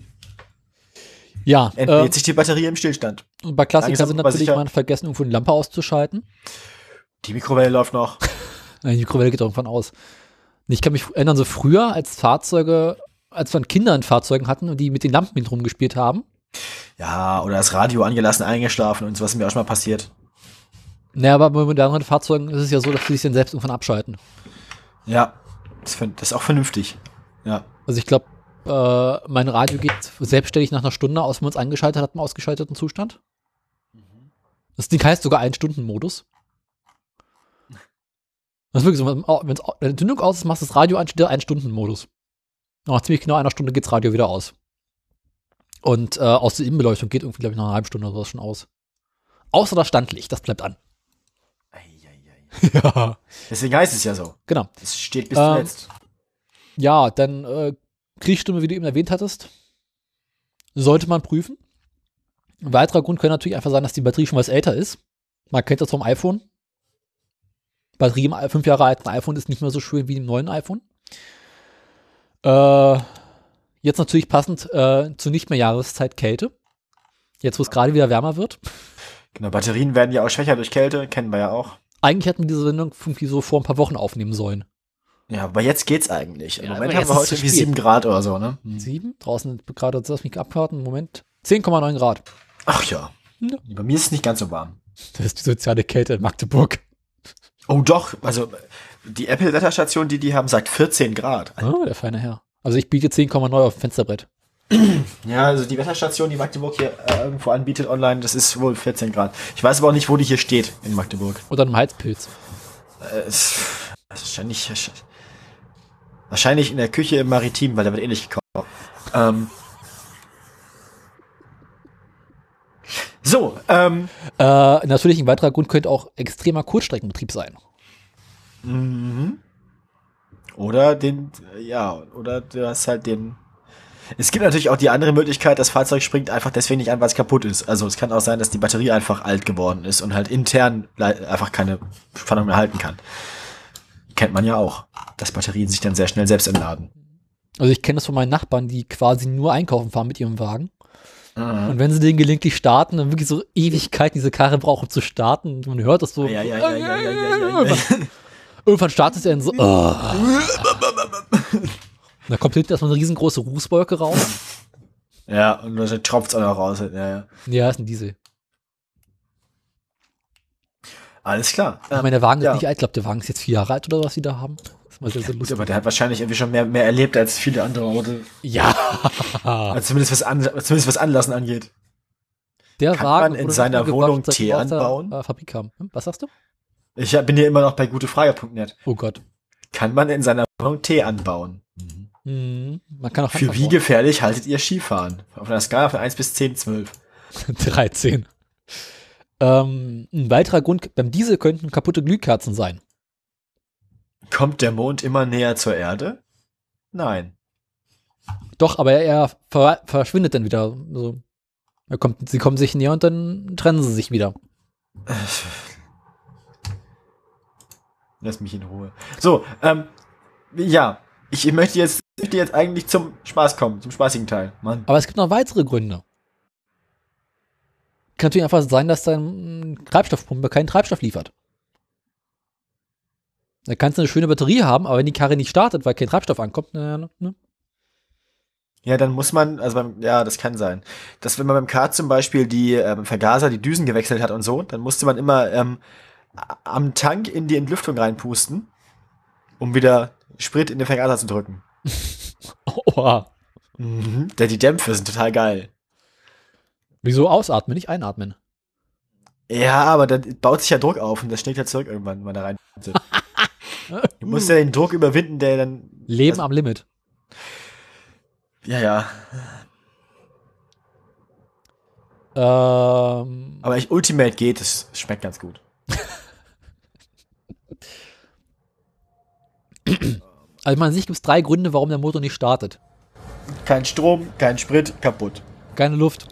B: Ja,
A: entlädt
B: äh,
A: sich die Batterie im Stillstand.
B: und bei Klassikern sind natürlich
A: sicher.
B: mal vergessen, irgendwo eine Lampe auszuschalten.
A: Die Mikrowelle läuft noch.
B: Nein, die Mikrowelle geht irgendwann aus. Ich kann mich erinnern, so früher, als Fahrzeuge, als wir Kinder in Fahrzeugen hatten und die mit den Lampen mit rumgespielt haben.
A: Ja, oder das Radio angelassen, eingeschlafen und sowas ist mir auch schon mal passiert.
B: Naja, aber bei modernen Fahrzeugen ist es ja so, dass sie sich dann selbst irgendwann abschalten.
A: Ja, das, das ist auch vernünftig. Ja.
B: Also ich glaube, äh, mein Radio geht selbstständig nach einer Stunde aus, wenn man es angeschaltet hat, im ausgeschalteten Zustand. Das Ding heißt sogar Ein-Stunden-Modus. Das ist wirklich so, wenn die Entzündung aus ist, machst du das Radio an, steht da Ein-Stunden-Modus. Nach ziemlich genau einer Stunde geht das Radio wieder aus. Und äh, aus der Innenbeleuchtung geht irgendwie, glaube ich, nach einer halben Stunde oder sowas schon aus. Außer das Standlicht, das bleibt an. ja.
A: Deswegen heißt es ja so.
B: Genau.
A: Es steht bis
B: Ähm,
A: zuletzt.
B: Ja, dann äh, Kriegsstimme, wie du eben erwähnt hattest, sollte man prüfen. Ein weiterer Grund könnte natürlich einfach sein, dass die Batterie schon was älter ist. Man kennt das vom iPhone. Batterie im fünf Jahre alten iPhone ist nicht mehr so schön wie im neuen iPhone. Äh, jetzt natürlich passend äh, zu nicht mehr Jahreszeit Kälte. Jetzt, wo es gerade wieder wärmer wird.
A: Genau, Batterien werden ja auch schwächer durch Kälte, kennen wir ja auch.
B: Eigentlich hätten wir diese Sendung irgendwie so vor ein paar Wochen aufnehmen sollen.
A: Ja, aber jetzt geht's eigentlich. Im
B: Ja,
A: Moment haben wir heute irgendwie
B: spät.
A: 7 Grad oder so, ne?
B: Sieben? Draußen gerade, lass mich abwarten. Moment. 10,9 Grad.
A: Ach ja.
B: Ja.
A: Bei mir ist es nicht ganz so warm.
B: Das ist die soziale Kälte in Magdeburg.
A: Oh doch, also die Apple-Wetterstation, die die haben, sagt 14 Grad.
B: Oh, der feine Herr. Also ich biete 10,9 auf dem Fensterbrett.
A: Ja, also die Wetterstation, die Magdeburg hier äh, irgendwo anbietet online, das ist wohl 14 Grad. Ich weiß aber auch nicht, wo die hier steht in Magdeburg.
B: Oder einem Heizpilz.
A: Äh, es, wahrscheinlich, wahrscheinlich in der Küche im Maritim, weil da wird eh nicht gekauft. Ähm. So, ähm,
B: Äh, natürlich ein weiterer Grund könnte auch extremer Kurzstreckenbetrieb sein.
A: Oder den, ja, oder du hast halt den. Es gibt natürlich auch die andere Möglichkeit, das Fahrzeug springt einfach deswegen nicht an, weil es kaputt ist. Also es kann auch sein, dass die Batterie einfach alt geworden ist und halt intern einfach keine Spannung mehr halten kann. Kennt man ja auch, dass Batterien sich dann sehr schnell selbst entladen.
B: Also ich kenne das von meinen Nachbarn, die quasi nur einkaufen fahren mit ihrem Wagen.
A: Mhm.
B: Und wenn sie den gelegentlich starten, dann wirklich so Ewigkeiten diese Karre brauchen zu starten. Und man hört das so.
A: Ja, ja, ja, ja, ja, ja, ja, ja.
B: Irgendwann startet er dann so. Oh. da kommt hinten erstmal eine riesengroße Rußwolke raus.
A: Ja, und dann tropft's auch noch raus. Ja, ja.
B: Ja, ist ein Diesel.
A: Alles klar.
B: Ich meine, der Wagen
A: ja.
B: ist nicht alt. Ich glaube, der Wagen ist jetzt vier Jahre alt oder was sie da haben. mal sehr, sehr
A: Gut, aber der hat wahrscheinlich irgendwie schon mehr, mehr erlebt als viele andere Orte.
B: Ja.
A: Also zumindest was, an, zumindest was Anlassen angeht.
B: Der
A: Kann
B: Wagen
A: man in seiner Wohnung Tee anbauen?
B: äh, Fabrik haben. Hm, Was sagst du?
A: Ich bin hier immer noch bei gutefrage.net.
B: Oh Gott.
A: Kann man in seiner Wohnung Tee anbauen?
B: Hm, man kann auch
A: Für wie gefährlich haltet ihr Skifahren? Auf einer Skala von 1 bis 10, 12.
B: 13. Ähm, ein weiterer Grund, beim Diesel könnten kaputte Glühkerzen sein.
A: Kommt der Mond immer näher zur Erde? Nein.
B: Doch, aber er, er ver verschwindet dann wieder. So. Er kommt, sie kommen sich näher und dann trennen sie sich wieder.
A: Lass mich in Ruhe. So, ähm, ja. Ich möchte jetzt, möchte jetzt eigentlich zum Spaß kommen, zum spaßigen Teil. Mann.
B: Aber es gibt noch weitere Gründe. Kann natürlich einfach sein, dass dein Treibstoffpumpe keinen Treibstoff liefert. Da kannst du eine schöne Batterie haben, aber wenn die Karre nicht startet, weil kein Treibstoff ankommt, ne, ne?
A: Ja, dann muss man, also beim, ja, das kann sein. Dass wenn man beim Kart zum Beispiel die ähm, Vergaser, die Düsen gewechselt hat und so, dann musste man immer ähm, am Tank in die Entlüftung reinpusten, um wieder Sprit in den Vergaser zu drücken.
B: Oha.
A: Mhm. Denn die Dämpfe sind total geil.
B: Wieso ausatmen, nicht einatmen?
A: Ja, aber dann baut sich ja Druck auf und das schlägt ja zurück irgendwann, wenn man da rein. Du musst ja den Druck überwinden, der dann.
B: Leben
A: also,
B: am Limit.
A: Ja, ja.
B: Ähm,
A: Aber ich, Ultimate geht, es schmeckt ganz gut.
B: also man sich gibt es drei Gründe, warum der Motor nicht startet.
A: Kein Strom, kein Sprit, kaputt.
B: Keine Luft.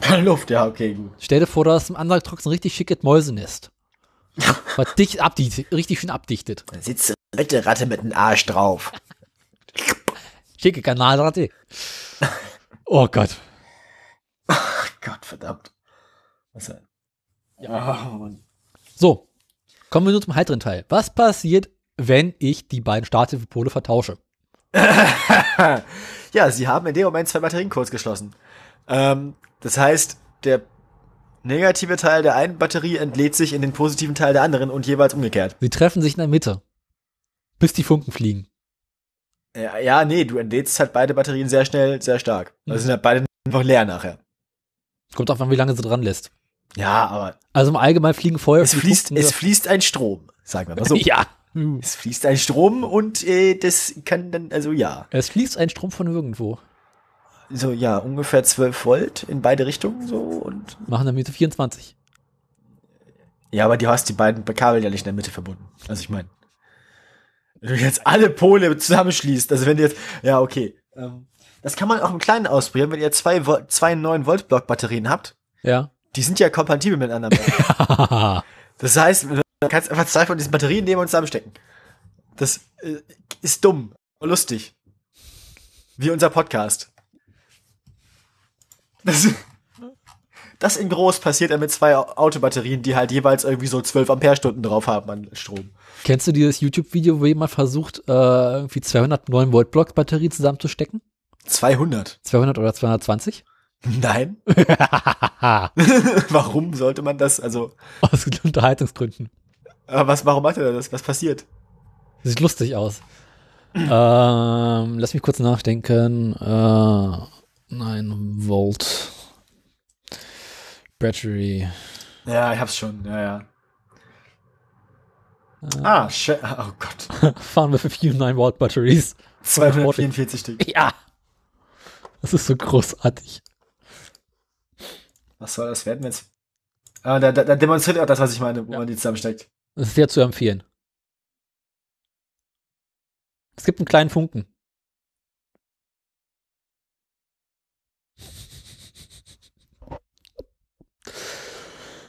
A: Keine Luft, ja, okay, gut.
B: Stell dir vor, du hast im Antrag ein richtig schickes Mäusenest. Was dicht abdichtet, richtig schön abdichtet.
A: Dann sitzt eine alte Ratte mit einem Arsch drauf.
B: Schicke Kanalratte. Oh Gott.
A: Gott, verdammt. Was denn? Ja, Mann.
B: So, kommen wir nur zum heiteren Teil. Was passiert, wenn ich die beiden Starthilfepole vertausche?
A: Ja, sie haben in dem Moment zwei Batterien kurz geschlossen. Ähm, das heißt, der negative Teil der einen Batterie entlädt sich in den positiven Teil der anderen und jeweils umgekehrt.
B: Sie treffen sich in der Mitte, bis die Funken fliegen.
A: Ja, ja nee, du entlädst halt beide Batterien sehr schnell, sehr stark. Also sind halt beide einfach leer nachher.
B: Kommt auch an, wie lange sie dran lässt.
A: Ja, aber
B: Also im Allgemeinen fliegen Feuer.
A: es fließt, es fließt ein Strom, sagen wir mal so.
B: ja.
A: Es fließt ein Strom und äh, das kann dann, also ja.
B: Es fließt ein Strom von irgendwo.
A: So, ja, ungefähr 12 Volt in beide Richtungen so und.
B: Machen der Mitte 24.
A: Ja, aber du hast die beiden Kabel ja nicht in der Mitte verbunden. Also ich meine. Wenn du jetzt alle Pole zusammenschließt, also wenn du jetzt. Ja, okay. Ähm, das kann man auch im Kleinen ausprobieren, wenn ihr zwei, zwei 9 Volt Block Batterien habt.
B: Ja.
A: Die sind ja kompatibel miteinander. Das heißt, du kannst einfach zwei von diesen Batterien nehmen und zusammenstecken. Das äh, ist dumm, aber lustig. Wie unser Podcast. Das, das in groß passiert ja mit zwei Autobatterien, die halt jeweils irgendwie so 12 Ampere-Stunden drauf haben an Strom.
B: Kennst du dieses YouTube-Video, wo jemand versucht, äh, irgendwie 200 9 Volt Block Batterie zusammenzustecken?
A: 200?
B: 200 oder 220?
A: Nein. warum sollte man das? Also,
B: Aus Unterhaltungsgründen.
A: Aber was, warum macht er das? Was passiert?
B: Sieht lustig aus. ähm, lass mich kurz nachdenken. Äh, 9 Volt Battery.
A: Ja, ich hab's schon, ja, ja. Ah, shit. Oh Gott.
B: Fahren wir für viele 9 Volt Batteries.
A: 244 Stück.
B: Ja. Das ist so großartig.
A: Was soll das werden jetzt? Ah, da, da, da demonstriert auch das, was ich meine, wo
B: Ja.
A: man die zusammensteckt.
B: Das ist sehr zu empfehlen. Es gibt einen kleinen Funken.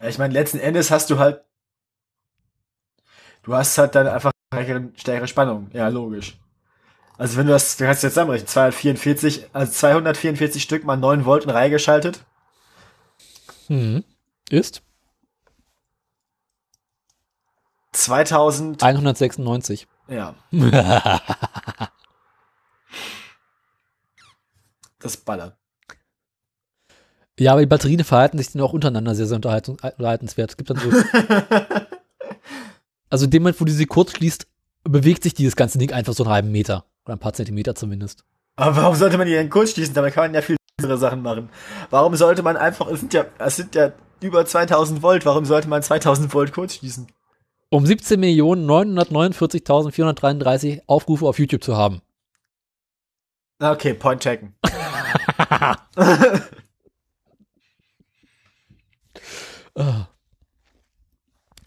A: Ich meine, letzten Endes hast du halt. Du hast halt dann einfach stärkere, stärkere Spannung. Ja, logisch. Also wenn du das, du kannst jetzt zusammenrechnen, 244, also 244 Stück mal 9 Volt in Reihe geschaltet.
B: Mhm. Ist
A: 2000,
B: 196.
A: ja, das ballert.
B: Ja, aber die Batterien verhalten sich dann auch untereinander sehr, sehr unterhaltungs unterhaltenswert. Es gibt dann so. also in dem Moment, wo du sie kurz schließt, bewegt sich dieses ganze Ding einfach so einen halben Meter. Oder ein paar Zentimeter zumindest.
A: Aber warum sollte man die denn kurz schließen? Dabei kann man ja viel andere Sachen machen. Warum sollte man einfach, es sind ja, es sind ja über 2000 Volt, warum sollte man 2000 Volt kurz schließen?
B: Um 17.949.433 Aufrufe auf YouTube zu haben.
A: Okay, point checken.
B: Ah.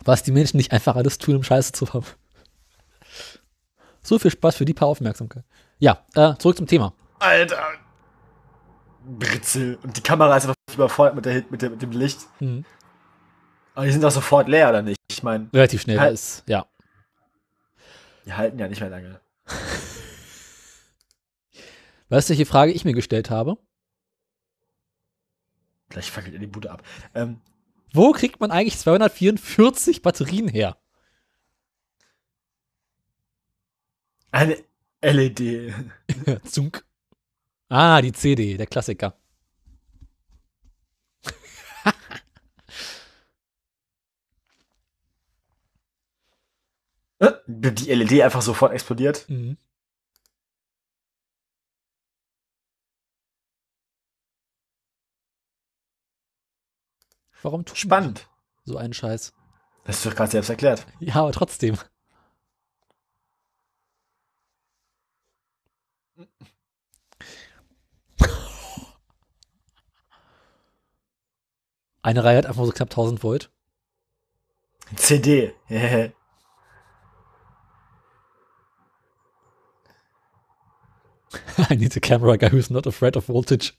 B: Was die Menschen nicht einfach alles tun, um Scheiße zu haben. So viel Spaß für die paar Aufmerksamkeit. Ja, äh, zurück zum Thema.
A: Alter. Britzel. Und die Kamera ist einfach überfordert mit, der, mit, der, mit dem Licht.
B: Mhm.
A: Aber die sind doch sofort leer, oder nicht? Ich meine,
B: Relativ schnell
A: Halt.
B: ist, ja.
A: die halten ja nicht mehr lange.
B: Weißt du, welche Frage ich mir gestellt habe?
A: Gleich fackelt ihr die Bude ab. Ähm,
B: Wo kriegt man eigentlich 244 Batterien her?
A: eine LED.
B: Zunk. Ah, die CD, der Klassiker.
A: Die LED einfach sofort explodiert.
B: Mhm. Warum tut
A: Spannend.
B: so einen Scheiß?
A: Das ist doch gerade selbst erklärt.
B: Ja, aber trotzdem. Eine Reihe hat einfach so knapp 1000 Volt.
A: CD.
B: I need a camera guy who's not afraid of voltage.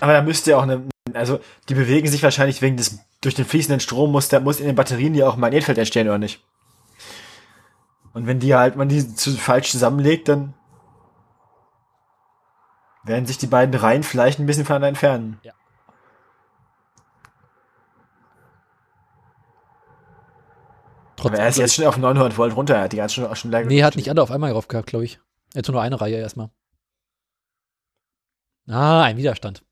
A: Aber da müsste ja auch eine, also die bewegen sich wahrscheinlich wegen des, durch den fließenden Strom muss, der muss in den Batterien ja auch ein Magnetfeld entstehen, oder nicht? Und wenn die halt, man die zu falsch zusammenlegt, dann werden sich die beiden Reihen vielleicht ein bisschen voneinander entfernen.
B: Ja.
A: Aber er ist jetzt schon auf 900 Volt runter, er hat die ganz schon, schon lange.
B: Nee, hat nicht alle auf einmal drauf gehabt, glaube ich. Jetzt nur eine Reihe erstmal. Ah, ein Widerstand.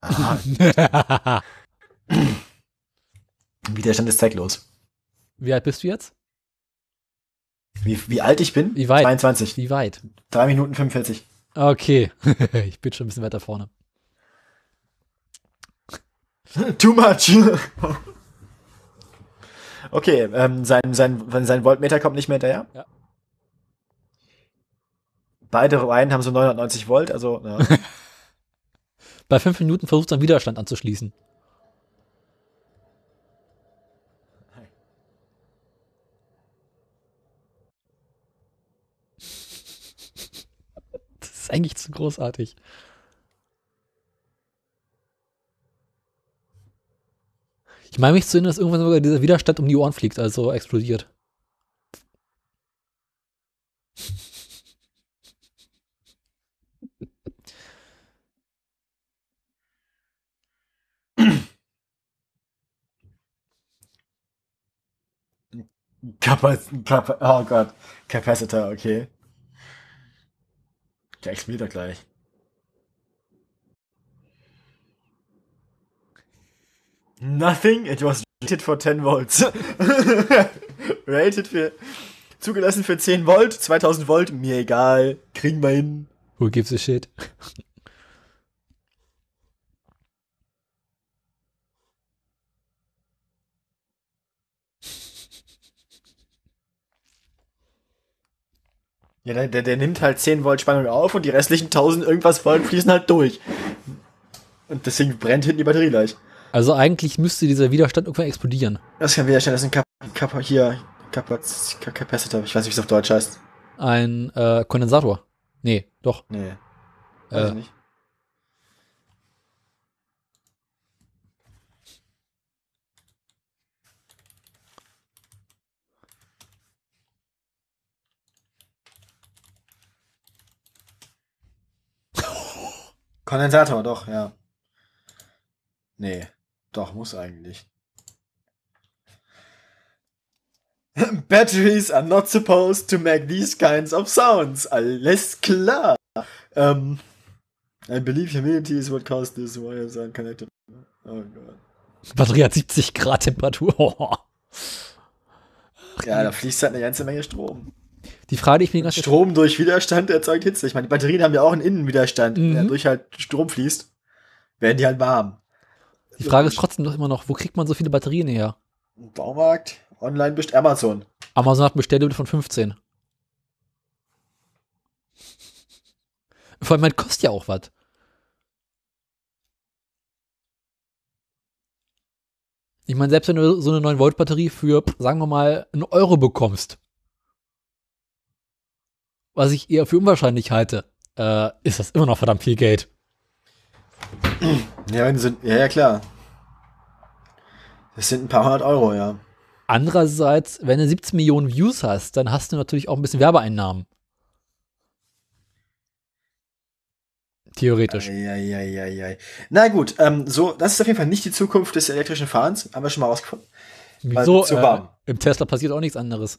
A: Aha, Widerstand ist zeitlos.
B: Wie alt bist du jetzt?
A: Wie, wie alt ich bin?
B: Wie weit?
A: 22.
B: Wie weit?
A: 3 Minuten 45.
B: Okay. ich bin schon ein bisschen weiter vorne.
A: Too much. okay, ähm, sein, sein, sein Voltmeter kommt nicht mehr hinterher.
B: Ja.
A: Beide Reihen haben so 990 Volt, also ja.
B: Bei fünf Minuten versucht sein Widerstand anzuschließen. Das ist eigentlich zu großartig. Ich meine mich zu erinnern, dass irgendwann sogar dieser Widerstand um die Ohren fliegt, also explodiert.
A: Kapac Kap oh Gott, Capacitor, okay. Der explodiert gleich. Nothing, it was rated for 10 volts. rated für, zugelassen für 10 Volt, 2000 Volt, mir egal, kriegen wir hin.
B: Who gives a shit?
A: Ja, der, der, der nimmt halt 10 Volt Spannung auf und die restlichen 1000 irgendwas Volt fließen halt durch. Und deswegen brennt hinten die Batterie gleich.
B: Also eigentlich müsste dieser Widerstand irgendwann explodieren.
A: Das ist kein Widerstand, das ist ein Kap, Kap hier, Kapac Capacitor, ich weiß nicht, wie es auf Deutsch heißt.
B: Ein äh, Kondensator. Nee, doch.
A: Nee. Weiß
B: Äh,
A: ich nicht. Kondensator, doch, ja. Nee, doch, muss eigentlich. Batteries are not supposed to make these kinds of sounds. Alles klar. Um, I believe humidity is what caused this wires unconnected. Oh Gott.
B: Batterie hat 70 Grad Temperatur.
A: Ja, da fließt halt eine ganze Menge Strom.
B: Die Frage, die ich mir ganz
A: Strom durch Widerstand erzeugt Hitze. Ich meine, die Batterien haben ja auch einen Innenwiderstand.
B: Mhm.
A: Wenn durch halt Strom fließt, werden die halt warm.
B: Die Frage ist trotzdem doch immer noch, wo kriegt man so viele Batterien her?
A: Baumarkt, online bist Amazon.
B: Amazon hat eine Bestelllimit von 15. Vor allem, man kostet ja auch was. Ich meine, selbst wenn du so eine 9-Volt-Batterie für, sagen wir mal, einen Euro bekommst, was ich eher für unwahrscheinlich halte, äh, ist das immer noch verdammt viel Geld.
A: Ja, sie, ja, ja, klar. Das sind ein paar hundert Euro, ja.
B: Andererseits, wenn du 17 Millionen Views hast, dann hast du natürlich auch ein bisschen Werbeeinnahmen. Theoretisch.
A: Eieieiei. Na gut, ähm, so, das ist auf jeden Fall nicht die Zukunft des elektrischen Fahrens. Haben wir schon mal rausgefunden.
B: Wieso?
A: zu
B: Äh,
A: warm.
B: Im Tesla passiert auch nichts anderes.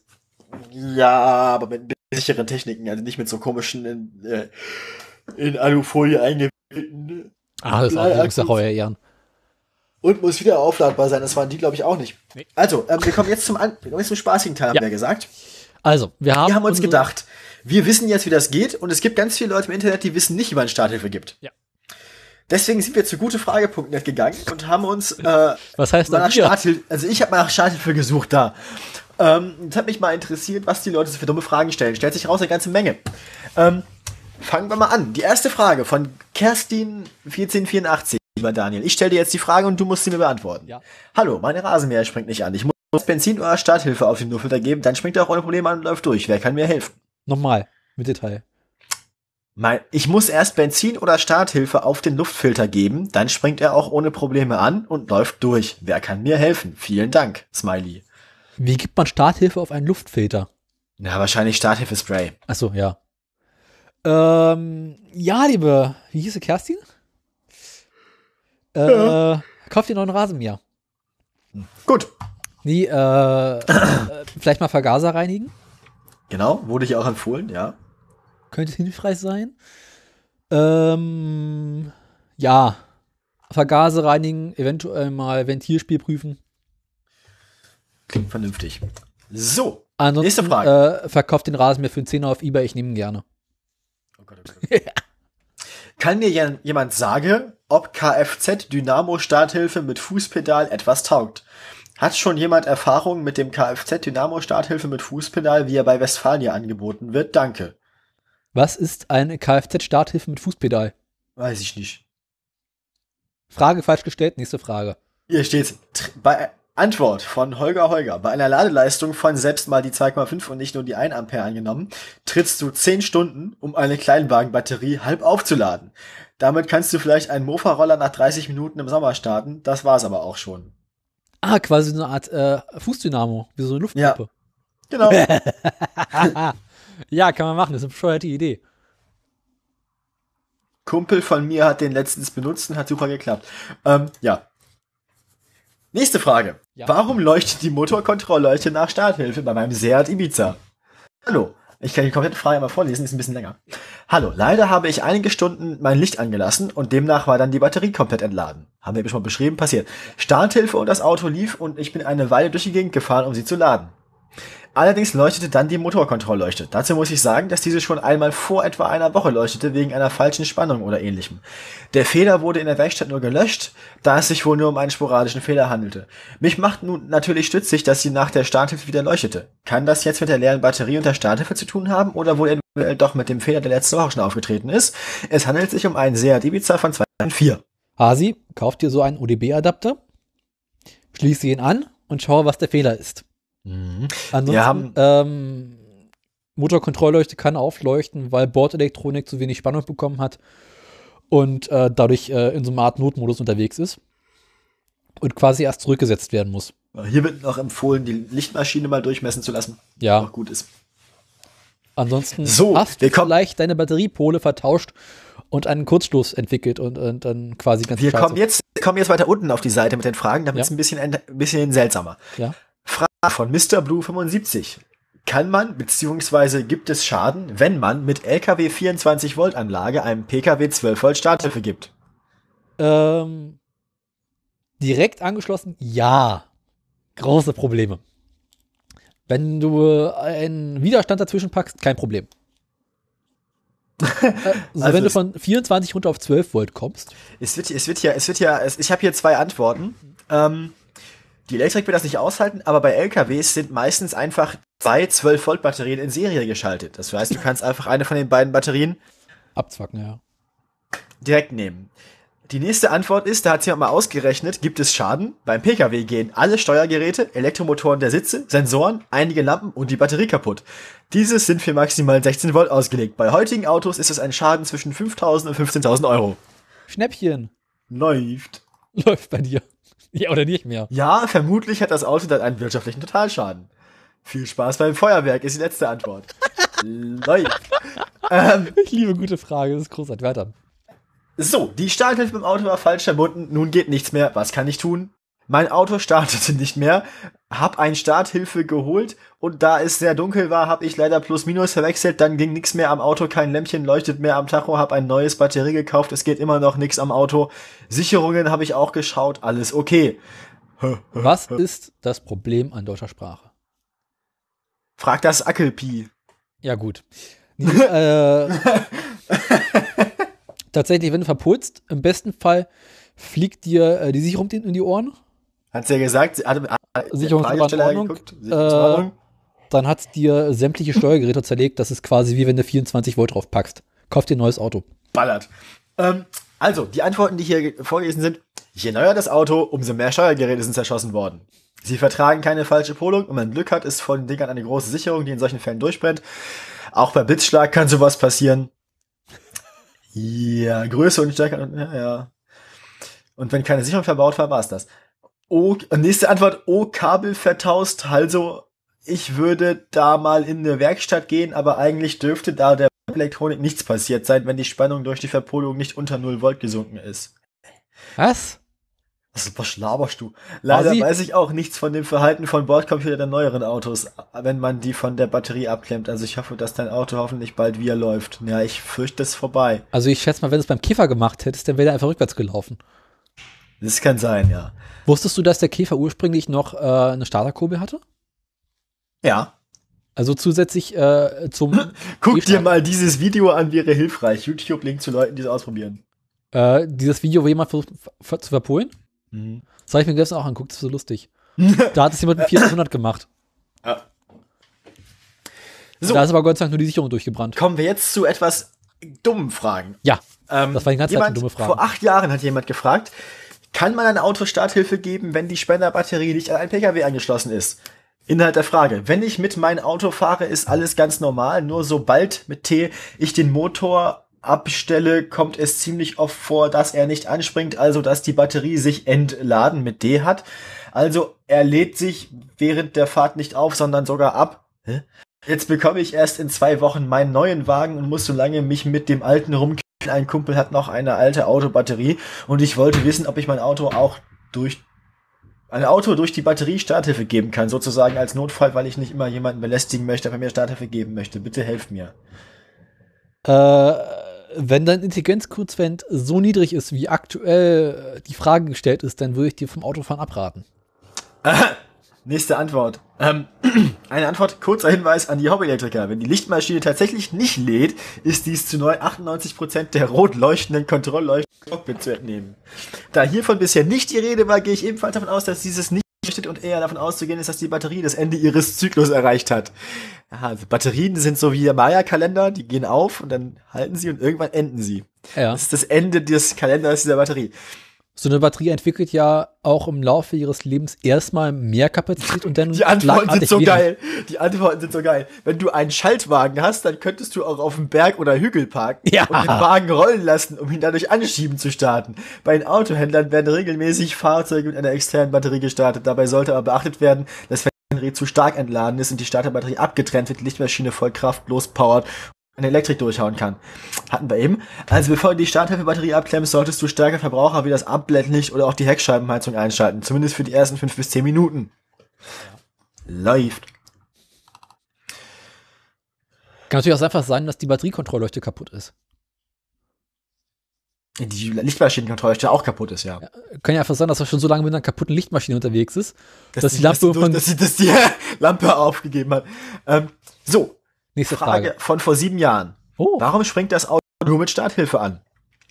A: Ja, aber mit sicheren Techniken, also nicht mit so komischen in, äh, in Alufolie eingewickelten.
B: Ah, das ist auch
A: Blei-
B: eine Sache, euer Ehren.
A: Und muss wieder aufladbar sein. Das waren die, glaube ich, auch nicht.
B: Nee.
A: Also, ähm, wir kommen jetzt zum, An wir kommen jetzt zum spaßigen Teil, haben
B: Ja.
A: wir gesagt.
B: Also, wir haben,
A: Wir haben uns gedacht, wir wissen jetzt, wie das geht. Und es gibt ganz viele Leute im Internet, die wissen nicht, wie man Starthilfe gibt.
B: Ja.
A: Deswegen sind wir zu gutefrage.net gegangen und haben uns äh,
B: Was heißt
A: nach? Starthilfe, also ich habe mal nach Starthilfe gesucht da. Ähm, das hat mich mal interessiert, was die Leute so für dumme Fragen stellen. Stellt sich raus eine ganze Menge. Ähm, fangen wir mal an. Die erste Frage von Kerstin 1484, lieber Daniel. Ich stelle dir jetzt die Frage und du musst sie mir beantworten.
B: Ja.
A: Hallo, meine Rasenmäher springt nicht an. Ich muss Benzin oder Starthilfe auf den Luftfilter geben, dann springt er auch ohne Probleme an und läuft durch. Wer kann mir helfen?
B: Nochmal, mit Detail.
A: Mein, ich muss erst Benzin oder Starthilfe auf den Luftfilter geben, dann springt er auch ohne Probleme an und läuft durch. Wer kann mir helfen? Vielen Dank, Smiley.
B: Wie gibt man Starthilfe auf einen Luftfilter?
A: Na, wahrscheinlich Starthilfe-Spray.
B: Achso, ja. Ähm, ja, liebe, wie hieß sie, Kerstin? Äh, Kauf dir einen neuen Rasenmäher.
A: Gut.
B: Nee, äh, äh, vielleicht mal Vergaser reinigen.
A: Genau, wurde hier auch empfohlen, ja.
B: Könnte hilfreich sein. Ähm, ja. Vergaser reinigen, eventuell mal Ventilspiel prüfen.
A: Klingt vernünftig. So.
B: Ansonsten,
A: Nächste Frage.
B: Äh, verkauft den Rasenmäher für einen Zehner auf Ebay, ich nehme ihn gerne.
A: Oh Gott, oh Gott. Kann mir jemand sagen, ob Kfz Dynamo Starthilfe mit Fußpedal etwas taugt? Hat schon jemand Erfahrung mit dem Kfz Dynamo Starthilfe mit Fußpedal, wie er bei Westfalia angeboten wird? Danke.
B: Was ist eine Kfz-Starthilfe mit Fußpedal?
A: Weiß ich nicht.
B: Frage falsch gestellt, nächste Frage.
A: Hier steht tr- bei Antwort von Holger Holger. Bei einer Ladeleistung von selbst mal die 2,5 und nicht nur die 1 Ampere angenommen, trittst du 10 Stunden, um eine Kleinwagenbatterie halb aufzuladen. Damit kannst du vielleicht einen Mofa-Roller nach 30 Minuten im Sommer starten. Das war's aber auch schon.
B: Ah, quasi so eine Art äh, Fußdynamo, wie so eine Luftpumpe.
A: Genau.
B: Ja. kann man machen, das ist eine bescheuerte Idee.
A: Kumpel von mir hat den letztens benutzt und hat super geklappt. Ähm, ja. Nächste Frage.
B: Ja.
A: Warum leuchtet die Motorkontrollleuchte nach Starthilfe bei meinem Seat Ibiza? Hallo. Ich kann die komplette Frage mal vorlesen, ist ein bisschen länger. Hallo, leider habe ich einige Stunden mein Licht angelassen und demnach war dann die Batterie komplett entladen. Haben wir eben schon mal beschrieben, passiert. Starthilfe und das Auto lief und ich bin eine Weile durch die Gegend gefahren, um sie zu laden. Allerdings leuchtete dann die Motorkontrollleuchte. Dazu muss ich sagen, dass diese schon einmal vor etwa einer Woche leuchtete wegen einer falschen Spannung oder ähnlichem. Der Fehler wurde in der Werkstatt nur gelöscht, da es sich wohl nur um einen sporadischen Fehler handelte. Mich macht nun natürlich stützig, dass sie nach der Starthilfe wieder leuchtete. Kann das jetzt mit der leeren Batterie und der Starthilfe zu tun haben oder wohl eventuell doch mit dem Fehler, der letzte Woche schon aufgetreten ist? Es handelt sich um einen Seat Ibiza von 2004.
B: Hasi, kauf dir so einen ODB-Adapter, schließe ihn an und schaue, was der Fehler ist. Ansonsten,
A: Wir haben-
B: ähm, Motorkontrollleuchte kann aufleuchten, weil Bordelektronik zu wenig Spannung bekommen hat und äh, dadurch äh, in so einer Art Notmodus unterwegs ist und quasi erst zurückgesetzt werden muss.
A: Hier wird noch empfohlen, die Lichtmaschine mal durchmessen zu lassen.
B: Ja.
A: Auch gut ist.
B: Ansonsten
A: So,
B: hast du vielleicht deine Batteriepole vertauscht und einen Kurzstoß entwickelt und, und dann quasi ganz
A: Wir kommen jetzt, kommen jetzt weiter unten auf die Seite mit den Fragen, damit
B: Ja.
A: es ein bisschen, ein bisschen seltsamer.
B: Ja.
A: Von Mr. Blue 75. Kann man beziehungsweise gibt es Schaden, wenn man mit LKW 24 Volt Anlage einem PKW 12 Volt Starthilfe gibt?
B: Ähm, direkt angeschlossen? Ja. Große Probleme. Wenn du einen Widerstand dazwischen packst, kein Problem. äh, also,
A: Also
B: wenn du von 24 runter auf 12 Volt kommst,
A: Es wird, es wird ja, es wird ja, es, ich habe hier zwei Antworten. Ähm, die Elektrik wird das nicht aushalten, aber bei LKWs sind meistens einfach zwei 12 Volt Batterien in Serie geschaltet. Das heißt, du kannst einfach eine von den beiden Batterien
B: abzwacken, ja.
A: direkt nehmen. Die nächste Antwort ist, da hat jemand mal ausgerechnet, gibt es Schaden? Beim Pkw gehen alle Steuergeräte, Elektromotoren der Sitze, Sensoren, einige Lampen und die Batterie kaputt. Dieses sind für maximal 16 Volt ausgelegt. Bei heutigen Autos ist es ein Schaden zwischen 5.000 und 15.000 Euro.
B: Schnäppchen.
A: Läuft.
B: Läuft bei dir. Ja, oder nicht mehr.
A: Ja, vermutlich hat das Auto dann einen wirtschaftlichen Totalschaden. Viel Spaß beim Feuerwerk ist die letzte Antwort. Läuft. Ähm,
B: Ich liebe gute Frage, das ist großartig. Weiter.
A: so, die Starthilfe beim Auto war falsch verbunden. Nun geht nichts mehr. Was kann ich tun? Mein Auto startete nicht mehr. Hab ein Starthilfe geholt und da es sehr dunkel war, habe ich leider plus minus verwechselt. Dann ging nichts mehr am Auto, kein Lämpchen leuchtet mehr am Tacho. Hab ein neues Batterie gekauft. Es geht immer noch nichts am Auto. Sicherungen habe ich auch geschaut. Alles okay.
B: Was ist das Problem an deutscher Sprache?
A: Frag das Ackelpi.
B: Ja, gut. Nee, äh, tatsächlich, wenn du verpulst, im besten Fall fliegt dir äh, die Sicherung in die Ohren.
A: Hat's ja gesagt, sie hatte
B: Sicherungsnummer in Ordnung. Äh. Dann hat dir sämtliche Steuergeräte zerlegt. Das ist quasi wie wenn du 24 Volt drauf packst. Kauf dir ein neues Auto.
A: ballert. Ähm, also, die Antworten, die hier ge- vorgelesen sind, je neuer das Auto, umso mehr Steuergeräte sind zerschossen worden. Sie vertragen keine falsche Polung und wenn man Glück hat, ist von den Dingern eine große Sicherung, die in solchen Fällen durchbrennt. Auch bei Blitzschlag kann sowas passieren. Ja, Größe und Stärke, ja, ja. Und wenn keine Sicherung verbaut war, war's das. Oh, nächste Antwort, oh, Kabel vertauscht, also ich würde da mal in eine Werkstatt gehen, aber eigentlich dürfte da der Elektronik nichts passiert sein, wenn die Spannung durch die Verpolung nicht unter 0 Volt gesunken ist.
B: Was?
A: Was, was laberst du? Leider weiß ich auch nichts von dem Verhalten von Bordcomputer der neueren Autos, wenn man die von der Batterie abklemmt. Also ich hoffe, dass dein Auto hoffentlich bald wieder läuft. Ja, ich fürchte es vorbei.
B: Also ich schätze mal, wenn du es beim Käfer gemacht hättest, dann wäre der einfach rückwärts gelaufen.
A: Das kann sein, ja.
B: Wusstest du, dass der Käfer ursprünglich noch äh, eine Starterkurbel hatte?
A: Ja.
B: Also zusätzlich äh, zum
A: Guck dir
B: Käfer.
A: mal dieses Video an, wäre hilfreich. YouTube-Link zu Leuten, die es ausprobieren.
B: äh, dieses Video, wo jemand versucht ver- zu verpolen.
A: Mhm.
B: Das habe ich mir gestern auch angeguckt, das ist so lustig. da hat es jemand mit 400 gemacht.
A: So.
B: Da ist aber Gott sei Dank nur die Sicherung durchgebrannt.
A: Kommen wir jetzt zu etwas dummen Fragen.
B: Ja,
A: Ähm,
B: Das war die ganze Zeit
A: jemand,
B: eine dumme Frage.
A: Vor acht Jahren hat jemand gefragt, kann man ein Auto Starthilfe geben, wenn die Spenderbatterie nicht an ein Pkw angeschlossen ist? Inhalt der Frage. Wenn ich mit meinem Auto fahre, ist alles ganz normal. Nur sobald mit T ich den Motor abstelle, kommt es ziemlich oft vor, dass er nicht anspringt, also dass die Batterie sich entladen mit D hat. Also er lädt sich während der Fahrt nicht auf, sondern sogar ab. Jetzt bekomme ich erst in zwei Wochen meinen neuen Wagen und muss so lange mich mit dem alten rumkriegen. Ein Kumpel hat noch eine alte Autobatterie und ich wollte wissen, ob ich mein Auto auch durch ein Auto durch die Batterie Starthilfe geben kann, sozusagen als Notfall, weil ich nicht immer jemanden belästigen möchte, der mir Starthilfe geben möchte. Bitte helft mir.
B: Äh, wenn dein Intelligenzquotient so niedrig ist, wie aktuell die Frage gestellt ist, dann würde ich dir vom Autofahren abraten.
A: Nächste Antwort. Ähm, eine Antwort, kurzer Hinweis an die Hobbyelektriker. Wenn die Lichtmaschine tatsächlich nicht lädt, ist dies zu neu 98% der rot leuchtenden Kontrollleuchten Cockpit zu entnehmen. Da hiervon bisher nicht die Rede war, gehe ich ebenfalls davon aus, dass dieses nicht leuchtet und eher davon auszugehen ist, dass die Batterie das Ende ihres Zyklus erreicht hat. Ja, also Batterien sind so wie der Maya-Kalender, die gehen auf und dann halten sie und irgendwann enden sie.
B: Ja.
A: Das ist das Ende des Kalenders dieser Batterie.
B: So eine Batterie entwickelt ja auch im Laufe ihres Lebens erstmal mehr Kapazität und dann
A: Die Antworten sind so
B: weniger.
A: geil. Die Antworten sind so geil. Wenn du einen Schaltwagen hast, dann könntest du auch auf dem Berg oder Hügel parken
B: Ja.
A: und den Wagen rollen lassen, um ihn dadurch anschieben zu starten. Bei den Autohändlern werden regelmäßig Fahrzeuge mit einer externen Batterie gestartet. Dabei sollte aber beachtet werden, dass wenn ein Gerät zu stark entladen ist und die Starterbatterie abgetrennt wird, die Lichtmaschine voll Kraft lospowert eine Elektrik durchhauen kann. Hatten wir eben. Also bevor du die Starthilfebatterie abklemmst, solltest du stärker Verbraucher wie das Abblendlicht oder auch die Heckscheibenheizung einschalten. Zumindest für die ersten fünf bis zehn Minuten. Läuft.
B: Kann natürlich auch einfach sein, dass die Batteriekontrollleuchte kaputt ist.
A: Die Lichtmaschinenkontrollstelle auch kaputt ist, ja.
B: Kann ja einfach sein, dass er schon so lange mit einer kaputten Lichtmaschine unterwegs ist, dass,
A: Dass
B: die Lampe
A: dass,
B: von
A: dass, die, dass die Lampe aufgegeben hat. Ähm, so,
B: nächste
A: Frage,
B: Frage.
A: von vor sieben Jahren.
B: Oh,
A: Warum springt das Auto nur mit Starthilfe an?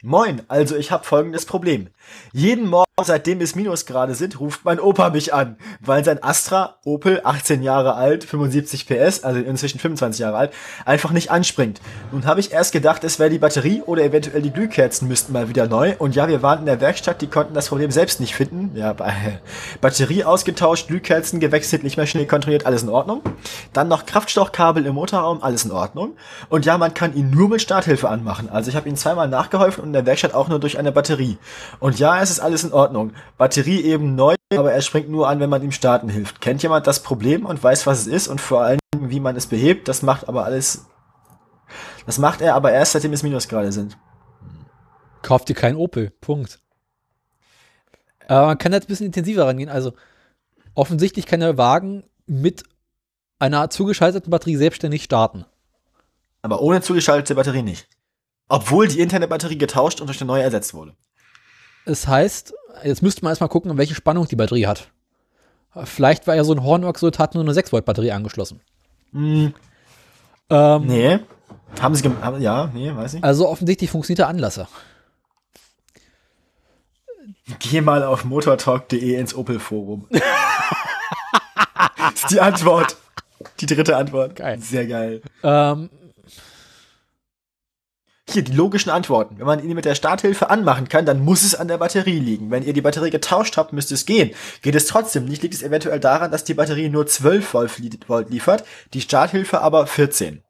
A: Moin, also ich habe folgendes Problem. Jeden Morgen, seitdem es Minusgrade sind, ruft mein Opa mich an, weil sein Astra, Opel, 18 Jahre alt, 75 PS, also inzwischen 25 Jahre alt, einfach nicht anspringt. Nun habe ich erst gedacht, es wäre die Batterie oder eventuell die Glühkerzen müssten mal wieder neu. Und ja, wir waren in der Werkstatt, die konnten das Problem selbst nicht finden. Ja, Batterie ausgetauscht, Glühkerzen gewechselt, nicht mehr schnell kontrolliert, alles in Ordnung. Dann noch Kraftstoffkabel im Motorraum, alles in Ordnung. Und ja, man kann ihn nur mit Starthilfe anmachen. Also ich habe ihn zweimal nachgeholfen und in der Werkstatt auch nur durch eine Batterie. Und ja, es ist alles in Ordnung. Batterie eben neu, aber er springt nur an, wenn man ihm starten hilft. Kennt jemand das Problem und weiß, was es ist und vor allem, wie man es behebt? Das macht aber alles. Das macht er aber erst, seitdem es Minusgrade sind.
B: kauft dir keinen Opel. Punkt. Aber man kann jetzt ein bisschen intensiver rangehen. Also offensichtlich kann der Wagen mit einer zugeschalteten Batterie selbstständig starten.
A: Aber ohne zugeschaltete Batterie nicht. Obwohl die interne Batterie getauscht und durch eine neue ersetzt wurde.
B: Es heißt, jetzt müsste man erstmal gucken, welche Spannung die Batterie hat. Vielleicht war ja so ein Hornworks und hat nur eine 6 Volt Batterie angeschlossen.
A: Hm,
B: Ähm,
A: nee. Haben sie haben, Ja, nee, weiß ich.
B: Also offensichtlich funktioniert der Anlasser.
A: Geh mal auf motortalk.de ins Opel-Forum. ist die Antwort. Die dritte Antwort.
B: Geil.
A: Sehr geil.
B: Ähm,
A: Hier, die logischen Antworten. Wenn man ihn mit der Starthilfe anmachen kann, dann muss es an der Batterie liegen. Wenn ihr die Batterie getauscht habt, müsste es gehen. Geht es trotzdem nicht, liegt es eventuell daran, dass die Batterie nur 12 Volt li- Volt liefert, die Starthilfe aber 14.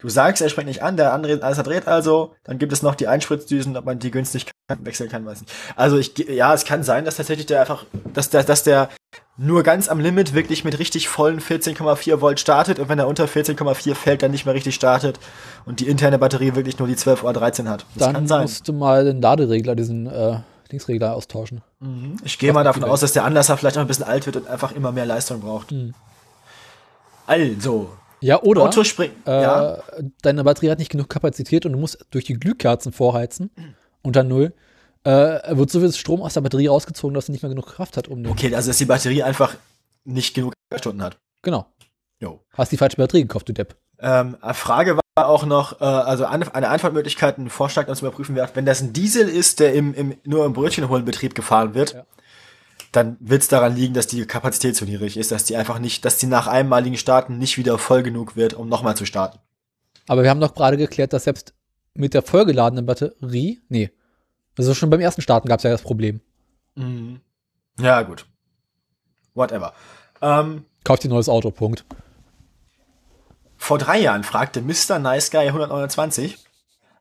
A: Du sagst, er springt nicht an, der andere alles dreht also, dann gibt es noch die Einspritzdüsen, ob man die günstig wechseln kann, weiß nicht. Also ich, ja, es kann sein, dass tatsächlich der einfach, dass der, dass der nur ganz am Limit wirklich mit richtig vollen 14,4 Volt startet und wenn er unter 14,4 fällt, dann nicht mehr richtig startet und die interne Batterie wirklich nur die 12 oder 13 hat. Das
B: dann
A: kann sein.
B: musst du mal den Laderegler, diesen äh, Linksregler austauschen.
A: Ich gehe mal davon aus, dass der Anlasser vielleicht auch ein bisschen alt wird und einfach immer mehr Leistung braucht.
B: Hm.
A: Also,
B: Ja, oder
A: Auto springt.
B: äh,
A: ja.
B: deine Batterie hat nicht genug Kapazität und du musst durch die Glühkerzen vorheizen unter Null. Äh, wird so viel Strom aus der Batterie rausgezogen, dass sie nicht mehr genug Kraft hat, um den.
A: Okay, also dass die Batterie einfach nicht genug Stunden hat.
B: Genau.
A: Jo.
B: Hast die falsche Batterie gekauft, du Depp.
A: Ähm, eine Frage war auch noch, äh, also eine, eine Antwortmöglichkeit, ein Vorschlag, der uns überprüfen wenn das ein Diesel ist, der im, im, nur im Brötchenholenbetrieb gefahren wird,
B: Ja.
A: Dann wird es daran liegen, dass die Kapazität zu niedrig ist, dass die einfach nicht, dass die nach einmaligen Starten nicht wieder voll genug wird, um nochmal zu starten.
B: Aber wir haben doch gerade geklärt, dass selbst mit der vollgeladenen Batterie, nee, also schon beim ersten Starten gab es ja das Problem.
A: Mhm. Ja, gut. Whatever. Ähm,
B: Kauft ein neues Auto, Punkt.
A: Vor drei Jahren fragte Mr. Nice Guy 129,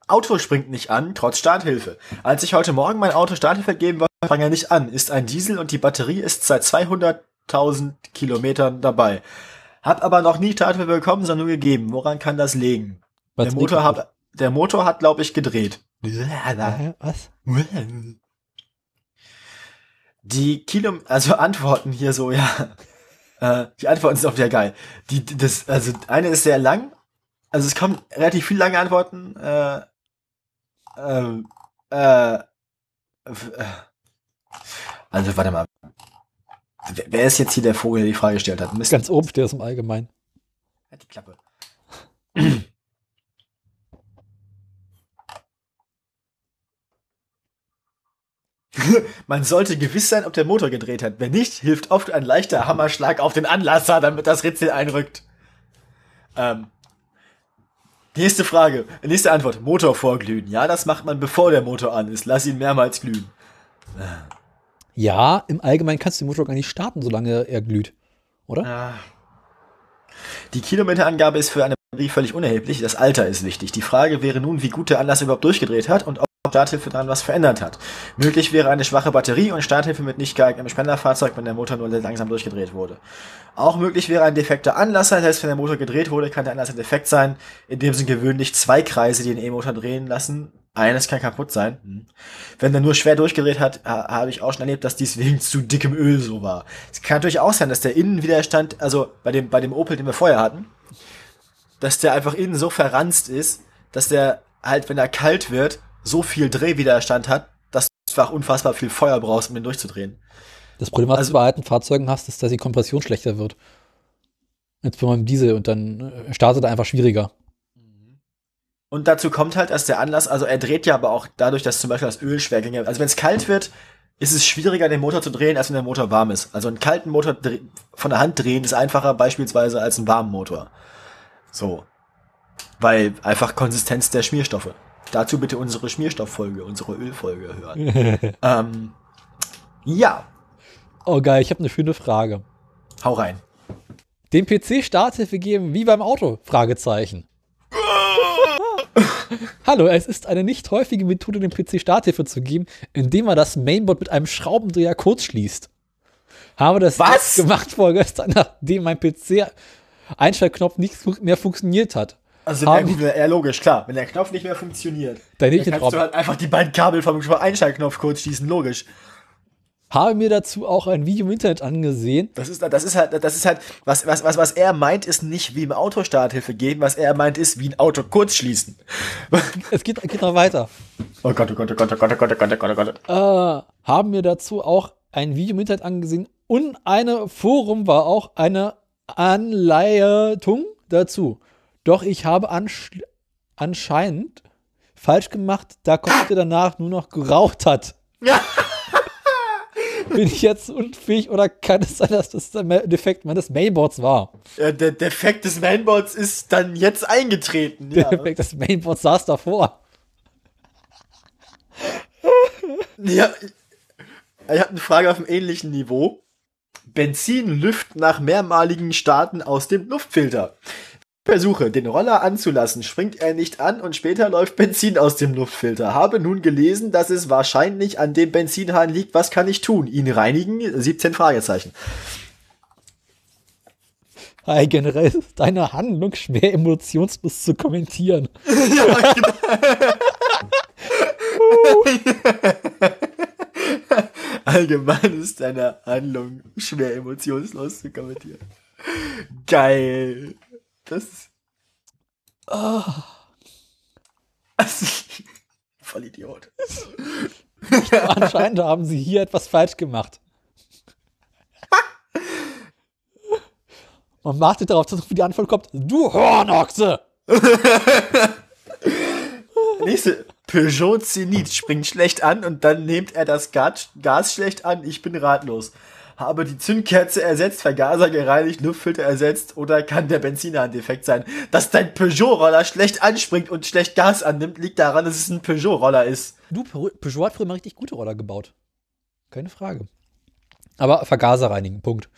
A: Auto springt nicht an, trotz Starthilfe. Als ich heute Morgen mein Auto Starthilfe geben wollte, sprang er nicht an. Ist ein Diesel und die Batterie ist seit 200.000 Kilometern dabei. Hab aber noch nie Starthilfe bekommen, sondern nur gegeben. Woran kann das liegen? Der
B: Batterie
A: Motor, hat, der Motor hat, glaube ich, gedreht.
B: Was?
A: Die Kilo, also Antworten hier so, ja. Äh, die Antworten sind auch wieder geil. Die, die- das, also eine ist sehr lang. Also es kommen relativ viele lange Antworten. Äh, ähm, äh, äh. Also warte mal. Wer, wer ist jetzt hier der Vogel, der die Frage gestellt hat? Mist.
B: Ganz oben steht das im Allgemeinen.
A: Halt die Klappe. Man sollte gewiss sein, ob der Motor gedreht hat. Wenn nicht, hilft oft ein leichter Hammerschlag auf den Anlasser, damit das Ritzel einrückt. Ähm. Nächste Frage, nächste Antwort. Motor vorglühen. Ja, das macht man bevor der Motor an ist. Lass ihn mehrmals glühen.
B: Ja, im Allgemeinen kannst du den Motor gar nicht starten, solange er glüht. Oder?
A: Ah. Die Kilometerangabe ist für eine Batterie völlig unerheblich. Das Alter ist wichtig. Die Frage wäre nun, wie gut der Anlasser überhaupt durchgedreht hat und ob Starthilfe daran was verändert hat. Möglich wäre eine schwache Batterie und Starthilfe mit nicht geeignetem Spenderfahrzeug, wenn der Motor nur langsam durchgedreht wurde. Auch möglich wäre ein defekter Anlasser, das heißt, wenn der Motor gedreht wurde, kann der Anlasser defekt sein. In dem sind gewöhnlich zwei Kreise, die den E-Motor drehen lassen. Eines kann kaputt sein. Hm. Wenn der nur schwer durchgedreht hat, ha habe ich auch schon erlebt, dass dies wegen zu dickem Öl so war. Es kann natürlich auch sein, dass der Innenwiderstand, also bei dem, bei dem Opel, den wir vorher hatten, dass der einfach innen so verranzt ist, dass der halt, wenn er kalt wird, so viel Drehwiderstand hat, dass du einfach unfassbar viel Feuer brauchst, um den durchzudrehen.
B: Das Problem, was
A: Also-
B: du bei alten Fahrzeugen hast, ist, dass die Kompression schlechter wird. Jetzt beim Diesel und dann äh, startet er einfach schwieriger.
A: Und dazu kommt halt, dass der Anlass, also er dreht ja aber auch dadurch, dass zum Beispiel das Öl schwer ginge. Also wenn es kalt wird, ist es schwieriger, den Motor zu drehen, als wenn der Motor warm ist. Also einen kalten Motor von der Hand drehen ist einfacher beispielsweise als einen warmen Motor. So. Weil einfach Konsistenz der Schmierstoffe. Dazu bitte unsere Schmierstofffolge, unsere Ölfolge hören. ähm, ja,
B: Oh geil, ich habe eine schöne Frage.
A: hau rein.
B: Dem PC Starthilfe geben wie beim Auto? Fragezeichen. Hallo, es ist eine nicht häufige Methode, dem PC Starthilfe zu geben, indem man das Mainboard mit einem Schraubendreher kurz schließt. Habe das
A: Was?
B: gemacht vorgestern, nachdem mein PC Einschaltknopf nicht mehr funktioniert hat.
A: Also
B: Haben-
A: ja, ja, logisch, klar. Wenn der Knopf nicht mehr funktioniert,
B: Dann nehme ich
A: dann kannst du halt einfach die beiden Kabel vom Einschaltknopf kurz schließen, logisch.
B: Habe mir dazu auch ein Video im Internet angesehen.
A: Das ist, das ist halt, das ist halt, was, was, was, was er meint, ist nicht wie im Auto Starthilfe geben, was er meint, ist wie ein Auto kurz schließen.
B: Es geht, geht noch weiter.
A: Oh Gott, oh Gott, oh Gott, oh Gott, oh Gott, oh Gott, oh Gott, oh Gott.
B: äh, haben mir dazu auch ein Video im Internet angesehen und eine Forum war auch eine Anleitung dazu. Doch ich habe ansch- anscheinend falsch gemacht, da Computer danach nur noch geraucht hat. Bin ich jetzt unfähig oder kann es sein, dass das der Defekt meines Mainboards war?
A: Ja, der Defekt des Mainboards ist dann jetzt eingetreten.
B: Der
A: Ja.
B: Defekt des Mainboards saß davor.
A: ja. Ich habe eine Frage auf einem ähnlichen Niveau. Benzin lüft nach mehrmaligen Starten aus dem Luftfilter. Versuche, den Roller anzulassen, springt er nicht an und später läuft Benzin aus dem Luftfilter. Habe nun gelesen, dass es wahrscheinlich an dem Benzinhahn liegt. Was kann ich tun? Ihn reinigen? 17 Fragezeichen.
B: Hey, generell ist deine Handlung schwer emotionslos zu kommentieren.
A: Allgemein ist deine Handlung schwer emotionslos zu kommentieren. Geil. Das. Oh. Voll Idiot.
B: Anscheinend haben sie hier etwas falsch gemacht. Man wartet darauf, dass die Antwort kommt. Du Hornochse!
A: Nächste. Peugeot Zenit springt schlecht an und dann nimmt er das Gas, Gas schlecht an. Ich bin ratlos. Habe die Zündkerze ersetzt, Vergaser gereinigt, Luftfilter ersetzt oder kann der Benziner ein Defekt sein? Dass dein Peugeot-Roller schlecht anspringt und schlecht Gas annimmt, liegt daran, dass es ein Peugeot-Roller ist.
B: Du, Pe- Peugeot hat früher mal richtig gute Roller gebaut. Keine Frage. Aber Vergaser reinigen, Punkt.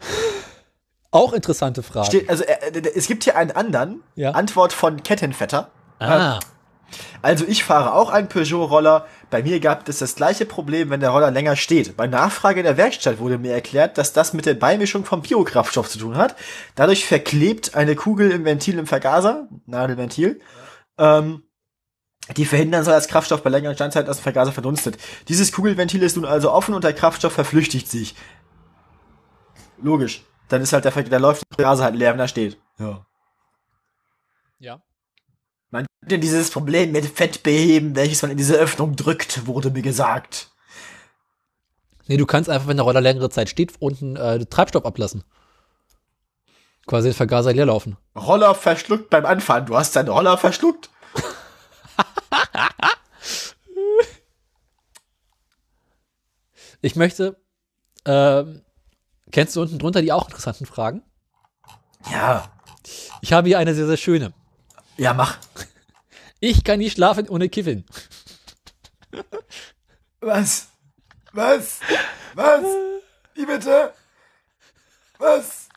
B: Auch interessante Frage.
A: Steht, also äh, äh, es gibt hier einen anderen.
B: Ja.
A: Antwort von Kettenvetter.
B: ah,
A: Also ich fahre auch einen Peugeot-Roller. Bei mir gab es das gleiche Problem, wenn der Roller länger steht. Bei Nachfrage in der Werkstatt wurde mir erklärt, dass das mit der Beimischung vom Biokraftstoff zu tun hat. Dadurch verklebt eine Kugel im Ventil im Vergaser, Nadelventil, ähm, die verhindern soll, dass Kraftstoff bei längerer Standzeit aus dem Vergaser verdunstet. Dieses Kugelventil ist nun also offen und der Kraftstoff verflüchtigt sich. Logisch. Dann ist halt der, Ver- da läuft der Vergaser halt leer, wenn er steht. Ja.
B: ja.
A: Könnte dieses Problem mit Fett beheben, welches man in diese Öffnung drückt, wurde mir gesagt.
B: Nee, du kannst einfach, wenn der Roller längere Zeit steht, unten äh, Treibstoff ablassen. Quasi den Vergaser leer laufen.
A: Roller verschluckt beim Anfahren. Du hast deinen Roller verschluckt.
B: Ich möchte, ähm, kennst du unten drunter die auch interessanten Fragen?
A: Ja.
B: Ich habe hier eine sehr, sehr schöne.
A: Ja, mach.
B: Ich kann nicht schlafen ohne Kiffen.
A: Was? Was? Was? Wie bitte? Was?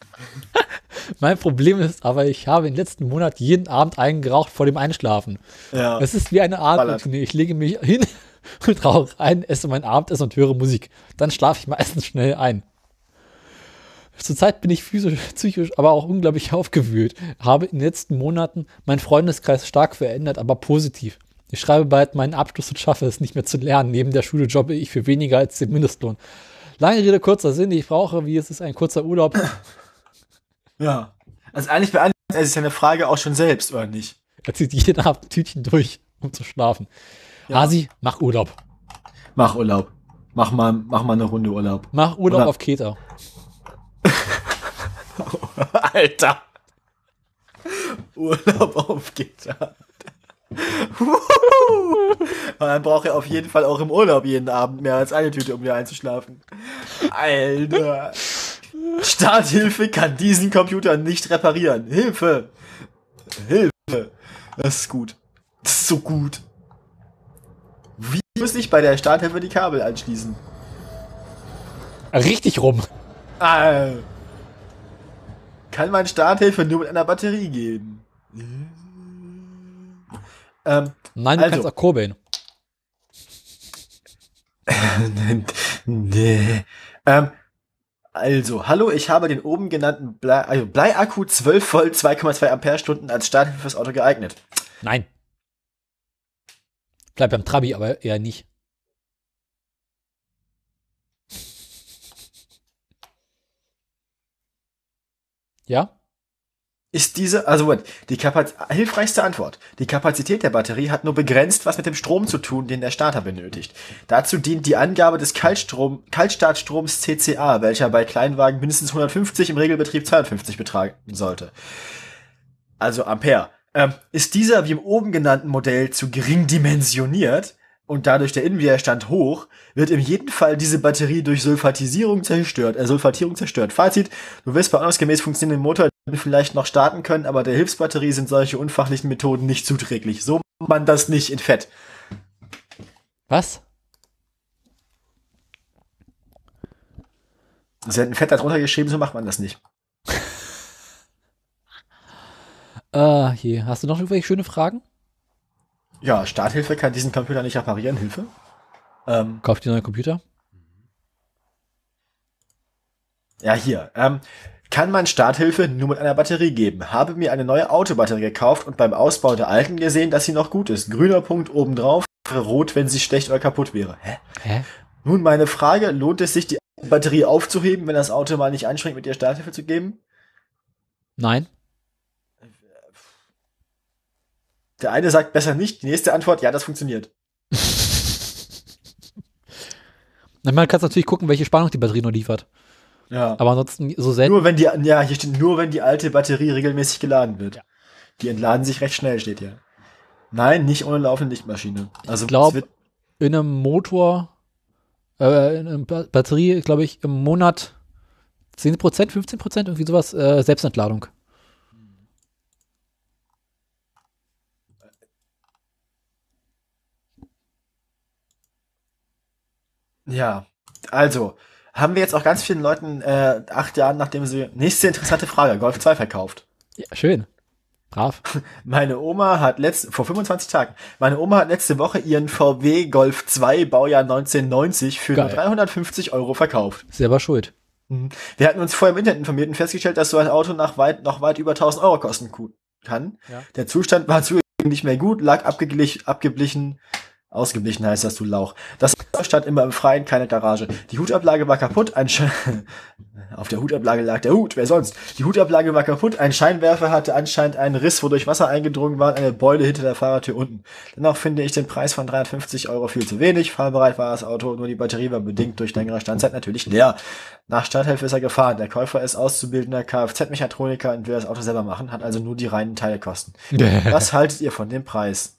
B: Mein Problem ist aber, ich habe im letzten Monat jeden Abend eingeraucht vor dem Einschlafen.
A: Ja.
B: Es ist wie eine Art. Routine. Ich lege mich hin und rauche ein, esse mein Abendessen und höre Musik. Dann schlafe ich meistens schnell ein. Zurzeit bin ich physisch, psychisch, aber auch unglaublich aufgewühlt. Habe in den letzten Monaten meinen Freundeskreis stark verändert, aber positiv. Ich schreibe bald meinen Abschluss und schaffe es nicht mehr zu lernen. Neben der Schule jobbe ich für weniger als den Mindestlohn. Lange Rede, kurzer Sinn. Ich brauche, wie es ist, ein kurzer Urlaub.
A: Ja. Also eigentlich beantwortet er sich seine Frage auch schon selbst, oder nicht?
B: Er zieht jeden Abend ein Tütchen durch um zu schlafen. Hasi, mach Urlaub.
A: Mach Urlaub. Mach mal, mach mal eine Runde Urlaub.
B: Mach Urlaub
A: Oder-
B: auf Keter.
A: Alter. Urlaub auf Gitter. Man braucht ja auf jeden Fall auch im Urlaub jeden Abend mehr als eine Tüte, um wieder einzuschlafen. Alter. Starthilfe kann diesen Computer nicht reparieren. Hilfe. Hilfe. Das ist gut. Das ist so gut. Wie muss ich bei der Starthilfe die Kabel anschließen?
B: Richtig rum.
A: Ah. Kann man Starthilfe nur mit einer Batterie geben? Ähm,
B: Nein, du
A: Also.
B: kannst auch kurbeln.
A: nee. Ähm, also, hallo, ich habe den oben genannten Blei, also Bleiakku 12 Volt 2,2 Ampere-Stunden als Starthilfe fürs Auto geeignet.
B: Nein. Bleib beim Trabi, aber eher nicht. Ja?
A: Ist diese, also die Kapaz hilfreichste Antwort. Die Kapazität der Batterie hat nur begrenzt was mit dem Strom zu tun, den der Starter benötigt. Dazu dient die Angabe des Kaltstrom, Kaltstartstroms CCA, welcher bei Kleinwagen mindestens 150, im Regelbetrieb 250 betragen sollte. Also Ampere. Ähm, ist dieser wie im oben genannten Modell zu gering dimensioniert und dadurch der Innenwiderstand hoch, wird in jedem Fall diese Batterie durch Sulfatisierung zerstört, äh, Sulfatierung zerstört. Fazit, du wirst bei ordnungsgemäß funktionierenden Motor vielleicht noch starten können, aber der Hilfsbatterie sind solche unfachlichen Methoden nicht zuträglich. So macht man das nicht in Fett.
B: Was?
A: Sie hätten Fett darunter geschrieben, so macht man das nicht.
B: Äh, hier. Hast du noch irgendwelche schöne Fragen?
A: Ja, Starthilfe kann diesen Computer nicht reparieren, Hilfe. Ähm,
B: Kauf dir einen neuen Computer?
A: Ja, hier. Ähm, kann man Starthilfe nur mit einer Batterie geben? Habe mir eine neue Autobatterie gekauft und beim Ausbau der alten gesehen, dass sie noch gut ist. Grüner Punkt obendrauf, rot, wenn sie schlecht oder kaputt wäre. Hä?
B: Hä?
A: Nun meine Frage, lohnt es sich, die Batterie aufzuheben, wenn das Auto mal nicht anspringt, mit ihr Starthilfe zu geben?
B: Nein?
A: Der eine sagt besser nicht, die nächste Antwort, ja, das funktioniert.
B: Man kann natürlich gucken, welche Spannung die Batterie nur liefert.
A: Ja.
B: Aber ansonsten so selten.
A: Nur wenn die, ja, hier steht nur, wenn die alte Batterie regelmäßig geladen wird. Die entladen sich recht schnell, steht hier. Nein, nicht ohne laufende Lichtmaschine. Also
B: ich glaube, in einem Motor, äh, in einer Ba- Batterie, glaube ich, im Monat 10%, 15%, irgendwie sowas, äh, Selbstentladung.
A: Ja, also, haben wir jetzt auch ganz vielen Leuten äh, acht Jahren, nachdem sie. Nächste interessante Frage, Golf 2 verkauft.
B: Ja, schön. Brav.
A: Meine Oma hat letzt, vor 25 Tagen, meine Oma hat letzte Woche ihren VW Golf 2 Baujahr 1990 für nur
B: Geil.
A: 350 Euro verkauft.
B: Selber schuld.
A: Wir hatten uns vorher im Internet informiert und festgestellt, dass so ein Auto nach weit, noch weit über 1000 Euro kosten kann.
B: Ja.
A: Der Zustand war zugegeben nicht mehr gut, lag abgeglich, abgeblichen, ausgeblichen heißt das, du Lauch. Das Auto stand immer im Freien, keine Garage. Die Hutablage war kaputt, ein Sch auf der Hutablage lag der Hut, wer sonst? Die Hutablage war kaputt, ein Scheinwerfer hatte anscheinend einen Riss, wodurch Wasser eingedrungen war, eine Beule hinter der Fahrertür unten. Dennoch finde ich den Preis von 350 Euro viel zu wenig. Fahrbereit war das Auto, nur die Batterie war bedingt durch längere Standzeit natürlich leer. Nach Starthilfe ist er gefahren. Der Käufer ist auszubildender Kfz-Mechatroniker und will das Auto selber machen, hat also nur die reinen Teilkosten. Was haltet ihr von dem Preis?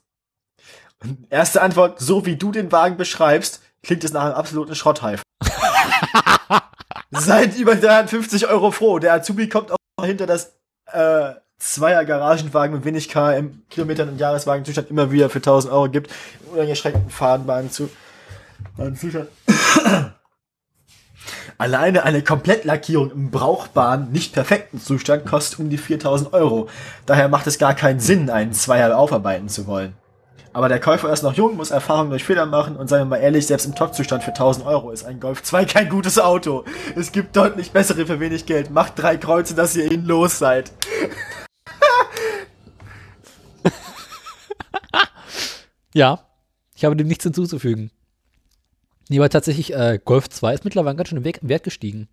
A: Erste Antwort, so wie du den Wagen beschreibst, klingt es nach einem absoluten Schrottreif. Seid über 350 Euro froh. Der Azubi kommt auch hinter das äh, Zweier Garagenwagen mit wenig km Kilometern und Jahreswagenzustand immer wieder für 1000 Euro gibt. Uneingeschränkten Fahrtenwagen zu. äh, Zustand. Alleine eine Komplettlackierung im brauchbaren, nicht perfekten Zustand kostet um die 4000 Euro. Daher macht es gar keinen Sinn, einen Zweier aufarbeiten zu wollen. Aber der Käufer ist noch jung, muss Erfahrung durch Fehler machen und seien wir mal ehrlich, selbst im Top-Zustand für 1000 Euro ist ein Golf 2 kein gutes Auto. Es gibt deutlich bessere für wenig Geld. Macht drei Kreuze, dass ihr ihn los seid.
B: Ja, ich habe dem nichts hinzuzufügen. Nee, aber tatsächlich, äh, Golf 2 ist mittlerweile ganz schön im Wert gestiegen.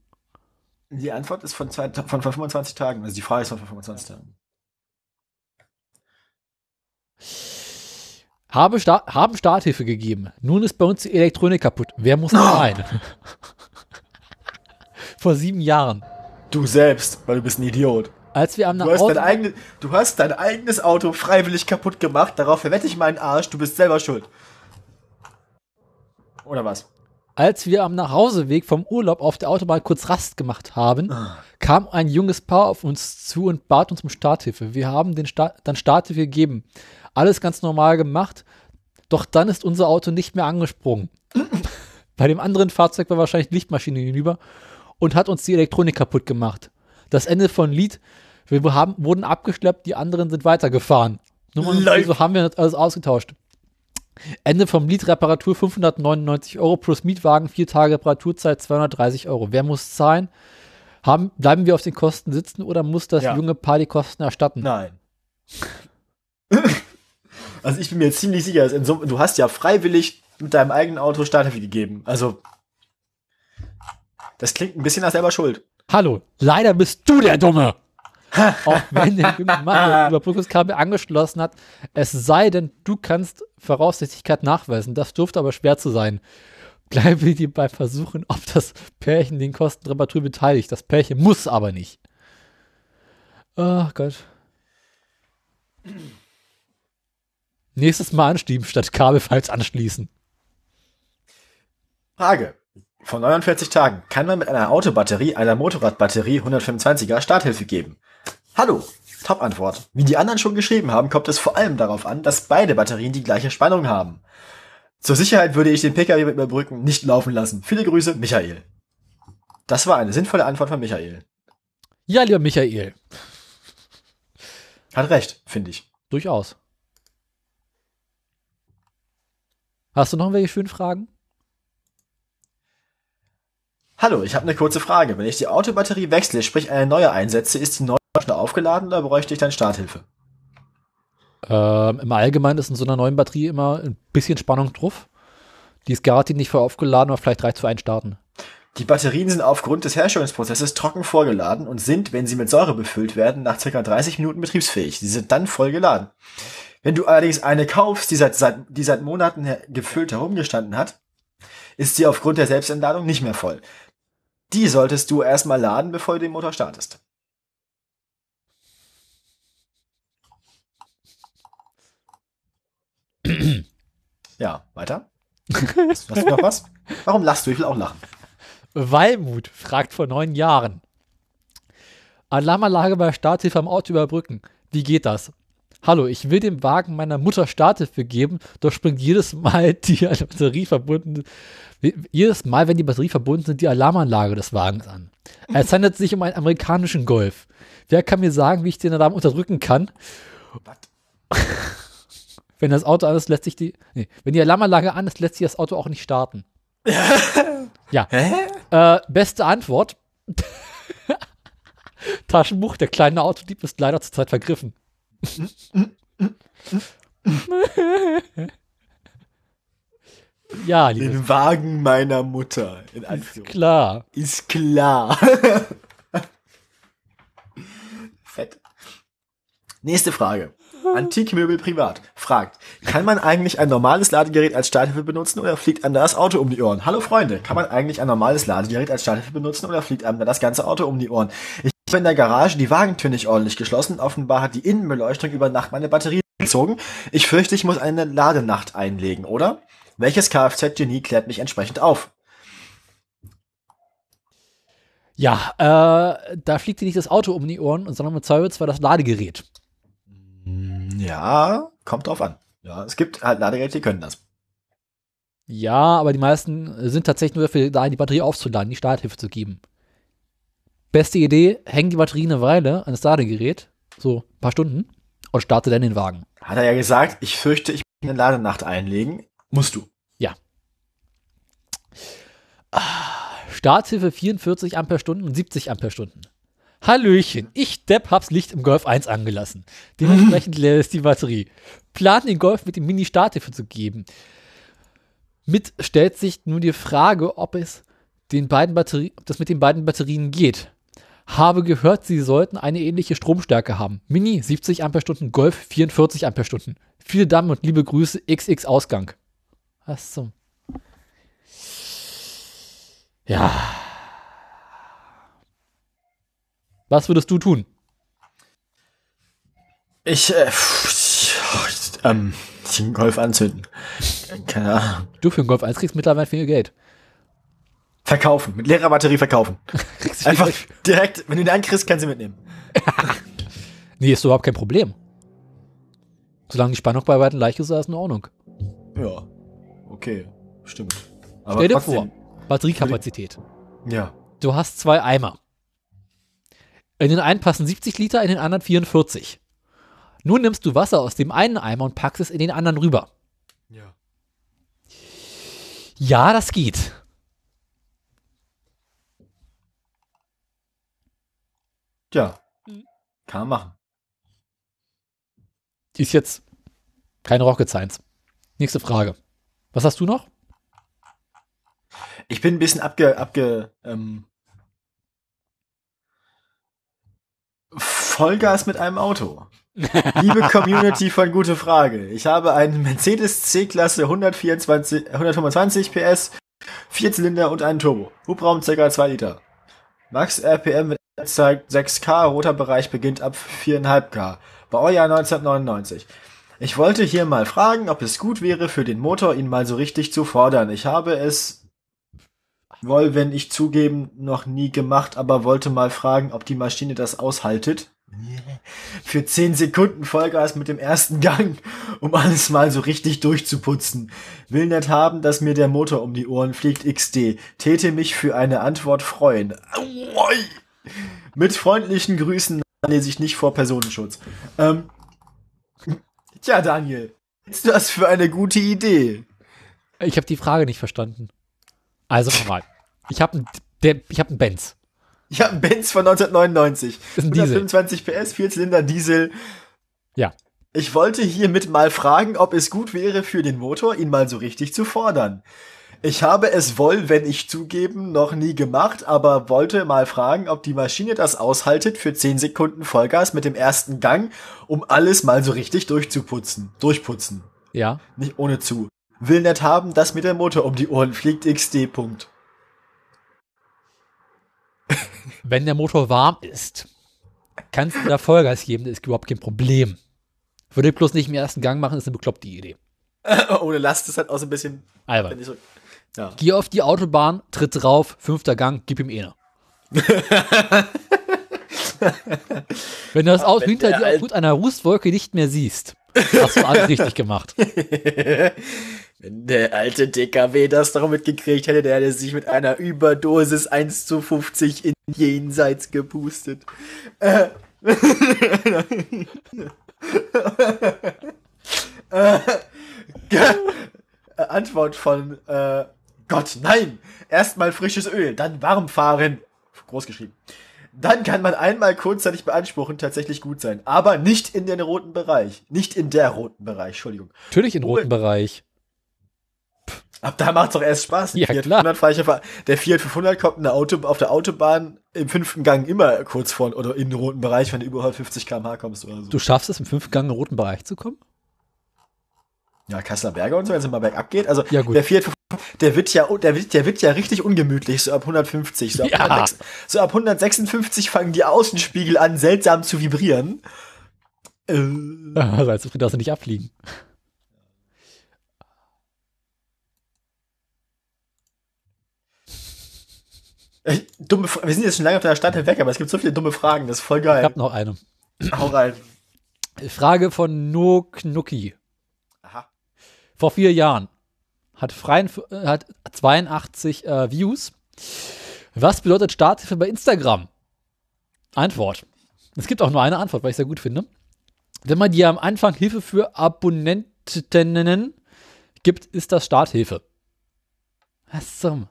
A: Die Antwort ist von, zwei, von, von 25 Tagen. Also die Frage ist von 25 Tagen.
B: Habe Sta haben Starthilfe gegeben. Nun ist bei uns die Elektronik kaputt. Wer muss das sein? Vor sieben Jahren.
A: Du selbst, weil du bist ein Idiot.
B: Als wir am
A: Du hast,
B: Auto-
A: dein eigene, du hast dein eigenes Auto freiwillig kaputt gemacht. Darauf verwette ich meinen Arsch. Du bist selber schuld. Oder was?
B: Als wir am Nachhauseweg vom Urlaub auf der Autobahn kurz Rast gemacht haben,
A: Ah.
B: kam ein junges Paar auf uns zu und bat uns um Starthilfe. Wir haben den Sta dann Starthilfe gegeben. Alles ganz normal gemacht, doch dann ist unser Auto nicht mehr angesprungen. Bei dem anderen Fahrzeug war wahrscheinlich Lichtmaschine hinüber und hat uns die Elektronik kaputt gemacht. Das Ende von Lied, wir haben, wurden abgeschleppt, die anderen sind weitergefahren. Nummer
A: Läuft.
B: so haben wir das alles ausgetauscht. Ende vom Lied Reparatur 599 Euro plus Mietwagen, vier Tage Reparaturzeit 230 Euro. Wer muss zahlen? Haben, bleiben wir auf den Kosten sitzen oder muss das
A: Ja.
B: junge Paar die Kosten erstatten?
A: Nein. also ich bin mir ziemlich sicher, du hast ja freiwillig mit deinem eigenen Auto Starthilfe gegeben. Also das klingt ein bisschen nach selber Schuld.
B: Hallo, leider bist du der Dumme. Auch wenn der junge Mann das Überbrückungskabel angeschlossen hat, es sei denn, du kannst Voraussichtigkeit nachweisen. Das dürfte aber schwer zu sein. Bleibe dir beim Versuchen, ob das Pärchen den Kosten der Reparatur beteiligt. Das Pärchen muss aber nicht. Oh Gott. Nächstes Mal anschieben statt Kabel falsch anschließen.
A: Frage. Vor 49 Tagen kann man mit einer Autobatterie, einer Motorradbatterie 125er Starthilfe geben. Hallo. Top-Antwort. Wie die anderen schon geschrieben haben, kommt es vor allem darauf an, dass beide Batterien die gleiche Spannung haben. Zur Sicherheit würde ich den Pkw mit Überbrücken nicht laufen lassen. Viele Grüße, Michael. Das war eine sinnvolle Antwort von Michael.
B: Ja, lieber Michael.
A: Hat recht, finde ich.
B: Durchaus. Hast du noch welche schönen Fragen?
A: Hallo, ich habe eine kurze Frage. Wenn ich die Autobatterie wechsle, sprich eine neue einsetze, ist die neue schon aufgeladen oder bräuchte ich dann Starthilfe?
B: Ähm, Im Allgemeinen ist in so einer neuen Batterie immer ein bisschen Spannung drauf. Die ist garantiert nicht voll aufgeladen, aber vielleicht reicht für ein Starten.
A: Die Batterien sind aufgrund des Herstellungsprozesses trocken vorgeladen und sind, wenn sie mit Säure befüllt werden, nach ca. 30 Minuten betriebsfähig. Sie sind dann voll geladen. Wenn du allerdings eine kaufst, die seit, seit, die seit Monaten gefüllt herumgestanden hat, ist sie aufgrund der Selbstentladung nicht mehr voll. Die solltest du erstmal laden, bevor du den Motor startest. ja, weiter. Hast du noch was? Warum lachst du? Ich will auch lachen.
B: Walmut fragt vor neun Jahren. Alarmanlage bei Starthilfe am Auto überbrücken. Wie geht das? Hallo, ich will dem Wagen meiner Mutter Starthilfe geben, doch springt jedes Mal die Batterie verbunden, jedes Mal, wenn die Batterie verbunden sind, die Alarmanlage des Wagens an. Es handelt sich um einen amerikanischen Golf. Wer kann mir sagen, wie ich den Alarm unterdrücken kann? wenn das Auto an ist, lässt sich die, nee, wenn die Alarmanlage an ist, lässt sich das Auto auch nicht starten. ja. Äh, beste Antwort. Taschenbuch, der kleine Autodieb ist leider zurzeit vergriffen. ja, liebe
A: Den Wagen meiner Mutter. In Anführungszeichen.
B: klar.
A: Ist klar. Fett. Nächste Frage. Antikmöbel privat fragt, kann man eigentlich ein normales Ladegerät als Starthilfe benutzen oder fliegt einem da das Auto um die Ohren? Hallo Freunde, kann man eigentlich ein normales Ladegerät als Starthilfe benutzen oder fliegt einem da das ganze Auto um die Ohren? Ich habe in der Garage die Wagentür nicht ordentlich geschlossen. Offenbar hat die Innenbeleuchtung über Nacht meine Batterie gezogen. Ich fürchte, ich muss eine Ladenacht einlegen, oder? Welches Kfz-Genie klärt mich entsprechend auf?
B: Ja, äh, da fliegt dir nicht das Auto um die Ohren, sondern mit Zweifelsfall das Ladegerät.
A: Ja, kommt drauf an. Ja, es gibt halt Ladegeräte, die können das.
B: Ja, aber die meisten sind tatsächlich nur dafür da, die Batterie aufzuladen, die Starthilfe zu geben. Beste Idee, häng die Batterie eine Weile an das Ladegerät, so ein paar Stunden, und starte dann den Wagen.
A: Hat er ja gesagt, ich fürchte, ich muss eine Ladenacht einlegen. Musst du.
B: Ja. Ah, Starthilfe 44 Ampere-Stunden und 70 Ampere-Stunden. Hallöchen, ich Depp hab's Licht im Golf 1 angelassen. Dementsprechend leer ist die Batterie. Plan den Golf mit dem Mini-Starthilfe zu geben. Mit stellt sich nun die Frage, ob es den beiden Batterie, ob das mit den beiden Batterien geht. Habe gehört, sie sollten eine ähnliche Stromstärke haben. Mini 70 Ampere-Stunden, Golf 44 Ampere-Stunden. Viele Damen und liebe Grüße, XX Ausgang. Was zum. Ja. Was würdest du tun?
A: Ich, äh, ähm, den Golf anzünden. Keine Ahnung.
B: Du für einen Golf 1 kriegst mittlerweile viel Geld.
A: Verkaufen. Mit leerer Batterie verkaufen. Einfach direkt, wenn du den ankriegst, kannst du mitnehmen.
B: Nee, ist überhaupt kein Problem. Solange die Spannung bei weitem leicht ist, ist das in Ordnung.
A: Ja. Okay. Stimmt. Aber
B: Stell dir vor, Batteriekapazität.
A: Ja.
B: Du hast zwei Eimer. In den einen passen 70 Liter, in den anderen 44. Nun nimmst du Wasser aus dem einen Eimer und packst es in den anderen rüber.
A: Ja.
B: Ja, das geht.
A: Ja. Kann man machen.
B: Ist jetzt keine Rocket Science. Nächste Frage. Was hast du noch?
A: Ich bin ein bisschen abge, abge, ähm, Vollgas mit einem Auto. Liebe Community von Gute Frage. Ich habe einen Mercedes C-Klasse 124, 125 PS, Vierzylinder und einen Turbo. Hubraum ca. 2 Liter. Max RPM mit zeigt 6K, roter Bereich beginnt ab 4,5K. Baujahr 1999. Ich wollte hier mal fragen, ob es gut wäre für den Motor, ihn mal so richtig zu fordern. Ich habe es wohl, wenn ich zugeben, noch nie gemacht, aber wollte mal fragen, ob die Maschine das aushaltet. Für 10 Sekunden Vollgas mit dem ersten Gang, um alles mal so richtig durchzuputzen. Will nicht haben, dass mir der Motor um die Ohren fliegt, XD. Täte mich für eine Antwort freuen. Aui. Mit freundlichen Grüßen lese ich nicht vor Personenschutz. Ähm, tja, Daniel, ist das für eine gute Idee?
B: Ich habe die Frage nicht verstanden. Also nochmal. Ich habe einen ich hab einen Benz.
A: Ich habe einen Benz von 1999.
B: Ist ein Diesel.
A: 125 PS, Vierzylinder Diesel.
B: Ja.
A: Ich wollte hiermit mal fragen, ob es gut wäre für den Motor, ihn mal so richtig zu fordern. Ich habe es wohl, wenn ich zugeben, noch nie gemacht, aber wollte mal fragen, ob die Maschine das aushaltet für 10 Sekunden Vollgas mit dem ersten Gang, um alles mal so richtig durchzuputzen. Durchputzen.
B: Ja.
A: Nicht ohne zu. Will nicht haben, dass mir der Motor um die Ohren fliegt, XD. Punkt.
B: Wenn der Motor warm ist, kannst du da Vollgas geben, das ist überhaupt kein Problem. Würde ich bloß nicht im ersten Gang machen, ist eine bekloppte Idee.
A: ohne Last ist halt auch so ein bisschen.
B: Albert.
A: Ja.
B: Geh auf die Autobahn, tritt drauf, fünfter Gang, gib ihm eine. Wenn du das Auto hinter dir aufgrund einer Rußwolke nicht mehr siehst, hast du alles richtig gemacht.
A: Wenn der alte DKW das doch mitgekriegt hätte, der hätte sich mit einer Überdosis 1 zu 50 in Jenseits gepustet. Äh. äh. Antwort von äh, Gott, nein! Erstmal frisches Öl, dann warm fahren. Groß geschrieben. Dann kann man einmal kurzzeitig beanspruchen, tatsächlich gut sein. Aber nicht in den roten Bereich. Nicht in der roten Bereich, Entschuldigung.
B: Natürlich im roten Bereich.
A: Ab da macht's doch erst Spaß.
B: Ja,
A: Fiat
B: klar.
A: 500 fahr ich der Fiat 500 kommt in der Auto, auf der Autobahn im fünften Gang immer kurz vor oder in den roten Bereich, wenn du über 150 km/h kommst oder so.
B: Du schaffst es, im fünften Gang in den roten Bereich zu kommen?
A: ja, Kasseler Berge und so, wenn es mal bergab geht. Also
B: Ja, gut.
A: der Fiat 500, der wird ja, der wird, der wird ja richtig ungemütlich, so ab 150. So ab,
B: Ja.
A: 106, so ab 156 fangen die Außenspiegel an, seltsam zu vibrieren. Äh,
B: Also, als darfst du nicht abfliegen.
A: äh, dumme, Fra- wir sind jetzt schon lange auf der Stadt weg, aber es gibt so viele dumme Fragen, das ist voll
B: Ich
A: geil.
B: habe noch eine.
A: Hau rein.
B: Frage von No Knucki.
A: Aha.
B: Vor vier Jahren hat, freien, äh, hat 82 äh, Views. Was bedeutet Starthilfe bei Instagram? Antwort. Es gibt auch nur eine Antwort, weil ich sehr gut finde. Wenn man dir am Anfang Hilfe für Abonnentinnen gibt, ist das Starthilfe. Was zum?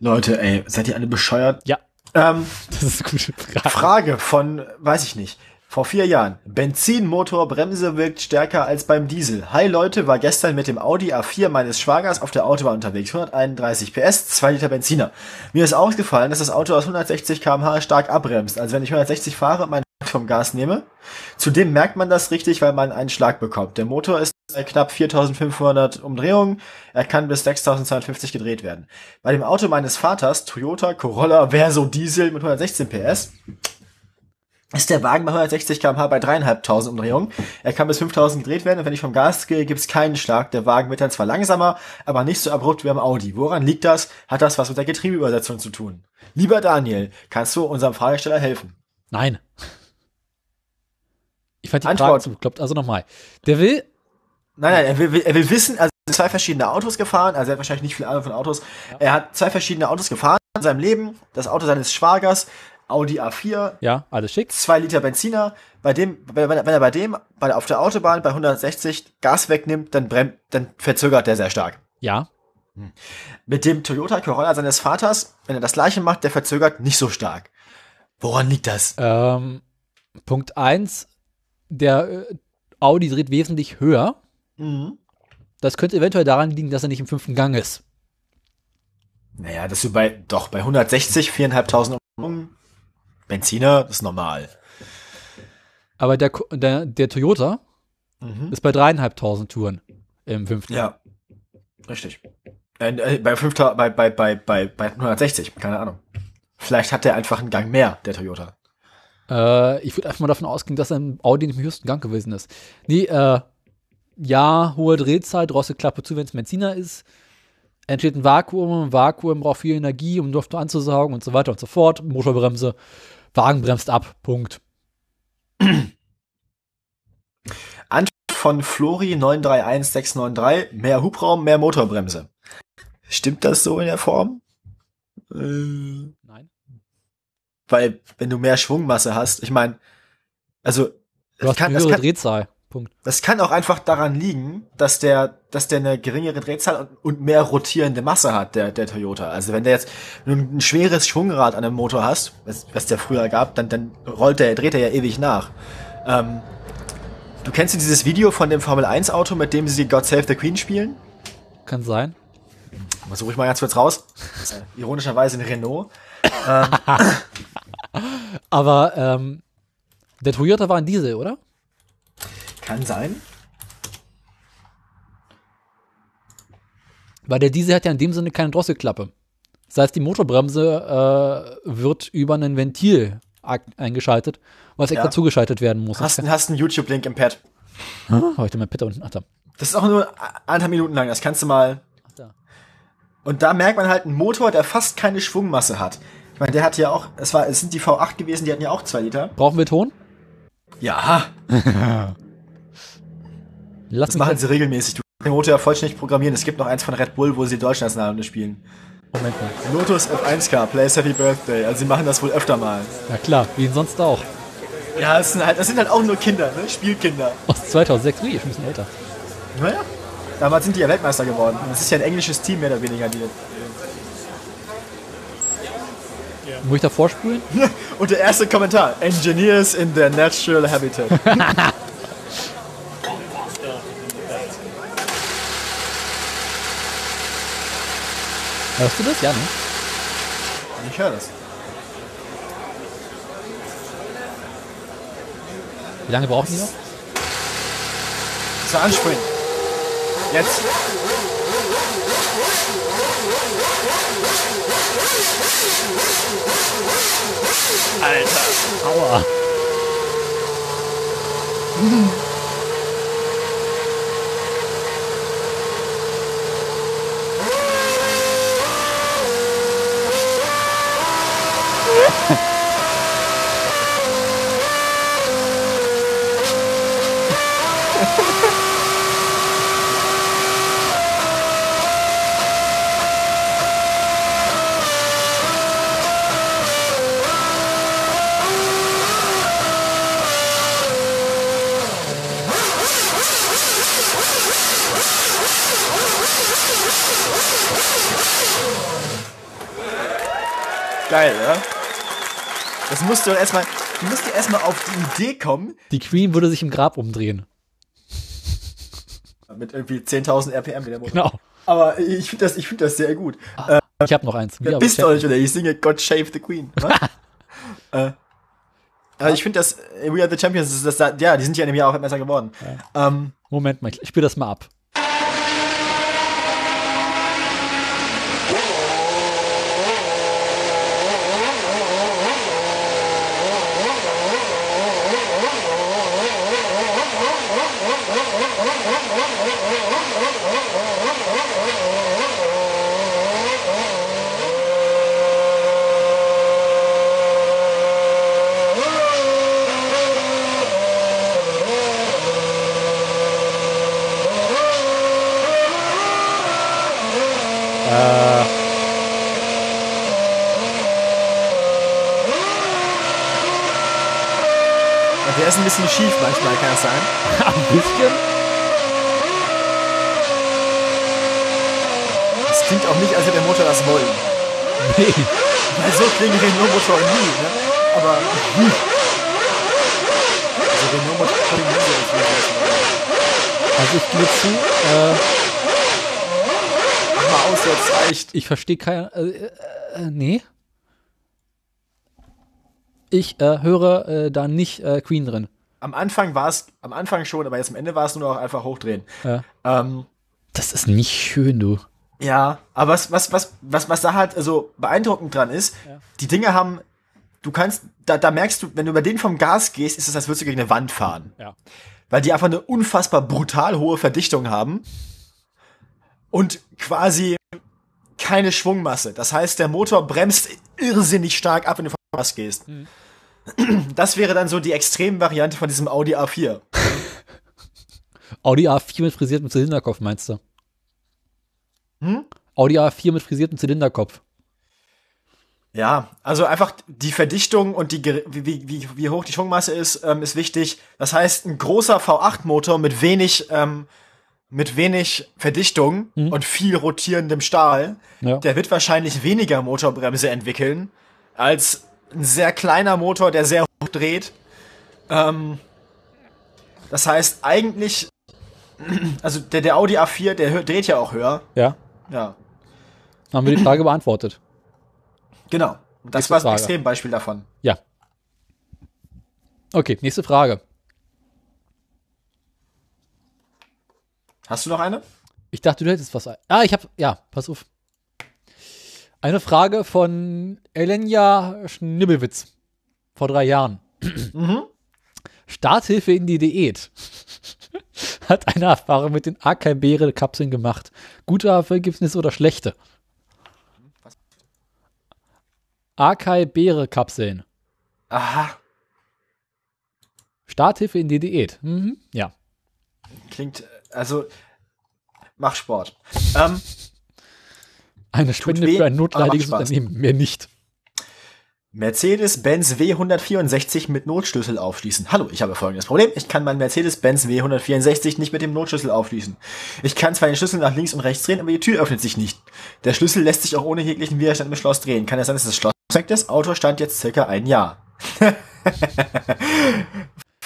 A: Leute, ey, seid ihr alle bescheuert?
B: Ja,
A: Ähm,
B: das ist eine gute Frage.
A: Frage von, weiß ich nicht, vor vier Jahren. Benzinmotor, Bremse wirkt stärker als beim Diesel. Hi Leute, war gestern mit dem Audi A4 meines Schwagers auf der Autobahn unterwegs. 131 PS, 2 Liter Benziner. Mir ist aufgefallen, dass das Auto aus 160 km/h stark abbremst. Also wenn ich 160 fahre und mein vom Gas nehme. Zudem merkt man das richtig, weil man einen Schlag bekommt. Der Motor ist bei knapp 4500 Umdrehungen. Er kann bis 6250 gedreht werden. Bei dem Auto meines Vaters, Toyota Corolla Verso Diesel mit 116 PS, ist der Wagen bei 160 km/h bei dreieinhalbtausend Umdrehungen. Er kann bis 5000 gedreht werden und wenn ich vom Gas gehe, gibt es keinen Schlag. Der Wagen wird dann zwar langsamer, aber nicht so abrupt wie am Audi. Woran liegt das? Hat das was mit der Getriebeübersetzung zu tun? Lieber Daniel, kannst du unserem Fragesteller helfen?
B: Nein. Ich fand die
A: Antwort.
B: Frage zu bekloppt. Also nochmal. Der will,
A: Nein, nein, er will, er will wissen, also er zwei verschiedene Autos gefahren, also er hat wahrscheinlich nicht viel Ahnung von Autos. Er hat zwei verschiedene Autos gefahren in seinem Leben. Das Auto seines Schwagers, Audi A4,
B: ja, alles schick.
A: zwei Liter Benziner. Bei dem, wenn er, bei dem bei, auf der Autobahn bei 160 Gas wegnimmt, dann bremst, dann verzögert der sehr stark.
B: Ja.
A: Mit dem Toyota Corolla seines Vaters, wenn er das gleiche macht, der verzögert nicht so stark. Woran liegt das?
B: Ähm, Punkt eins, der äh, Audi dreht wesentlich höher.
A: Mhm.
B: Das könnte eventuell daran liegen, dass er nicht im fünften Gang ist.
A: Naja, dass du bei, doch, bei 160, 4.500 Umdrehungen, Benziner, ist normal.
B: Aber der, der, der Toyota
A: Mhm.
B: ist bei dreieinhalbtausend Touren im fünften.
A: Ja, richtig. Äh, äh, bei, 5000 bei, bei, bei, bei, bei 160, keine Ahnung. Vielleicht hat der einfach einen Gang mehr, der Toyota.
B: Äh, ich würde einfach mal davon ausgehen, dass er im Audi nicht im höchsten Gang gewesen ist. Nee, äh, ja, hohe Drehzahl, Drosselklappe zu, wenn es Benziner ist. Entsteht ein Vakuum, ein Vakuum braucht viel Energie, um Luft anzusaugen und so weiter und so fort. Motorbremse, Wagen bremst ab, Punkt.
A: Von Flori 931693, mehr Hubraum, mehr Motorbremse. Stimmt das so in der Form? Äh,
B: Nein.
A: weil, wenn du mehr Schwungmasse hast, ich meine, also,
B: Du hast
A: kann,
B: eine höhere
A: kann,
B: Drehzahl, Punkt.
A: das kann auch einfach daran liegen, dass der, dass der eine geringere Drehzahl und, mehr rotierende Masse hat, der, der Toyota. Also wenn der jetzt ein schweres Schwungrad an einem Motor hast, was, was der früher gab, dann, dann rollt der, dreht er ja ewig nach. Ähm, du kennst du dieses Video von dem Formel 1 Auto, mit dem sie God Save the Queen spielen?
B: Kann sein.
A: Mal suche ich mal ganz kurz raus. Äh, ironischerweise ein Renault.
B: Aber ähm, der Toyota war ein Diesel, oder?
A: Kann sein.
B: Weil der Diesel hat ja in dem Sinne keine Drosselklappe. Das heißt, die Motorbremse äh, wird über ein Ventil eingeschaltet, was extra
A: Ja.
B: zugeschaltet werden muss.
A: Hast, hast einen YouTube-Link im Pad.
B: Heute mein Pit unten. Ach, da.
A: Das ist auch nur anderthalb Minuten lang. Das kannst du mal.
B: Ach, da.
A: Und da merkt man halt einen Motor, der fast keine Schwungmasse hat. Ich meine, der hat ja auch, es war, es sind die V8 gewesen, die hatten ja auch zwei Liter.
B: Brauchen wir Ton?
A: Ja,
B: Lass
A: das machen sie regelmäßig. Du kannst Motor ja vollständig programmieren. Es gibt noch eins von Red Bull, wo sie Deutschnationale spielen.
B: Moment mal.
A: Lotus F1K, Plays Happy Birthday. Also sie machen das wohl öfter mal.
B: Ja klar, wie sonst auch.
A: Ja, das sind halt, das sind halt auch nur Kinder, ne? Spielkinder.
B: Aus 2006, ui, ich bin ein bisschen älter.
A: Naja. Damals sind die ja Weltmeister geworden. Das ist ja ein englisches Team, mehr oder weniger. Die,
B: Muss ich da vorspulen?
A: Und der erste Kommentar: Engineers in their natural habitat.
B: Hörst du das? Ja, ne?
A: ich höre das.
B: Wie lange brauchen die noch?
A: So anspringen. Jetzt. Alter.
B: Aua.
A: Geil, oder? Das musst du erstmal, du musst dir erstmal auf die Idee kommen,
B: Die Queen würde sich im Grab umdrehen.
A: mit irgendwie 10.000 RPM wie der Motor.
B: Genau.
A: Aber ich finde das, ich finde das sehr gut.
B: Ich habe noch eins. Wieder
A: bist
B: hab-
A: euch oder ich singe God Save the Queen. Äh, Also ich finde, dass äh, We Are the Champions, das, das, ja, die sind ja in dem Jahr auch Weltmeister geworden. Ähm,
B: Moment mal, ich spiele das mal ab.
A: und der ist ein bisschen schief manchmal, kann das sein?
B: Ein bisschen?
A: Es klingt auch nicht, als hätte der Motor das wollen.
B: Nee.
A: Weil so klingen Renault-Motoren nie, ne? Aber. hm. Also Renault-Motoren klingen nie so, wollen.
B: Also ich gebe zu, äh,
A: Mach mal aus, jetzt reicht.
B: ich verstehe kein. Äh, äh, äh, nee. Ich äh, höre äh, da nicht äh, Queen drin.
A: Am Anfang war es, am Anfang schon, aber jetzt am Ende war es nur noch einfach hochdrehen.
B: Ja.
A: Ähm,
B: Das ist nicht schön, du.
A: Ja, aber was, was, was, was, was da halt so beeindruckend dran ist, die Dinge haben, du kannst, da, da merkst du, wenn du über den vom Gas gehst, ist es, als würdest du gegen eine Wand fahren.
B: Ja.
A: Weil die einfach eine unfassbar brutal hohe Verdichtung haben und quasi keine Schwungmasse. Das heißt, der Motor bremst irrsinnig stark ab, wenn du vom Gas gehst. Das wäre dann so die Extremvariante von diesem Audi A4.
B: Audi A4 mit frisiertem Zylinderkopf, meinst du? Audi A4 mit frisiertem Zylinderkopf.
A: Ja, also einfach die Verdichtung und die, wie, wie, wie, hoch die Schwungmasse ist, ähm, ist wichtig. Das heißt, ein großer V8-Motor mit wenig, ähm, mit wenig Verdichtung und viel rotierendem Stahl,
B: Ja.
A: der wird wahrscheinlich weniger Motorbremse entwickeln als ein sehr kleiner Motor, der sehr hoch dreht. Ähm, das heißt, eigentlich, also der, der Audi A4, der dreht ja auch höher.
B: Ja.
A: Ja,
B: Haben wir die Frage beantwortet.
A: genau. Das
B: Nächste
A: war ein
B: Frage.
A: Extrembeispiel davon.
B: Ja. Okay, nächste Frage.
A: Hast du noch eine?
B: Ich dachte, du hättest was. ein- Ah, ich habe. Ja, pass auf. Eine Frage von Elenja Schnibbelwitz. Vor drei Jahren. Starthilfe in die Diät. Hat eine Erfahrung mit den AK-Beere-Kapseln gemacht. Gute Ergebnisse oder schlechte? AK-Beere-Kapseln.
A: Aha.
B: Starthilfe in die Diät. Mhm. Ja.
A: Klingt, also, mach Sport. Ähm,
B: Eine Spende
A: weh,
B: für ein notleidiges. Unternehmen. Mehr nicht.
A: Mercedes-Benz W164 mit Notschlüssel aufschließen. Hallo, ich habe folgendes Problem. Ich kann meinen Mercedes-Benz W164 nicht mit dem Notschlüssel aufschließen. Ich kann zwar den Schlüssel nach links und rechts drehen, aber die Tür öffnet sich nicht. Der Schlüssel lässt sich auch ohne jeglichen Widerstand im Schloss drehen. Kann es sein, dass das Schloss zeigt? Das Auto stand jetzt circa ein Jahr.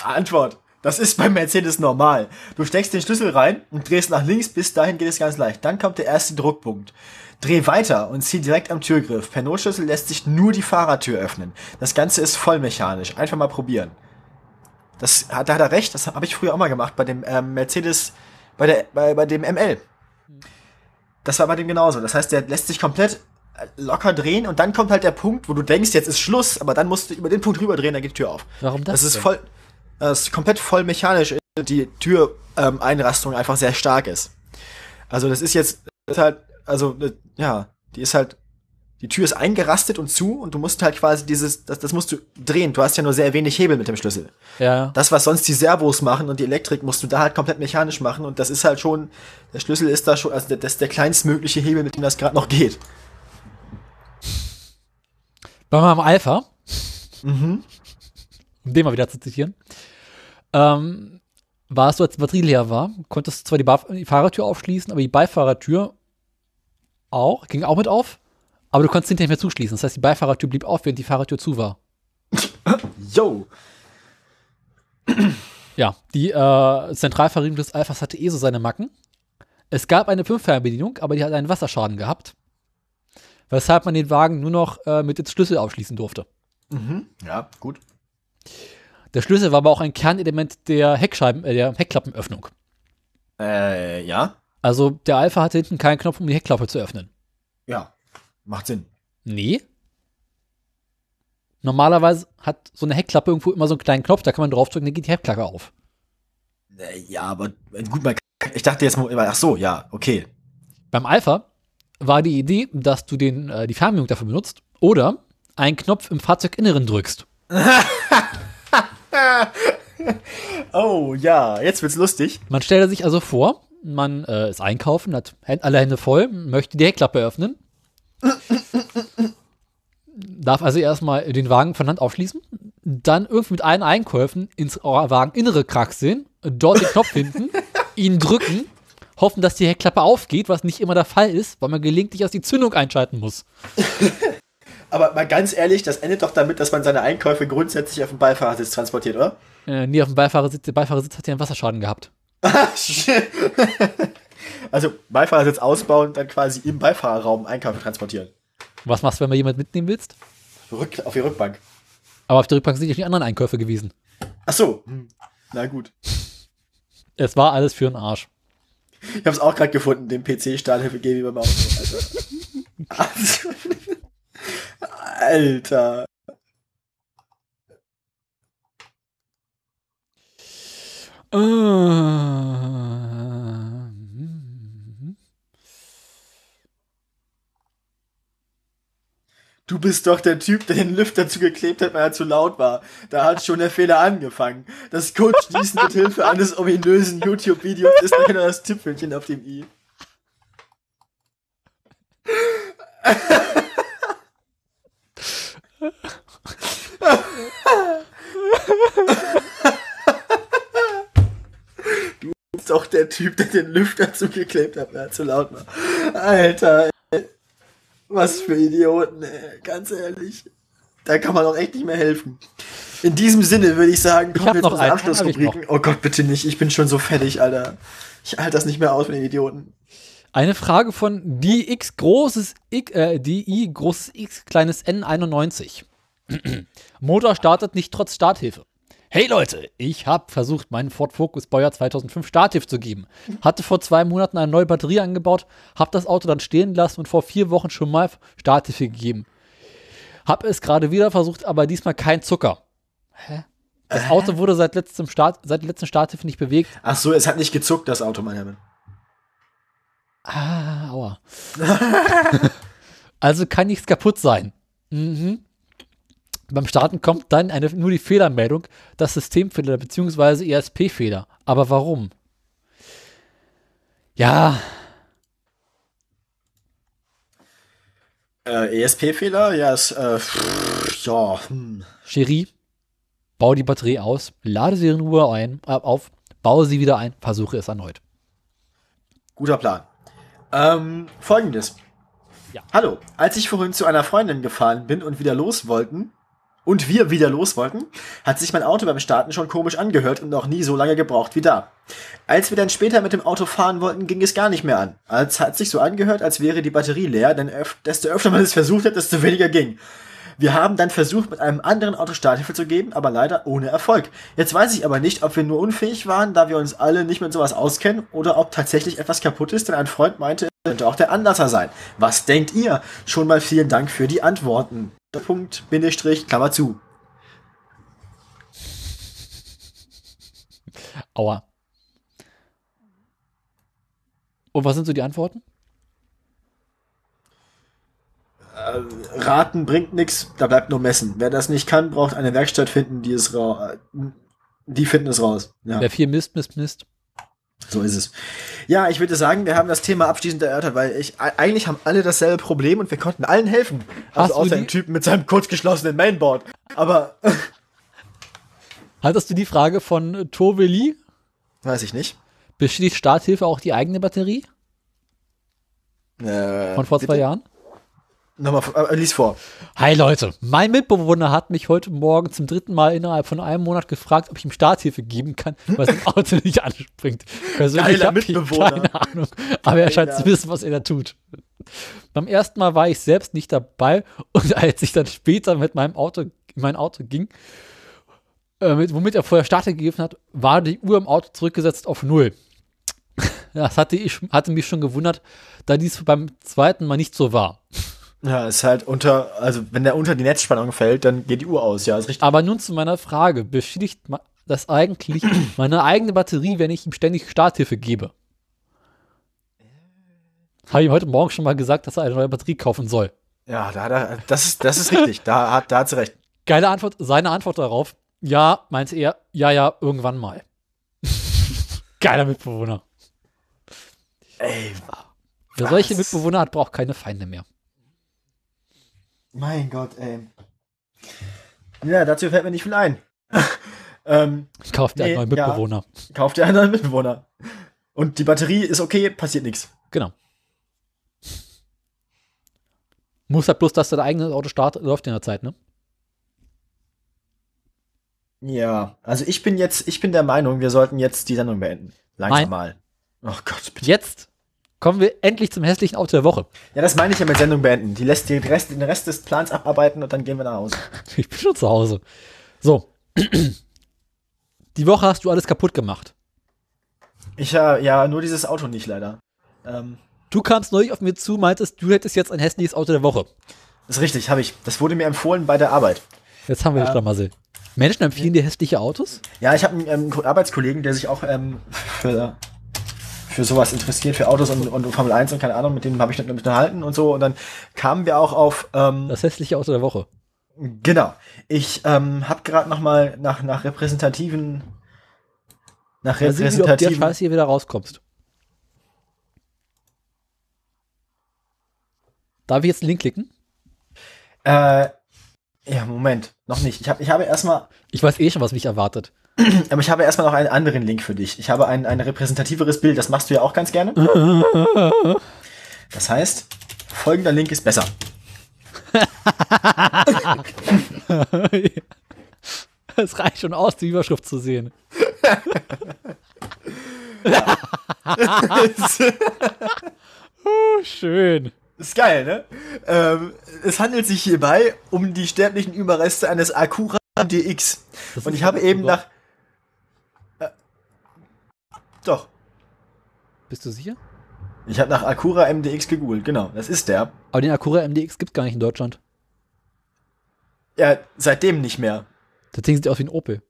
A: Antwort. Das ist beim Mercedes normal. Du steckst den Schlüssel rein und drehst nach links, bis dahin geht es ganz leicht. Dann kommt der erste Druckpunkt. Dreh weiter und zieh direkt am Türgriff. Per Notschlüssel lässt sich nur die Fahrertür öffnen. Das Ganze ist vollmechanisch. Einfach mal probieren. Das, hat- da hat er recht, das habe ich früher auch mal gemacht bei dem ähm, Mercedes, bei, der, bei, bei dem ML. Das war bei dem genauso. Das heißt, der lässt sich komplett äh, locker drehen und dann kommt halt der Punkt, wo du denkst, jetzt ist Schluss, aber dann musst du über den Punkt rüber drehen, dann geht die Tür auf.
B: Warum das
A: Das ist
B: denn?
A: voll, das ist komplett voll mechanisch, äh, die Türeinrastung ähm, einfach sehr stark ist. Also das ist jetzt das ist halt, also äh, ja, die ist halt, die Tür ist eingerastet und zu und du musst halt quasi dieses, das, das musst du drehen. Du hast ja nur sehr wenig Hebel mit dem Schlüssel.
B: Ja.
A: Das, was sonst die Servos machen und die Elektrik, musst du da halt komplett mechanisch machen und das ist halt schon, der Schlüssel ist da schon, also der- das ist der kleinstmögliche Hebel, mit dem das gerade noch geht.
B: Bei meinem Alpha, um den mal wieder zu zitieren, ähm, war es so, als die Batterie leer war, konntest du zwar die Fahrertür aufschließen, aber die Beifahrertür auch, ging auch mit auf, aber du konntest hinterher nicht mehr zuschließen. Das heißt, die Beifahrertür blieb auf, während die Fahrertür zu war.
A: Yo!
B: Ja, die äh, Zentralverriegelung des Alphas hatte eh so seine Macken. Es gab eine Fünffernbedienung, aber die hat einen Wasserschaden gehabt. Weshalb man den Wagen nur noch äh, mit dem Schlüssel aufschließen durfte.
A: Ja, gut.
B: Der Schlüssel war aber auch ein Kernelement der Heckscheiben, äh, der Heckklappenöffnung.
A: Äh, ja.
B: Also der Alpha hatte hinten keinen Knopf, um die Heckklappe zu öffnen.
A: Ja. Macht Sinn.
B: Nee. Normalerweise hat so eine Heckklappe irgendwo immer so einen kleinen Knopf, da kann man draufdrücken, dann geht die Heckklappe auf.
A: Äh, ja, aber äh, gut, man, ich dachte jetzt mal, ach so, ja, okay.
B: Beim Alpha war die Idee, dass du den, äh, die Fernbedienung dafür benutzt oder einen Knopf im Fahrzeuginneren drückst.
A: Oh, ja, jetzt wird's lustig.
B: Man stellt sich also vor, man äh, ist einkaufen, hat alle Hände voll, möchte die Heckklappe öffnen. Darf also erstmal den Wagen von Hand aufschließen, dann irgendwie mit allen Einkäufen ins Wageninnere kraxeln, dort den Knopf finden, ihn drücken, hoffen, dass die Heckklappe aufgeht, was nicht immer der Fall ist, weil man gelegentlich erst die Zündung einschalten muss.
A: Aber mal ganz ehrlich, das endet doch damit, dass man seine Einkäufe grundsätzlich auf dem Beifahrersitz transportiert, oder?
B: Äh, nie auf dem Beifahrersitz, der Beifahrersitz hat ja einen Wasserschaden gehabt.
A: also Beifahrersitz ausbauen und dann quasi im Beifahrerraum Einkäufe transportieren.
B: Was machst du, wenn du jemand mitnehmen willst?
A: Rück, auf die Rückbank.
B: Aber auf der Rückbank sind ja die anderen Einkäufe gewesen.
A: Ach so. Hm. Na gut.
B: Es war alles für den Arsch.
A: Ich habe es auch gerade gefunden, den PC-Starthilfe gebe ich beim Auto. Alter. Alter.
B: Ähm.
A: Du bist doch der Typ, der den Lüfter zugeklebt hat, weil er zu laut war. Da hat schon der Fehler angefangen. Das Kurzschließen mit Hilfe eines ominösen YouTube-Videos ist nur das Tüpfelchen auf dem i. Doch der Typ, der den Lüfter zugeklebt hat, weil er zu laut war. Alter, ey. Was für Idioten, ey. ganz ehrlich. Da kann man auch echt nicht mehr helfen. In diesem Sinne würde ich sagen, kommen wir
B: noch
A: zu
B: ich
A: Abschlussrubriken. Oh Gott, bitte nicht. Ich bin schon so fertig, Alter. Ich halte das nicht mehr aus mit den Idioten.
B: Eine Frage von die X großes X, äh, die I großes X kleines N91. Motor startet nicht trotz Starthilfe. Hey Leute, ich habe versucht, meinen Ford Focus Baujahr 2005 Starthilfe zu geben. Hatte vor zwei Monaten eine neue Batterie angebaut, habe das Auto dann stehen lassen und vor vier Wochen schon mal Starthilfe gegeben. Hab es gerade wieder versucht, aber diesmal kein Zucker. Hä? Das Auto wurde seit letztem Start, seit der letzten Starthilfe nicht bewegt.
A: Ach so, es hat nicht gezuckt, das Auto, mein Herr.
B: Ah, aua. also kann nichts kaputt sein. Mhm. Beim Starten kommt dann eine, nur die Fehlermeldung, das Systemfehler bzw. ESP-Fehler. Aber warum? Ja,
A: Äh, ESP-Fehler? Ja, ist, äh, pff, ja, hm.
B: Cherie, bau die Batterie aus, lade sie in Ruhe ein, äh, auf, baue sie wieder ein, versuche es erneut.
A: Guter Plan. Ähm, folgendes.
B: Ja.
A: Hallo, als ich vorhin zu einer Freundin gefahren bin und wieder los wollten, und wir wieder los wollten, hat sich mein Auto beim Starten schon komisch angehört und noch nie so lange gebraucht wie da. Als wir dann später mit dem Auto fahren wollten, ging es gar nicht mehr an. Es hat sich so angehört, als wäre die Batterie leer, denn öf desto öfter man es versucht hat, desto weniger ging. Wir haben dann versucht, mit einem anderen Auto Starthilfe zu geben, aber leider ohne Erfolg. Jetzt weiß ich aber nicht, ob wir nur unfähig waren, da wir uns alle nicht mit sowas auskennen, oder ob tatsächlich etwas kaputt ist, denn ein Freund meinte, es könnte auch der Anlasser sein. Was denkt ihr? Schon mal vielen Dank für die Antworten. Punkt, Bindestrich, Klammer zu.
B: Aua. Und was sind so die Antworten?
A: Raten bringt nix, da bleibt nur messen. Wer das nicht kann, braucht eine Werkstatt finden, die es ra die finden es raus. Ja.
B: Wer viel misst, misst, misst.
A: So ist es. Ja, ich würde sagen, wir haben das Thema abschließend erörtert, weil ich eigentlich haben alle dasselbe Problem und wir konnten allen helfen.
B: Hast
A: Also außer dem Typen mit seinem kurzgeschlossenen Mainboard. Aber
B: Hattest du die Frage von äh, Tove Lee?
A: weiß ich nicht.
B: Beschließt Starthilfe auch die eigene Batterie
A: Äh,
B: von vor zwei
A: bitte?
B: Jahren?
A: Nochmal, äh, lies vor.
B: Hi Leute, mein Mitbewohner hat mich heute Morgen zum dritten Mal innerhalb von einem Monat gefragt, ob ich ihm Starthilfe geben kann, weil sein Auto nicht anspringt. Persönlich
A: Geiler
B: hab ich keine Ahnung, aber er scheint zu wissen, was er da tut. Beim ersten Mal war ich selbst nicht dabei und als ich dann später mit meinem Auto in mein Auto ging, äh, mit, womit er vorher Starter gegeben hat, war die Uhr im Auto zurückgesetzt auf Null. Das hatte, ich, hatte mich schon gewundert, da dies beim zweiten Mal nicht so war.
A: Ja, ist halt unter, also wenn der unter die Netzspannung fällt, dann geht die Uhr aus, ja, ist richtig.
B: Aber nun zu meiner Frage, beschädigt das eigentlich meine eigene Batterie, wenn ich ihm ständig Starthilfe gebe? Habe ich ihm heute Morgen schon mal gesagt, dass er eine neue Batterie kaufen soll.
A: Ja, da, da, das ist, das ist richtig, da hat, da hat sie recht.
B: Geile Antwort, seine Antwort darauf, ja, meinte er, ja, ja, irgendwann mal. Geiler Mitbewohner.
A: Ey,
B: Wer solche? Mitbewohner hat, braucht keine Feinde mehr.
A: Mein Gott, ey. Ja, dazu fällt mir nicht viel ein. ähm,
B: Ich kaufe dir
A: Nee,
B: einen neuen
A: ja.
B: Mitbewohner.
A: kauft ihr einen neuen Mitbewohner. Und die Batterie ist okay, passiert nichts.
B: Genau. Muss halt bloß, dass dein eigenes Auto startet, läuft in der Zeit, ne?
A: Ja, also ich bin jetzt, ich bin der Meinung, wir sollten jetzt die Sendung beenden. Langsam
B: Nein.
A: mal. Oh Gott, bitte.
B: Jetzt kommen wir endlich zum hässlichen Auto der Woche.
A: Ja, das meine ich ja mit Sendung beenden. Die lässt den Rest, den Rest des Plans abarbeiten und dann gehen wir nach Hause.
B: Ich bin schon zu Hause. So. Die Woche hast du alles kaputt gemacht.
A: Ich ja, ja, nur dieses Auto nicht leider. Ähm,
B: Du kamst neulich auf mir zu, meintest, du hättest jetzt ein hässliches Auto der Woche.
A: ist richtig, habe ich. Das wurde mir empfohlen bei der Arbeit.
B: Jetzt haben wir den Schlamassel. Menschen empfehlen dir hässliche Autos?
A: Ja, ich habe einen ähm, Ko- Arbeitskollegen, der sich auch ähm, für, für sowas interessiert, für Autos und, und Formel 1 und keine Ahnung, mit dem habe ich mich unterhalten und so. Und dann kamen wir auch auf, ähm,
B: Das hässliche Auto der Woche.
A: genau, ich ähm, habe gerade noch mal nach, nach repräsentativen, nach
B: Mal sehen, wie du auf der
A: repräsentativen,
B: Scheiße hier wieder rauskommst. Darf ich jetzt einen Link klicken?
A: äh, ja, Moment, noch nicht. Ich, hab, ich habe erstmal,
B: Ich weiß eh schon, was mich erwartet.
A: aber ich habe erstmal noch einen anderen Link für dich. Ich habe ein, ein repräsentativeres Bild, das machst du ja auch ganz gerne. Das heißt, folgender Link ist besser.
B: Es reicht schon aus, die Überschrift zu sehen. oh, schön.
A: Ist geil, ne? Ähm, es handelt sich hierbei um die sterblichen Überreste eines Acura DX. Und ich habe eben nach. Doch.
B: Bist du sicher?
A: Ich habe nach Acura MDX gegoogelt, genau. Das ist der.
B: Aber den Acura MDX gibt gar nicht in Deutschland.
A: Ja, seitdem nicht mehr.
B: Das Ding sieht aus wie ein Opel.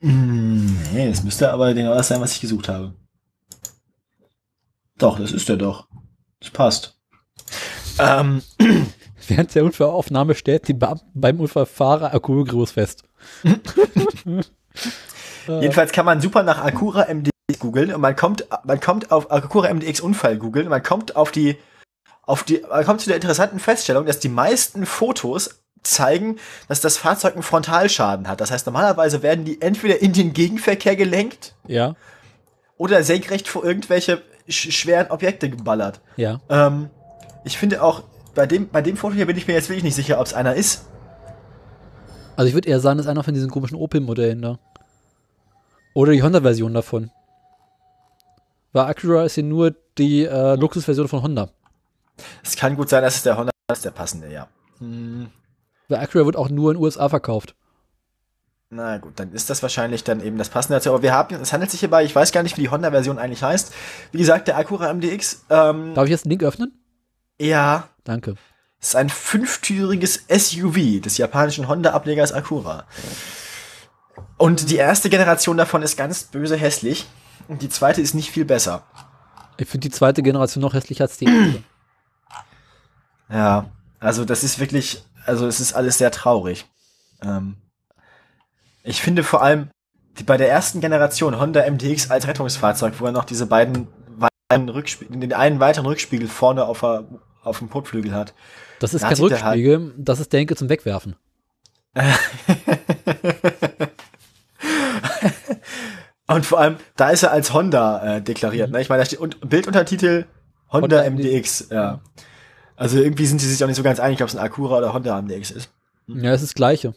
A: Mm, nee, das müsste aber genau das sein, was ich gesucht habe. Doch, das ist der doch. Das passt. Ähm,
B: Während der Unfallaufnahme stellt die Beamten beim Unfallfahrer Alkoholgeruch fest.
A: Jedenfalls kann man super nach Acura MDX googeln und man kommt, man kommt auf Acura MDX Unfall googeln und man kommt auf die, auf die, man kommt zu der interessanten Feststellung, dass die meisten Fotos zeigen, dass das Fahrzeug einen Frontalschaden hat. Das heißt, normalerweise werden die entweder in den Gegenverkehr gelenkt
B: Ja,
A: oder senkrecht vor irgendwelche sch schweren Objekte geballert.
B: ja.
A: Ähm, ich finde auch, bei dem, bei dem Foto hier bin ich mir jetzt wirklich nicht sicher, ob es einer ist.
B: Also ich würde eher sagen, das ist einer von diesen komischen Opel-Modellen da. Oder die Honda-Version davon. Weil Acura ist ja nur die äh, Luxusversion von Honda.
A: Es kann gut sein, dass es der Honda ist, der passende, ja. Hm.
B: Weil Acura wird auch nur in den USA verkauft.
A: Na gut, dann ist das wahrscheinlich dann eben das Passende dazu. Aber wir haben, es handelt sich hierbei, ich weiß gar nicht, wie die Honda-Version eigentlich heißt. Wie gesagt, der Acura MDX, ähm,
B: Darf ich jetzt den Link öffnen?
A: ja,
B: Danke.
A: ist ein fünftüriges SUV des japanischen Honda-Ablegers Acura. Und die erste Generation davon ist ganz böse hässlich. Und die zweite ist nicht viel besser.
B: Ich finde die zweite Generation noch hässlicher als die erste.
A: Ja, also das ist wirklich, also es ist alles sehr traurig. Ähm, ich finde vor allem die, bei der ersten Generation Honda MDX als Rettungsfahrzeug, wo er noch diese beiden Rückspiegel, den einen weiteren Rückspiegel vorne auf, der, auf dem Kotflügel hat.
B: Das ist
A: Da
B: kein
A: er halt-
B: Rückspiegel, das ist der Henkel zum Wegwerfen.
A: Und vor allem, da ist er als Honda äh, deklariert. Ne? Ich meine, da steht und Bilduntertitel Honda,
B: Honda
A: MDX. Ja. Also irgendwie sind sie sich auch nicht so ganz einig, ob es ein Acura oder Honda MDX ist.
B: Ja, es ist das Gleiche.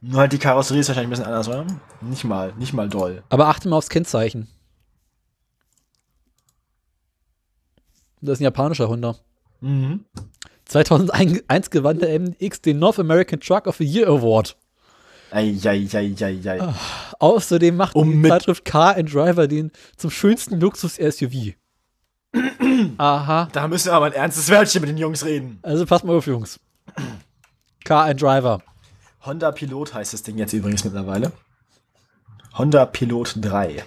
A: Nur halt die Karosserie ist wahrscheinlich ein bisschen anders, oder? Nicht mal, nicht mal doll.
B: Aber achte mal aufs Kennzeichen. Das ist ein japanischer Honda.
A: Mhm.
B: 2001 gewann der MX den North American Truck of the Year Award.
A: Eieieiei.
B: Außerdem macht
A: Um
B: die Zeitschrift Car and Driver den zum schönsten Luxus-SUV. Aha.
A: Da müssen wir aber ein ernstes Wörtchen mit den Jungs reden.
B: Also passt mal auf, Jungs. Car and Driver.
A: Honda Pilot heißt das Ding jetzt übrigens mittlerweile. Honda Pilot 3.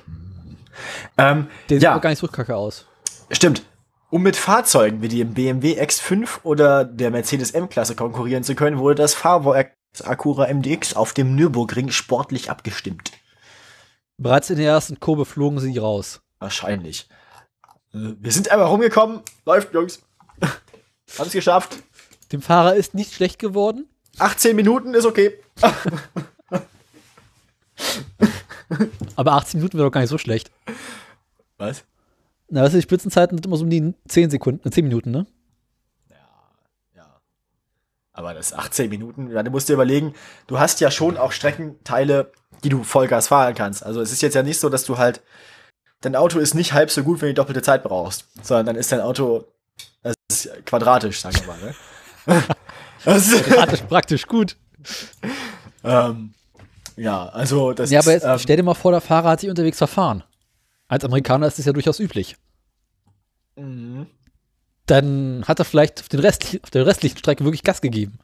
A: Ähm,
B: Der sieht
A: ja,
B: aber gar nicht so kacke aus.
A: stimmt. Um mit Fahrzeugen wie dem BMW X5 oder der Mercedes M-Klasse konkurrieren zu können, wurde das Fahrwerk des Acura MDX auf dem Nürburgring sportlich abgestimmt.
B: Bereits in der ersten Kurve flogen sie raus.
A: Wahrscheinlich. Äh, Wir sind einmal rumgekommen. Läuft, Jungs. Haben es geschafft.
B: Dem Fahrer ist nicht schlecht geworden.
A: 18 Minuten ist okay.
B: Aber 18 Minuten wäre doch gar nicht so schlecht.
A: Was?
B: Na, weißt du, die Spitzenzeiten sind immer so um die 10 Sekunden, äh, 10 Minuten, ne?
A: Ja. Aber das 18 Minuten, ja, du musst dir überlegen, du hast ja schon auch Streckenteile, die du Vollgas fahren kannst. Also es ist jetzt ja nicht so, dass du halt, dein Auto ist nicht halb so gut, wenn du doppelte Zeit brauchst, sondern dann ist dein Auto das ist quadratisch, sagen wir mal. Ne? das ist,
B: Praktisch, gut.
A: ähm, ja, also das
B: Ja, aber
A: ist,
B: jetzt stell dir mal vor, der Fahrer hat sich unterwegs verfahren. Als Amerikaner ist das ja durchaus üblich.
A: ähm,
B: Dann hat er vielleicht auf, den Rest, auf der restlichen Strecke wirklich Gas gegeben.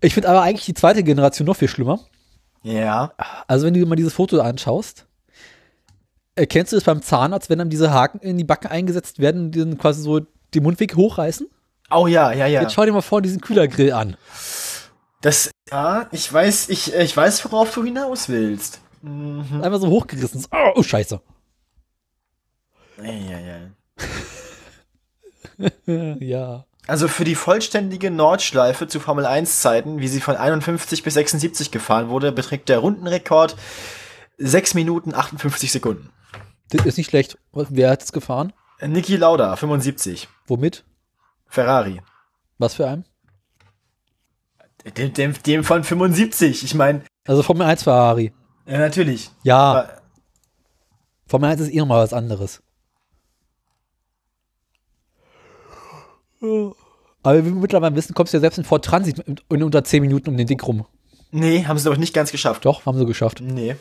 B: Ich finde aber eigentlich die zweite Generation noch viel schlimmer.
A: ja,
B: Also wenn du dir mal dieses Foto anschaust, erkennst du es beim Zahnarzt, wenn dann diese Haken in die Backen eingesetzt werden, die dann quasi so den Mundweg hochreißen?
A: oh ja, ja, ja.
B: Jetzt schau dir mal vor diesen Kühlergrill an.
A: Das, ja, ich weiß, ich, ich weiß, worauf du hinaus willst. Mhm.
B: Einfach so hochgerissen. Oh, oh scheiße.
A: Ja, ja, ja.
B: Ja.
A: Also für die vollständige Nordschleife zu Formel 1 Zeiten, wie sie von 51 bis 76 gefahren wurde, beträgt der Rundenrekord 6 Minuten 58 Sekunden.
B: Das ist nicht schlecht. Wer hat es gefahren?
A: Niki Lauda, 75.
B: Womit?
A: Ferrari.
B: Was für einen?
A: Dem, dem, dem von 75. Ich meine,
B: Also Formel 1 Ferrari.
A: ja, natürlich.
B: Ja,
A: Aber,
B: Formel 1 ist eh nochmal was anderes. Aber wie wir mittlerweile wissen, kommst du ja selbst in Ford Transit in unter 10 Minuten um den Dick rum.
A: nee, haben sie aber nicht ganz geschafft.
B: Doch, haben sie geschafft.
A: Nee.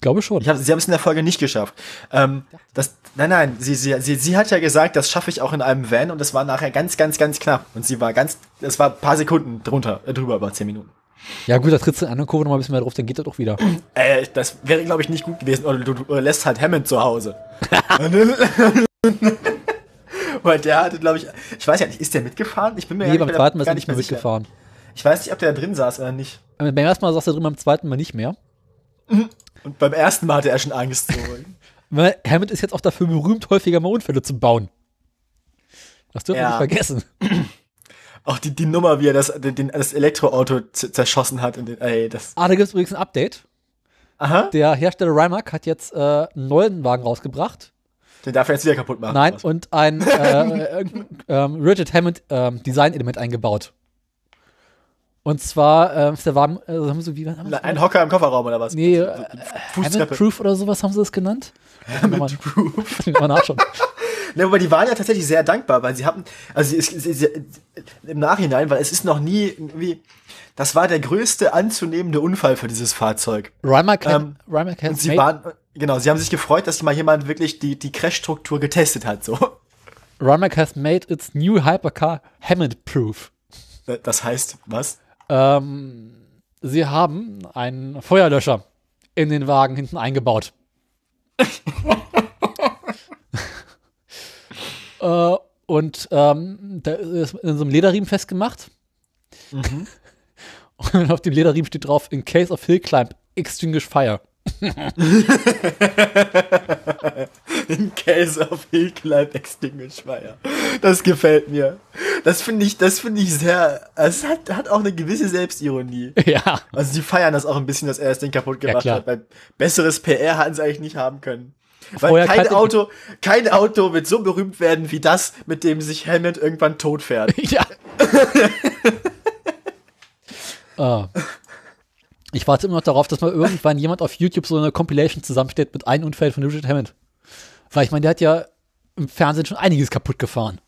B: Glaube schon.
A: Ich hab, sie haben es in der Folge nicht geschafft. Ähm, das, nein, nein, sie, sie, sie, sie hat ja gesagt, das schaffe ich auch in einem Van und das war nachher ganz, ganz, ganz knapp. Und sie war ganz, das war ein paar Sekunden drunter, äh, drüber, über 10 Minuten.
B: Ja gut, da trittst du in einer Kurve nochmal ein bisschen mehr drauf, dann geht das doch wieder.
A: Äh, das wäre, glaube ich, nicht gut gewesen. Oder du, du lässt halt Hammond zu Hause. Weil der hatte, glaube ich, ich weiß ja nicht, ist der mitgefahren? Ich bin mir
B: Nee, beim zweiten Mal ist er nicht mehr
A: sicher.
B: mitgefahren.
A: Ich weiß nicht, ob der da drin saß oder nicht.
B: Beim ersten Mal saß er drin, beim zweiten Mal nicht mehr.
A: Und beim ersten Mal hatte er schon Angst. So.
B: Weil Hammond ist jetzt auch dafür berühmt, häufiger mal Unfälle zu bauen. Das dürfen wir
A: Ja.
B: nicht vergessen.
A: Auch die, die Nummer, wie er das, den, das Elektroauto zerschossen hat. Und den, ey, das,
B: Ah, da gibt es übrigens ein Update.
A: aha,
B: Der Hersteller Rimac hat jetzt äh, einen neuen Wagen rausgebracht.
A: Den darf er jetzt wieder kaputt machen.
B: Nein, und ein äh, ähm, Rigid Hammond ähm, Design-Element eingebaut. Und zwar ähm, ist der Wagen, äh, haben sie, wie haben sie
A: Ein Hocker im Kofferraum oder was?
B: Nee,
A: So-
B: äh,
A: so-
B: Hammond
A: Fußtreppe.
B: Proof oder sowas haben sie das genannt? Hammond Proof. mal nachschauen.
A: Ne, aber die waren ja tatsächlich sehr dankbar, weil sie hatten, also es, es, es, im Nachhinein, weil es ist noch nie irgendwie, das war der größte anzunehmende Unfall für dieses Fahrzeug.
B: Rimac,
A: Ähm,
B: Rimac
A: Und sie waren, genau, sie haben sich gefreut, dass mal jemand wirklich die, die Crash-Struktur getestet hat, so.
B: Rimac has made its new Hypercar Hammond Proof.
A: Das heißt, was?
B: Ähm, sie haben einen Feuerlöscher in den Wagen hinten eingebaut. äh, und ähm, da ist in so einem Lederriemen festgemacht. Und auf dem Lederriemen steht drauf, in case of hill climb, extinguish fire.
A: In case of Hill Climb Extinguish Fire. Das gefällt mir. Das finde ich, das finde ich sehr, es hat, hat auch eine gewisse Selbstironie.
B: ja.
A: Also die feiern das auch ein bisschen, dass er das Ding kaputt gemacht
B: klar.
A: hat, weil besseres PR hatten sie eigentlich nicht haben können. Weil
B: Vorher
A: kein Auto, kein Auto wird so berühmt werden wie das, mit dem sich Hammond irgendwann tot fährt.
B: Ja. Ah. Ich warte immer noch darauf, dass mal irgendwann jemand auf YouTube so eine Compilation zusammenstellt mit einem Unfall von Richard Hammond. Weil ich meine, der hat ja im Fernsehen schon einiges kaputt gefahren.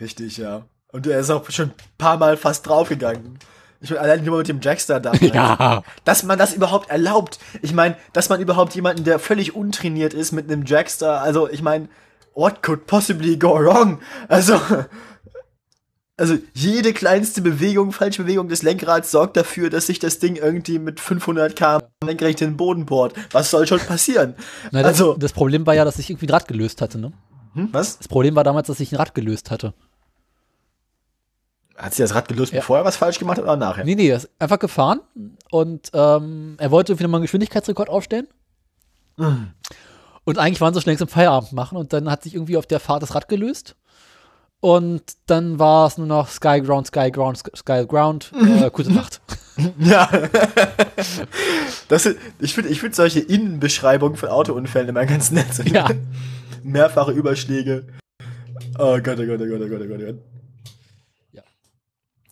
A: Richtig, ja. Und er ist auch schon ein paar Mal fast draufgegangen. Ich bin allein nur mit dem Jackster da.
B: Ja.
A: Dass man das überhaupt erlaubt. Ich meine, dass man überhaupt jemanden, der völlig untrainiert ist mit einem Jackster, also ich meine, what could possibly go wrong? Also, also jede kleinste Bewegung, falsche Bewegung des Lenkrads sorgt dafür, dass sich das Ding irgendwie mit 500 km lenkrecht in den Boden bohrt. Was soll schon passieren?
B: Na, das,
A: also,
B: das Problem war ja, dass ich irgendwie ein Rad gelöst hatte, ne?
A: hm, was?
B: Das Problem war damals, dass ich ein Rad gelöst hatte.
A: Hat sie das Rad gelöst,
B: Ja.
A: bevor er was falsch gemacht hat oder nachher?
B: Nee, nee, er ist einfach gefahren und ähm, er wollte wieder mal einen Geschwindigkeitsrekord aufstellen. Und eigentlich waren sie schon längst im Feierabend machen und dann hat sich irgendwie auf der Fahrt das Rad gelöst. Und dann war es nur noch Sky Ground, Sky Ground, Sk- Sky Ground, äh, gute Nacht.
A: Ja. Das, ich finde ich find solche Innenbeschreibungen von Autounfällen immer ganz nett.
B: Ja.
A: Mehrfache Überschläge. Oh Gott, oh Gott, oh Gott, oh Gott, oh Gott. oh Gott.
B: Ja.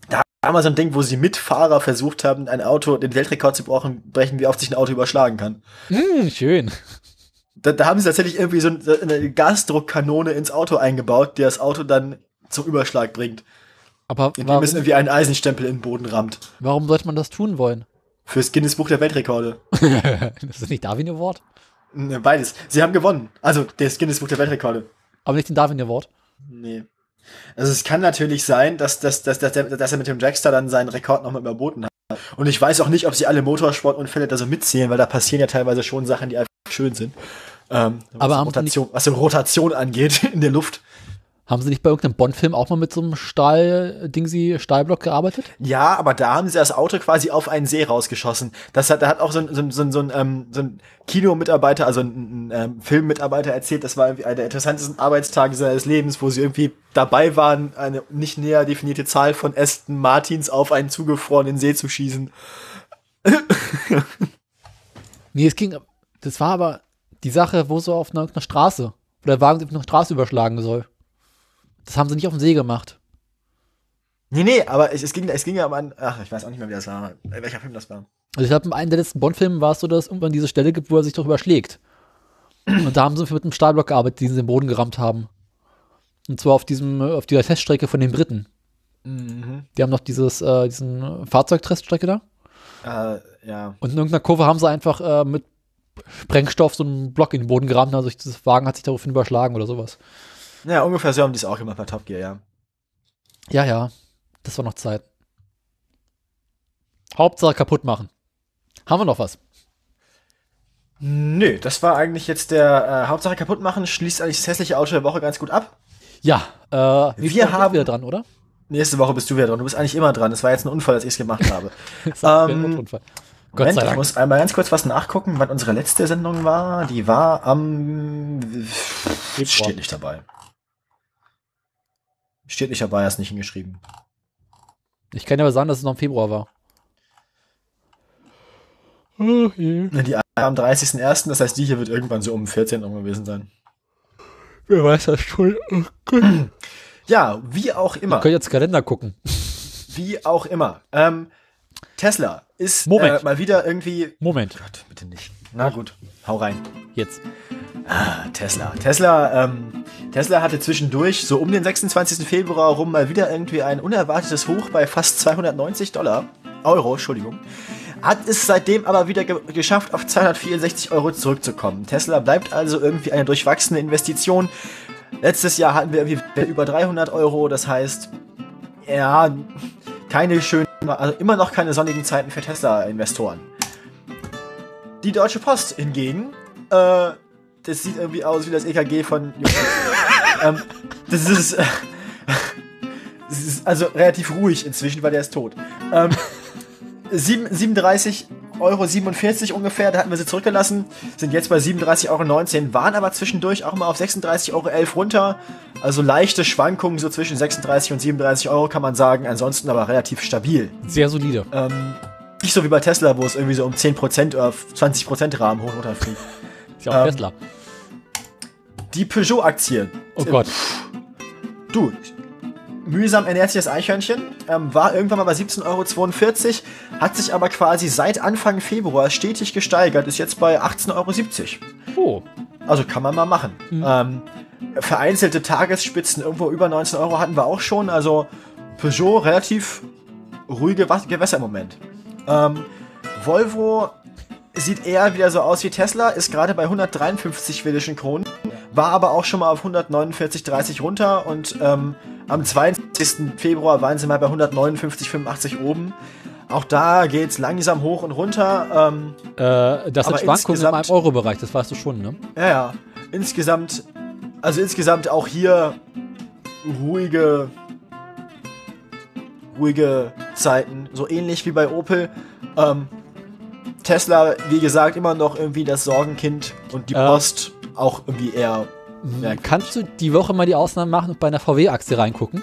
A: Da war mal so ein Ding, wo sie mit Fahrer versucht haben, ein Auto, den Weltrekord zu brechen, brechen, wie oft sich ein Auto überschlagen kann.
B: Hm, schön.
A: Da, da haben sie tatsächlich irgendwie so ein- so eine Gasdruckkanone ins Auto eingebaut, die das Auto dann zum Überschlag bringt.
B: Aber
A: Indem
B: warum,
A: es irgendwie einen Eisenstempel in den Boden rammt.
B: warum sollte man das tun wollen?
A: Fürs Guinness Buch der Weltrekorde.
B: das ist nicht Darwin Award,
A: Ne, Beides. Sie haben gewonnen. Also, das Guinness Buch der Weltrekorde.
B: aber nicht den Darwin Award.
A: Nee. Also es kann natürlich sein, dass, dass, dass, dass, dass er mit dem Dragster dann seinen Rekord nochmal überboten hat. Und ich weiß auch nicht, ob sie alle Motorsportunfälle da so mitzählen, weil da passieren ja teilweise schon Sachen, die einfach schön sind. Ähm,
B: Aber haben
A: Rotation, was so Rotation angeht in der Luft.
B: Haben sie nicht bei irgendeinem Bond-Film auch mal mit so einem Stahl-Dingsi, Stahlblock gearbeitet?
A: Ja, aber da haben sie das Auto quasi auf einen See rausgeschossen. Das hat, da hat auch so ein, so ein, so ein, so ein, ähm, so ein Kinomitarbeiter, also ein, ein ähm, Filmmitarbeiter erzählt, das war irgendwie einer der interessantesten Arbeitstage seines Lebens, wo sie irgendwie dabei waren, eine nicht näher definierte Zahl von Aston Martins auf einen zugefrorenen See zu schießen.
B: Nee, es ging, das war aber die Sache, wo so auf einer, einer Straße, wo der Wagen auf einer Straße überschlagen soll. Das haben sie nicht auf dem See gemacht.
A: Nee, nee, aber es, es ging, es ging ja um an, ach, ich weiß auch nicht mehr, wie das war, welcher Film das war.
B: Also ich glaube, in einem der letzten Bond-Filme war es so, dass es irgendwann diese Stelle gibt, wo er sich doch überschlägt. Und da haben sie mit einem Stahlblock gearbeitet, den sie in den Boden gerammt haben. Und zwar auf diesem, auf dieser Teststrecke von den Briten. Die haben noch dieses, äh, diesen Fahrzeugteststrecke da.
A: Äh, ja.
B: Und in irgendeiner Kurve haben sie einfach äh, mit Sprengstoff so einen Block in den Boden gerammt, also das Wagen hat sich daraufhin überschlagen oder sowas.
A: Ja, ungefähr so haben die es auch gemacht bei Top Gear, ja.
B: Ja, ja, das war noch Zeit. Hauptsache kaputt machen. Haben wir noch was?
A: Nö, das war eigentlich jetzt der äh, Hauptsache kaputt machen, schließt eigentlich das hässliche Auto der Woche ganz gut ab.
B: Ja, äh,
A: Wir haben-
B: wieder dran, oder?
A: Nächste Woche bist du wieder dran. Du bist eigentlich immer dran. Es war jetzt ein Unfall, dass ich es gemacht habe. Ähm,
B: ein Unfall. Gott
A: Moment,
B: sei
A: ich
B: Dank.
A: muss einmal ganz kurz was nachgucken, wann unsere letzte Sendung war. Die war am. Steht nicht dabei. Steht nicht dabei, hast nicht hingeschrieben.
B: Ich kann ja aber sagen, dass es noch im Februar war. Oh, je.
A: Die am 30.01., das heißt, die hier wird irgendwann so um 14 Uhr gewesen sein.
B: Wer weiß das schon?
A: Ja, wie auch immer.
B: Wir können jetzt Kalender gucken.
A: Wie auch immer. Ähm, Tesla ist
B: Moment.
A: Äh, mal wieder irgendwie.
B: Moment,
A: Gott, bitte nicht. Na gut, hau rein.
B: jetzt.
A: Ah, Tesla. Tesla, ähm, Tesla hatte zwischendurch so um den 26. Februar rum mal wieder irgendwie ein unerwartetes Hoch bei fast 290 Dollar. Euro, Entschuldigung. Hat es seitdem aber wieder ge geschafft, auf 264 Euro zurückzukommen. Tesla bleibt also irgendwie eine durchwachsene Investition. Letztes Jahr hatten wir irgendwie über 300 Euro, das heißt, ja, keine schönen, also immer noch keine sonnigen Zeiten für Tesla-Investoren. Die Deutsche Post hingegen, äh, das sieht irgendwie aus wie das EKG von ähm, das ist, äh, das ist also relativ ruhig inzwischen, weil der ist tot. Ähm, sieben- 37,47 Euro ungefähr, da hatten wir sie zurückgelassen, sind jetzt bei 37,19 Euro, waren aber zwischendurch auch mal auf 36,11 Euro runter. Also leichte Schwankungen so zwischen 36 und 37 Euro kann man sagen, ansonsten aber relativ stabil.
B: Sehr solide.
A: Ähm, nicht so wie bei Tesla, wo es irgendwie so um 10% oder 20% Rahmen hoch und runter fliegt.
B: Ist ja auch
A: ähm,
B: Tesla.
A: Die Peugeot-Aktie.
B: Oh Gott.
A: Du, mühsam ernährt sich das Eichhörnchen, ähm, war irgendwann mal bei 17,42 Euro, hat sich aber quasi seit Anfang Februar stetig gesteigert, ist jetzt bei 18,70 Euro.
B: Oh.
A: Also kann man mal machen. Ähm, vereinzelte Tagesspitzen irgendwo über 19 Euro hatten wir auch schon. Also Peugeot relativ ruhige Gewässer im Moment. Ähm, Volvo sieht eher wieder so aus wie Tesla, ist gerade bei 153 schwedischen Kronen, war aber auch schon mal auf 149,30 runter und ähm, am 22. Februar waren sie mal bei 159,85 oben. Auch da geht's langsam hoch und runter. Ähm,
B: Äh, das sind Schwankungen im 1-Euro-Bereich, das weißt du schon, ne?
A: ja, ja. Insgesamt, also insgesamt auch hier ruhige, ruhige Zeiten. So ähnlich wie bei Opel. Ähm, Tesla, wie gesagt, immer noch irgendwie das Sorgenkind und die
B: Äh.
A: Post auch irgendwie eher. Ja,
B: Kannst du die Woche mal die Ausnahme machen und bei einer VW-Aktie reingucken?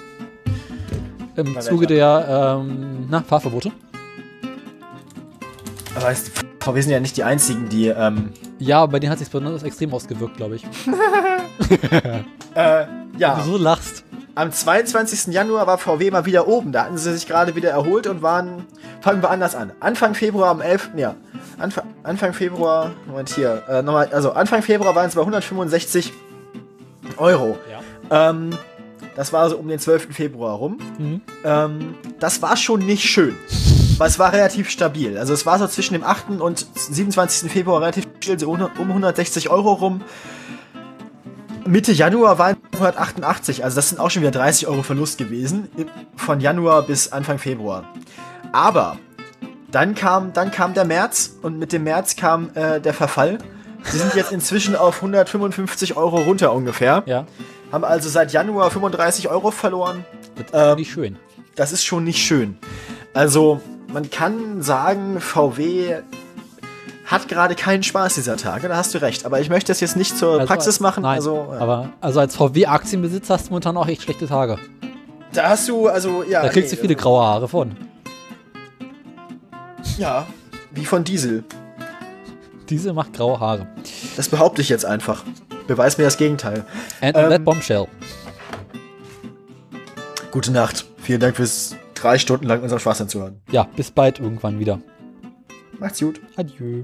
B: Im
A: Bei
B: Zuge der ähm, na, Fahrverbote?
A: aber es, wir sind ja nicht die einzigen, die. Ähm,
B: Ja, bei denen hat sich besonders extrem ausgewirkt, glaube ich.
A: äh, ja.
B: Du so lachst.
A: Am 22. Januar war VW mal wieder oben. Da hatten sie sich gerade wieder erholt und waren. Fangen wir anders an. Anfang Februar am 11. Ja. Anfang, Anfang Februar. Moment hier. Äh, nochmal, also Anfang Februar waren es bei 165 Euro.
B: Ja.
A: Ähm, das war so um den 12. Februar rum.
B: Mhm.
A: Ähm, das war schon nicht schön. Weil es war relativ stabil. Also es war so zwischen dem 8. und 27. Februar relativ stabil, so um 160 Euro rum. Mitte Januar waren 188, also das sind auch schon wieder 30 Euro Verlust gewesen, von Januar bis Anfang Februar. Aber dann kam, dann kam der März und mit dem März kam äh, der Verfall. Sie sind jetzt inzwischen auf 155 Euro runter ungefähr.
B: Ja,
A: Haben also seit Januar 35 Euro verloren.
B: das ist
A: Ähm,
B: nicht schön.
A: Das ist schon nicht schön. Also, man kann sagen, VW hat gerade keinen Spaß dieser Tage, da hast du recht. Aber ich möchte das jetzt nicht zur
B: Also
A: Praxis
B: als-
A: machen.
B: Nein,
A: also, ja.
B: aber also als VW-Aktienbesitzer hast du momentan auch echt schlechte Tage.
A: da hast du, also, ja.
B: Da kriegst
A: nee,
B: du viele graue Haare von.
A: Ja, wie von Diesel.
B: Diese macht graue Haare.
A: Das behaupte ich jetzt einfach. Beweis mir das Gegenteil.
B: And
A: Ähm,
B: that bombshell.
A: Gute Nacht. Vielen Dank fürs drei Stunden lang unseren Spaß anzuhören.
B: Ja, bis bald irgendwann wieder.
A: Macht's gut.
B: Adieu.